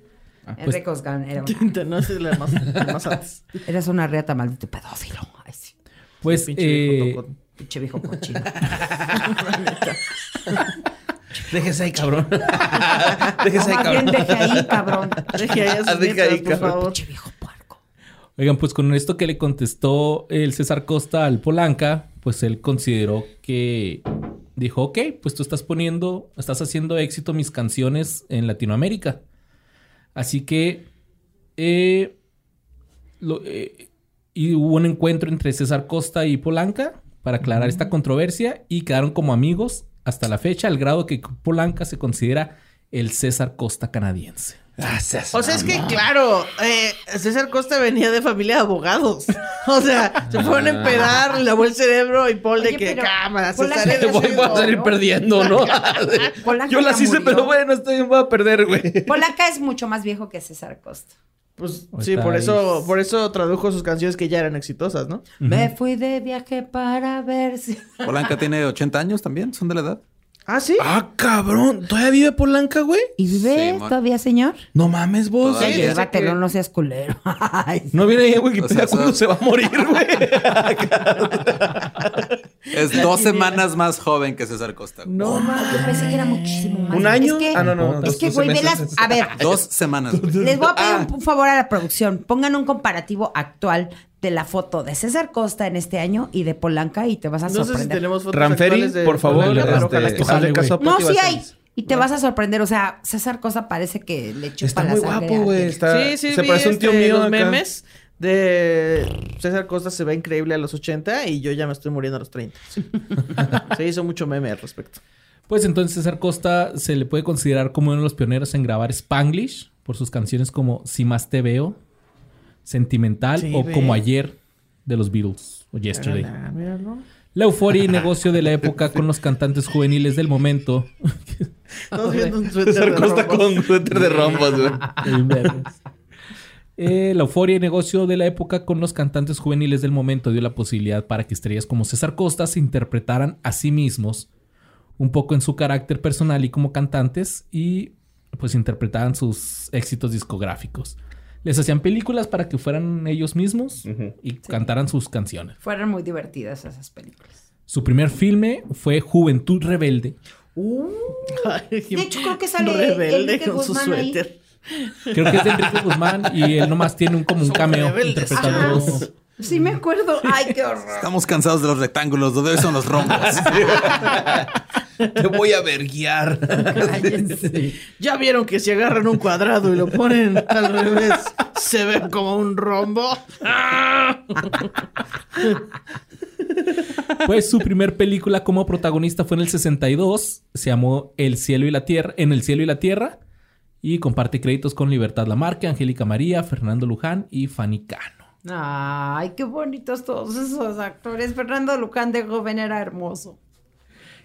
Ah, pues- Enrique Guzmán era una, Tinta, no es la más, la más antes. eres una reata maldito pedófilo. Ay, sí. Pues Pinche eh, viejo. Pinche viejo cochino. Déjese ahí, cabrón. Déjese ahí, cabrón. deje ahí, cabrón. Deje ahí a sus Deje ahí, nietas, por cabrón. favor. Viejo puerco. Oigan, pues con esto que le contestó el César Costa al Polanca, pues él consideró que dijo, ok, pues tú estás poniendo, estás haciendo éxito mis canciones en Latinoamérica. Así que, eh, lo- eh, y hubo un encuentro entre César Costa y Polanca para aclarar esta controversia y quedaron como amigos hasta la fecha, al grado que Polanca se considera el César Costa canadiense. Gracias. O sea, es que, claro, eh, César Costa venía de familia de abogados. O sea, se fueron a empedar, le lavó el cerebro y Paul de que cámara, César Te voy, a salir ¿no? perdiendo, ¿no? Polanca Yo las hice, murió. pero bueno, estoy voy a perder, güey. Polanca es mucho más viejo que César Costa. Pues sí, por eso, es. por eso tradujo sus canciones que ya eran exitosas, ¿no? Me fui de viaje para ver si... Polanca tiene 80 años también, son de la edad. Ah, sí. Ah, cabrón. ¿Todavía vive Polanca, güey? ¿Y vive Sí, todavía, señor? No mames, vos. Todavía. Sí, ese Llévatelo, que- no seas culero. Ay, No viene ahí en Wikipedia O sea, cuándo eso- se va a morir, güey. Es dos semanas más joven que César Costa. güey. No mames. Yo pensé que era muchísimo más. ¿Un año? Es que, Ah, no, no, no. Es que, güey, ve meses. las... A ver, Dos semanas. güey. les voy a pedir Ah. un favor a la producción. Pongan un comparativo actual de la foto de César Costa en este año y de Polanca y te vas a No sé si sorprender. tenemos fotos Ranferi, de por favor, pero este, caso No, sí hay. Y te vas a sorprender. O sea, César Costa parece que le chupa Está la muy sangre guapo, güey. Sí, sí, se parece a un tío este, mío los acá. memes de César Costa se ve increíble a los 80 y yo ya me estoy muriendo a los 30. Sí. se hizo mucho meme al respecto. Pues entonces César Costa se le puede considerar como uno de los pioneros en grabar Spanglish por sus canciones como Si más te veo, Sentimental Sí, o ve. Como ayer de los Beatles o Yesterday. Mírala, míralo. La euforia y negocio de la época con los cantantes juveniles del momento. Estamos viendo un suéter César de Costa rombos. con suéter de rombos, güey. Eh, la euforia y negocio de la época con los cantantes juveniles del momento dio la posibilidad para que estrellas como César Costa se interpretaran a sí mismos un poco en su carácter personal y como cantantes y pues interpretaran sus éxitos discográficos. Les hacían películas para que fueran ellos mismos y cantaran sus canciones. Fueron muy divertidas esas películas. Su primer filme fue Juventud Rebelde. Ay, De hecho, creo que sale rebelde Enrique con su Guzmán ahí. suéter. Creo que es de Enrique Guzmán y él nomás tiene un, como un cameo interpretando. Sí me acuerdo. Ay, qué horror. Estamos cansados de los rectángulos, donde son los rombos. Te voy a verguiar. Cállense. Ya vieron que si agarran un cuadrado y lo ponen al revés, se ve como un rombo. Pues su primer película como protagonista fue en el 62. Se llamó El cielo y la tierra. En el cielo y la tierra. Y comparte créditos con Libertad Lamarque, Angélica María, Fernando Luján y Fanny Cano. Ay, qué bonitos todos esos actores. Fernando Luján de joven era hermoso.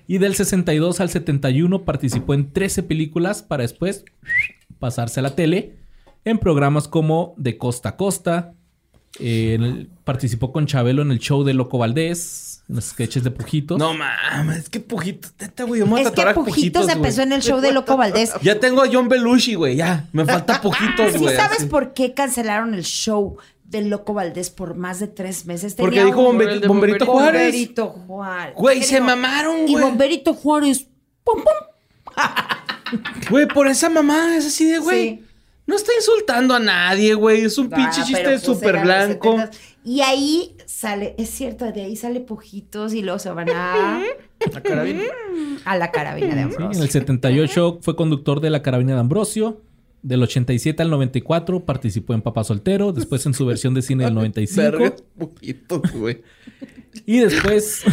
Y del 62 al 71 participó en 13 películas para después pasarse a la tele en programas como De Costa a Costa. eh, en el- participó con Chabelo en el show de Loco Valdés, en los sketches de Pujitos. No mames, es que Pujitos. Neta, güey, yo me voy a Es que Pujitos empezó en el show de Loco Valdés. Ya tengo a John Belushi, güey, ya. Me falta Pujitos, ¿Sí güey. sabes así. por qué cancelaron el show de Loco Valdés por más de tres meses? Porque Tenía dijo un- Bombe- el de Bomberito Juárez. Bomberito Juárez. Güey, ¿Qué se dijo? mamaron, Y. Bomberito Juárez. ¡Pum, pum! Güey, por esa mamá es así de, güey. Sí. No está insultando a nadie, güey. Es un pinche chiste pues, súper blanco. 70s. Y ahí sale, es cierto, de ahí sale Pujitos y luego se van a, La carabina. a la carabina de Sí, Ambrosio. en el 78 fue conductor de La Carabina de Ambrosio. Del 87 al 94 participó en Papá Soltero. Después en su versión de cine del 95. Verga, Pujitos, güey. Y después...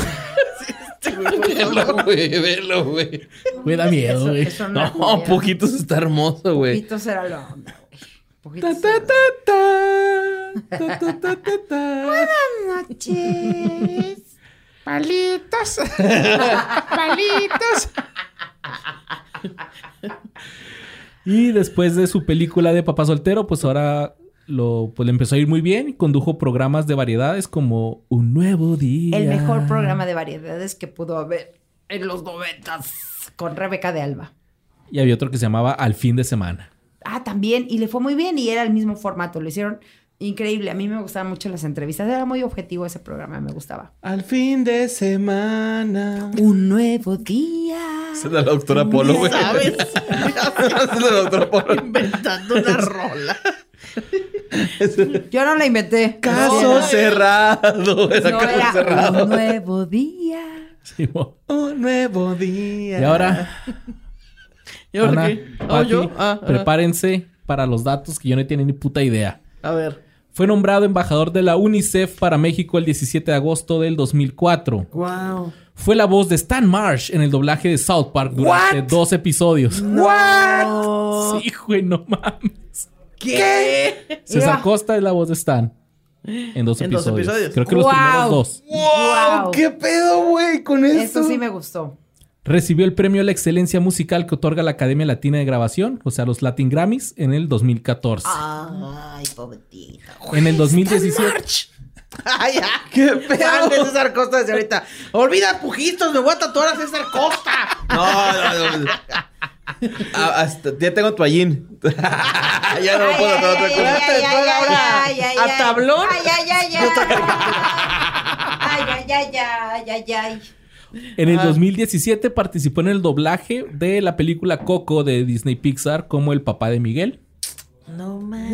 Velo, güey, velo, güey. Me da miedo, güey. no, No, Pujitos está hermoso, güey. Pujitos era lo onda, güey. Ta, ta. Ta, ta, ta, ta, ta. Buenas noches. Palitos. Palitos. Y después de su película de Papá Soltero, pues ahora lo, pues le empezó a ir muy bien. Condujo programas de variedades como Un Nuevo Día. El mejor programa de variedades que pudo haber en los noventas con Rebeca de Alba. Y había otro que se llamaba Al Fin de Semana. Ah, también. Y le fue muy bien y era el mismo formato. Lo hicieron increíble. A mí me gustaban mucho las entrevistas. Era muy objetivo ese programa. Me gustaba. Al fin de semana. Un nuevo día. Esa es la doctora Polo, güey. ¿Sabes? Esa es la doctora Polo. Inventando una rola. Yo no la inventé. Caso No, cerrado. Era no, caso era cerrado. un nuevo día. Sí. Un nuevo día. y ahora, ¿Y ahora Ana, qué? ¿Oh, yo? Ah, ah. prepárense para los datos que yo no tenía ni puta idea. A ver. Fue nombrado embajador de la UNICEF para México el 17 de agosto del 2004. Wow. Fue la voz de Stan Marsh en el doblaje de South Park durante What? dos episodios. What? Sí, güey, no mames. ¿Qué? César Costa es la voz de Stan. En dos En dos episodios. Creo que los primeros dos. ¡Wow! Wow. ¿Qué pedo, güey, con esto? Eso sí me gustó. Recibió el premio a la excelencia musical que otorga la Academia Latina de Grabación, o sea, los Latin Grammys, en el 2014. Ay, pobrecito. en el 2017. Ay, ya. ¿Qué Fan de pedo? César Costa desde ahorita. Olvida pujitos, me voy a tatuar a César Costa. No, no, no. Ah, hasta, ya tengo toallín. ya no me puedo hacer otra cosa. ay, ay, ay, ay, a tablón. Ay, ay, ay, ay. Ay, ay, ay, ay, ay, ay. En el 2017 participó en el doblaje de la película Coco de Disney Pixar como el papá de Miguel. No man.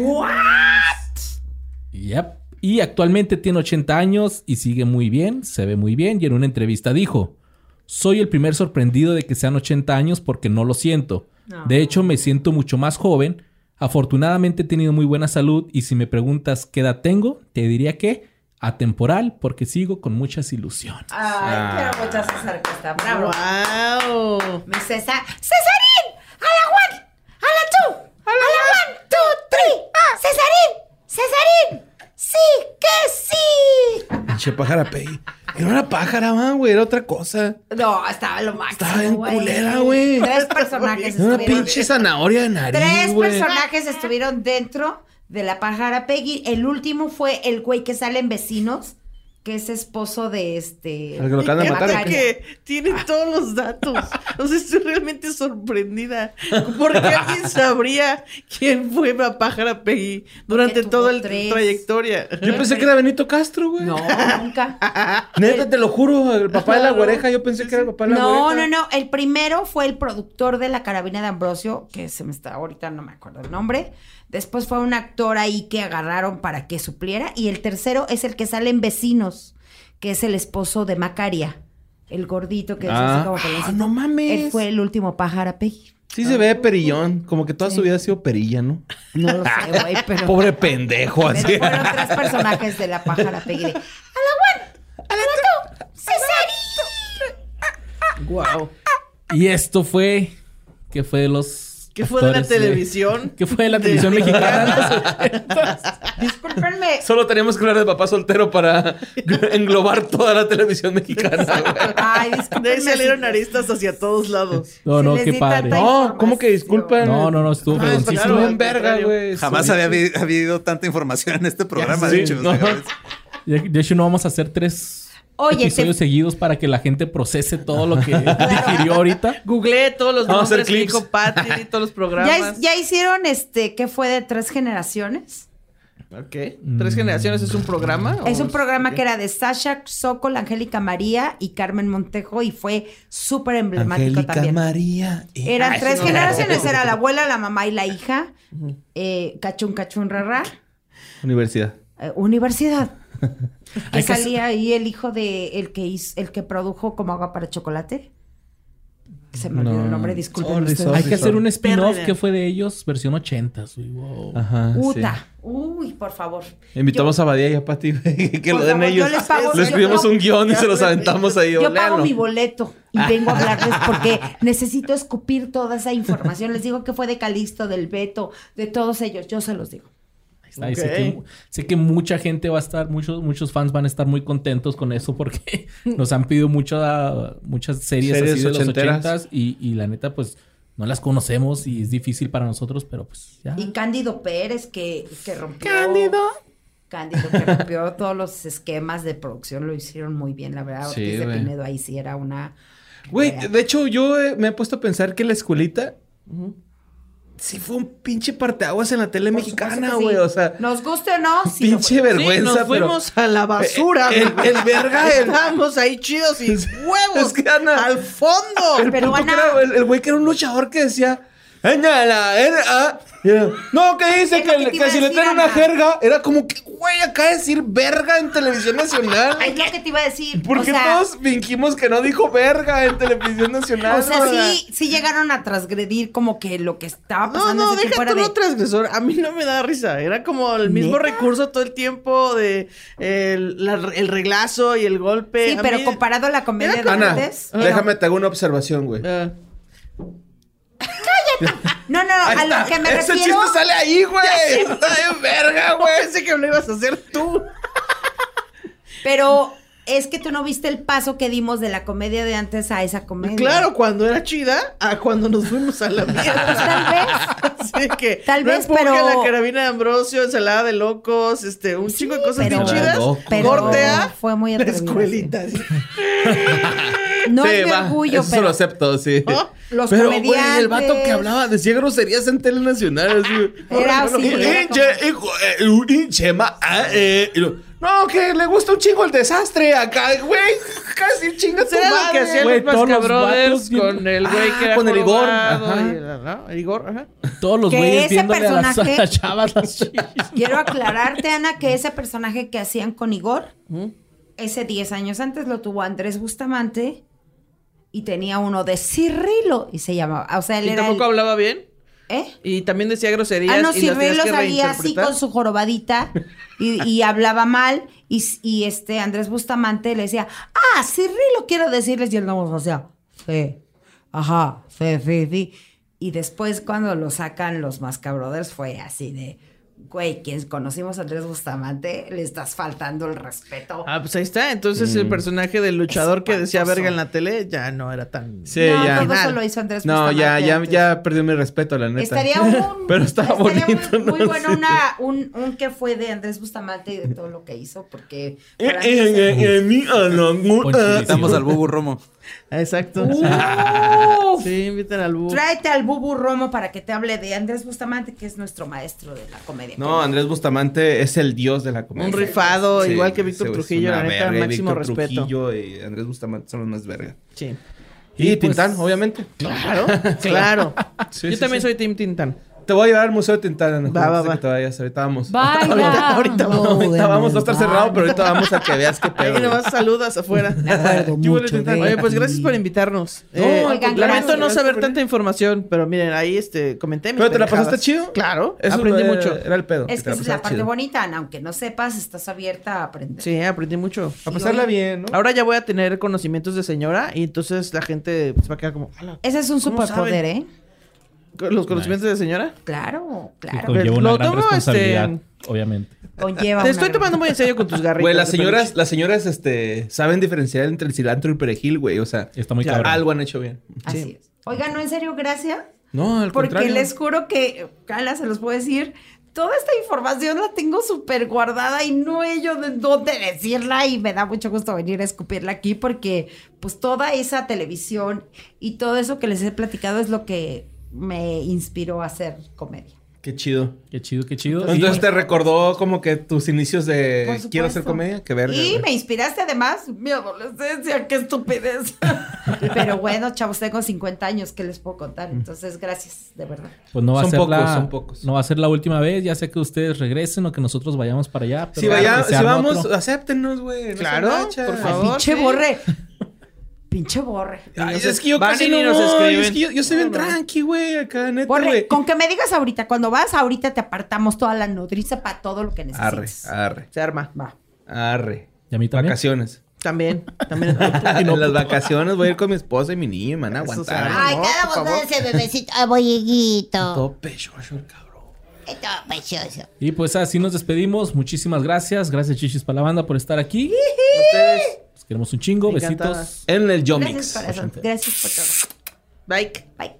Yep. Y actualmente tiene 80 años y sigue muy bien, se ve muy bien. Y en una entrevista dijo: Soy el primer sorprendido de que sean 80 años porque no lo siento. De hecho, me siento mucho más joven. Afortunadamente he tenido muy buena salud y si me preguntas qué edad tengo, te diría que atemporal porque sigo con muchas ilusiones. Ay, quiero mucho a César Costa. Bravo. Wow. Mi César. ¡Cesarín! ¡A la one! ¡A la two! ¡A la one, two, three! ¡Ah! ¡Cesarín! ¡Cesarín! ¡Sí! ¡Que sí! Pinche pájara. Que no era pájara, man, güey. Era otra cosa. No, estaba lo máximo, Estaba güey. culera, güey. Tres personajes Era una estuvieron... pinche zanahoria de nariz, Tres güey. personajes estuvieron dentro de la pájara Peggy. El último fue el güey que sale en Vecinos, que es esposo de este. ¿Al que lo acaban de de matar que tiene todos los datos. O sea, estoy realmente sorprendida. Porque alguien sabría quién fue Pájara Peggy durante toda la trayectoria. Yo pensé que era Benito Castro, güey. No, nunca. Neta, te lo juro, el papá de la güereja, yo pensé que era el papá de la No, güereja. no, no. El primero fue el productor de la carabina de Ambrosio, que se me está ahorita no me acuerdo el nombre. Después fue un actor ahí que agarraron para que supliera. Y el tercero es el que sale en Vecinos, que es el esposo de Macaria. El gordito que es Ah. así como. Ah, no mames. Él fue el último pájaro Peggy. Sí se ve perillón, como que toda su vida ha sido perilla, ¿no? No lo sé, güey, pero. Pobre pendejo, pero así. fueron tres personajes de la pájara Peggy. de, ¡A la one! ¡A la two! ¡Cesarito! Wow. Y esto fue. que fue de los. ¿Qué fue de la televisión? ¿Qué fue de la televisión mexicana? Discúlpenme. Solo teníamos que hablar de papá soltero para englobar toda la televisión mexicana, güey. Ay, De discúlpenme. ahí salieron aristas hacia todos lados. No, no, qué padre. No, ¿cómo que disculpan? No, no, no, estuvo Ah, en verga, güey. Jamás había habido tanta información en este programa, de hecho. de hecho, no vamos a hacer tres Oye, episodios te- seguidos para que la gente procese todo lo que digirió ahorita. Googleé todos los Vamos nombres que dijo Patty, todos los ¿Ya, programas. ya hicieron este que fue de tres generaciones? Ok. ¿Tres generaciones es un programa? Es ¿O un programa qué? que era de Sasha Sokol, Angélica María y Carmen Montejo y fue súper emblemático Angélica también. María. y- Eran Ay, tres no. generaciones, era la abuela, la mamá y la hija. Eh, cachun cachun rara. Universidad. eh, universidad. Que que salía ahí el hijo de el que hizo, el que produjo como agua para chocolate. Se me olvidó No. el nombre, disculpen Sorry, sorry. Hay que hacer un spin-off que fue de ellos, versión 80. Wow. Ajá. Uta. Uy, por favor. Invitamos a Badía y a Pati güey, que lo den favor, yo ellos. les pago- les yo- un guion y se los aventamos ahí. Yo pago léanlo. mi boleto y vengo a hablarles porque necesito escupir toda esa información. Les digo que fue de Calixto, del Beto, de todos ellos. Yo se los digo. Sé, que, sé que mucha gente va a estar, muchos, muchos fans van a estar muy contentos con eso porque nos han pedido mucho, muchas series, Series así de los ochentas y, y la neta, pues no las conocemos y es difícil para nosotros, pero pues ya. Y Cándido Pérez que, que rompió. Cándido. Cándido que rompió todos los esquemas de producción. Lo hicieron muy bien, la verdad. Sí, Ortiz de. Pinedo ahí sí era una. Güey, de hecho, yo eh, me he puesto a pensar que la escuelita sí fue un pinche parteaguas en la tele Por mexicana, sí. güey. O sea, Nos guste o no, sí pinche vergüenza. Sí, nos pero- fuimos a la basura. El- verga, el- Estábamos ahí chidos y huevos. Es que, Ana, al fondo. El Pero, que era- el güey que era un luchador que decía. Era, No, que dice que, si le traen una jerga, era como que, güey, acaba de decir verga en televisión nacional. Es lo que te iba a decir. ¿Por o qué sea, todos fingimos que no dijo verga en televisión nacional? O sea, sí, sí llegaron a transgredir como que lo que estaba No, pasando no, tiempo deja tú de... lo transgresor. A mí no me da risa. Era como el mismo ¿Neta? recurso todo el tiempo de el, la- el reglazo y el golpe. Sí, A pero mí- comparado a la comedia Era de Ana, antes... déjame te hago una observación, güey. Ah. No, no, Ahí a lo que me Ese refiero... chiste sale ahí, güey. Está bien verga, güey. Pensé que lo ibas a hacer tú. Pero es que tú no viste el paso que dimos de la comedia de antes a esa comedia. Claro, cuando era chida, a cuando nos fuimos a la Pues mierda. tal vez. Así que Tal no vez, pero- la carabina de Ambrosio, ensalada de locos, este, un chingo de cosas pero- bien chidas. Pero Corte a fue muy la escuelita. No sí, es mi va. orgullo, Eso pero lo acepto, sí. ¿No? los Pero, güey, comediantes... el vato que hablaba decía groserías en tele nacional. Así, Era así, hinche, hijo, eh, un hinche, ma, ah, eh, no, que le gusta un chingo el desastre acá, güey. Casi chinga tu lo que madre. hacían Güey, los bien- con el güey Ah, que era con el Igor, ajá. y ¿no? Igor, ajá. Todos los güeyes ese viéndole a las, a personaje- las chavas las. Quiero aclararte, Ana, que ese personaje que hacían con Igor, ese 10 años antes lo tuvo Andrés Bustamante y tenía uno de Cirilo y se llamaba, o sea, él Y era tampoco el- hablaba bien. ¿Eh? Y también decía groserías. Ah, no, y que salía así con su jorobadita y, y hablaba mal y, y este Andrés Bustamante le decía, ah, Cirilo quiero decirles y él no sea, sí, ajá, sí, sí, sí. Y después cuando lo sacan los Mascabrothers fue así de, güey, quien conocimos a Andrés Bustamante, le estás faltando el respeto. Ah, pues ahí está. Entonces Mm. el personaje del luchador que decía verga en la tele ya no era tan... Sí, no, ya. todo eso Final. lo hizo Andrés No, Bustamante. ya, ya, antes. ya perdí mi respeto, la neta. Estaría un, Pero estaba estaría bonito, muy, muy ¿no? bueno Sí. una, un, un que fue de Andrés Bustamante y de todo lo que hizo, porque Eh, eh, es- eh, eh, mi- ah, no, mu-. Estamos al Bubu Romo. Exacto. ¡Uf! Sí, inviten al bu. Tráete al Bubu Romo para que te hable de Andrés Bustamante, que es nuestro maestro de la comedia. No, Andrés Bustamante es el dios de la comedia. Un rifado, Sí, igual que Víctor Trujillo, la neta, verga, máximo Víctor respeto. Trujillo y Andrés Bustamante son los más verga. Sí. Y, Y pues- Tintán, obviamente. Claro, claro. Sí, Yo sí, también sí. soy Team Tintán. Te voy a llevar al Museo de Tintán. Ana, Va, va, antes de va. que te vayas. Ahorita vamos. Vaya. ahorita No, ahorita vamos, va a estar cerrado, pero ahorita vamos a que veas qué pedo. Ahí nomás saludas afuera. Me acuerdo ¿Qué huele, mucho de Oye, pues gracias por invitarnos. No, Eh, oigan, lamento gracias. no saber tanta información, pero miren, ahí este comenté mis ¿Pero te la pasaste chido? Claro, Eso aprendí era- mucho. Era el pedo. Es que esa es la parte chido. bonita, aunque no sepas, estás abierta a aprender. Sí, aprendí mucho. A pasarla bien, ¿no? Ahora ya voy a tener conocimientos de señora y entonces la gente se va a quedar como, "Ala, Ese es un ¿Cómo superpoder, ¿eh? ¿Los conocimientos de señora? Claro, claro. conlleva una Lo gran tomo, responsabilidad, este, obviamente. Conlleva Te estoy gran- tomando muy en serio con tus garritas. Güey, las señoras, las señoras, este, saben diferenciar entre el cilantro y el perejil, güey. O sea, Está muy cabrón. algo han hecho bien. Así Sí. es. Oigan, no, en serio, gracias. No, al Porque contrario. les juro que, Cala, se los puedo decir, toda esta información la tengo súper guardada y no he yo de dónde decirla y me da mucho gusto venir a escupirla aquí porque pues toda esa televisión y todo eso que les he platicado es lo que me inspiró a hacer comedia. Qué chido. Qué chido, qué chido. Entonces te recordó como que tus inicios de quiero hacer comedia, qué verga. Y me inspiraste además mi adolescencia, qué estupidez. Pero bueno, chavos, tengo 50 años, ¿qué les puedo contar? Entonces, gracias, de verdad. Pues no va Son a ser pocos, la, son pocos. No va a ser la última vez, ya sea que ustedes regresen o que nosotros vayamos para allá. pero Si, vaya- que si vamos, otro. acéptenos, güey. no Claro, por favor. pinche sí. borre. Pinche borre. Ay, es que yo casi y no nos escriben. Es que yo, yo soy bien tranqui, güey. Acá, neta, Borre, güey. con que me digas ahorita, cuando vas ahorita te apartamos toda la nodriza para todo lo que Arre, necesites. arre, Se arma. Va. arre. ¿Y a mí también? Vacaciones. También, también. en las vacaciones voy a ir con mi esposa y mi niño y me van a Eso aguantar. Ay, No, cada por favor. de ese bebecito. Ay, bolliguito. Todo pechocho, el cabrón. Es todo precioso. Y pues así nos despedimos. Muchísimas gracias. Gracias, Chichis, para la banda por estar aquí. Ustedes. Queremos un chingo. Besitos. En el Gracias, Yomix. corazón. Gracias por todo. Bye. Bye.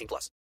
18 plus.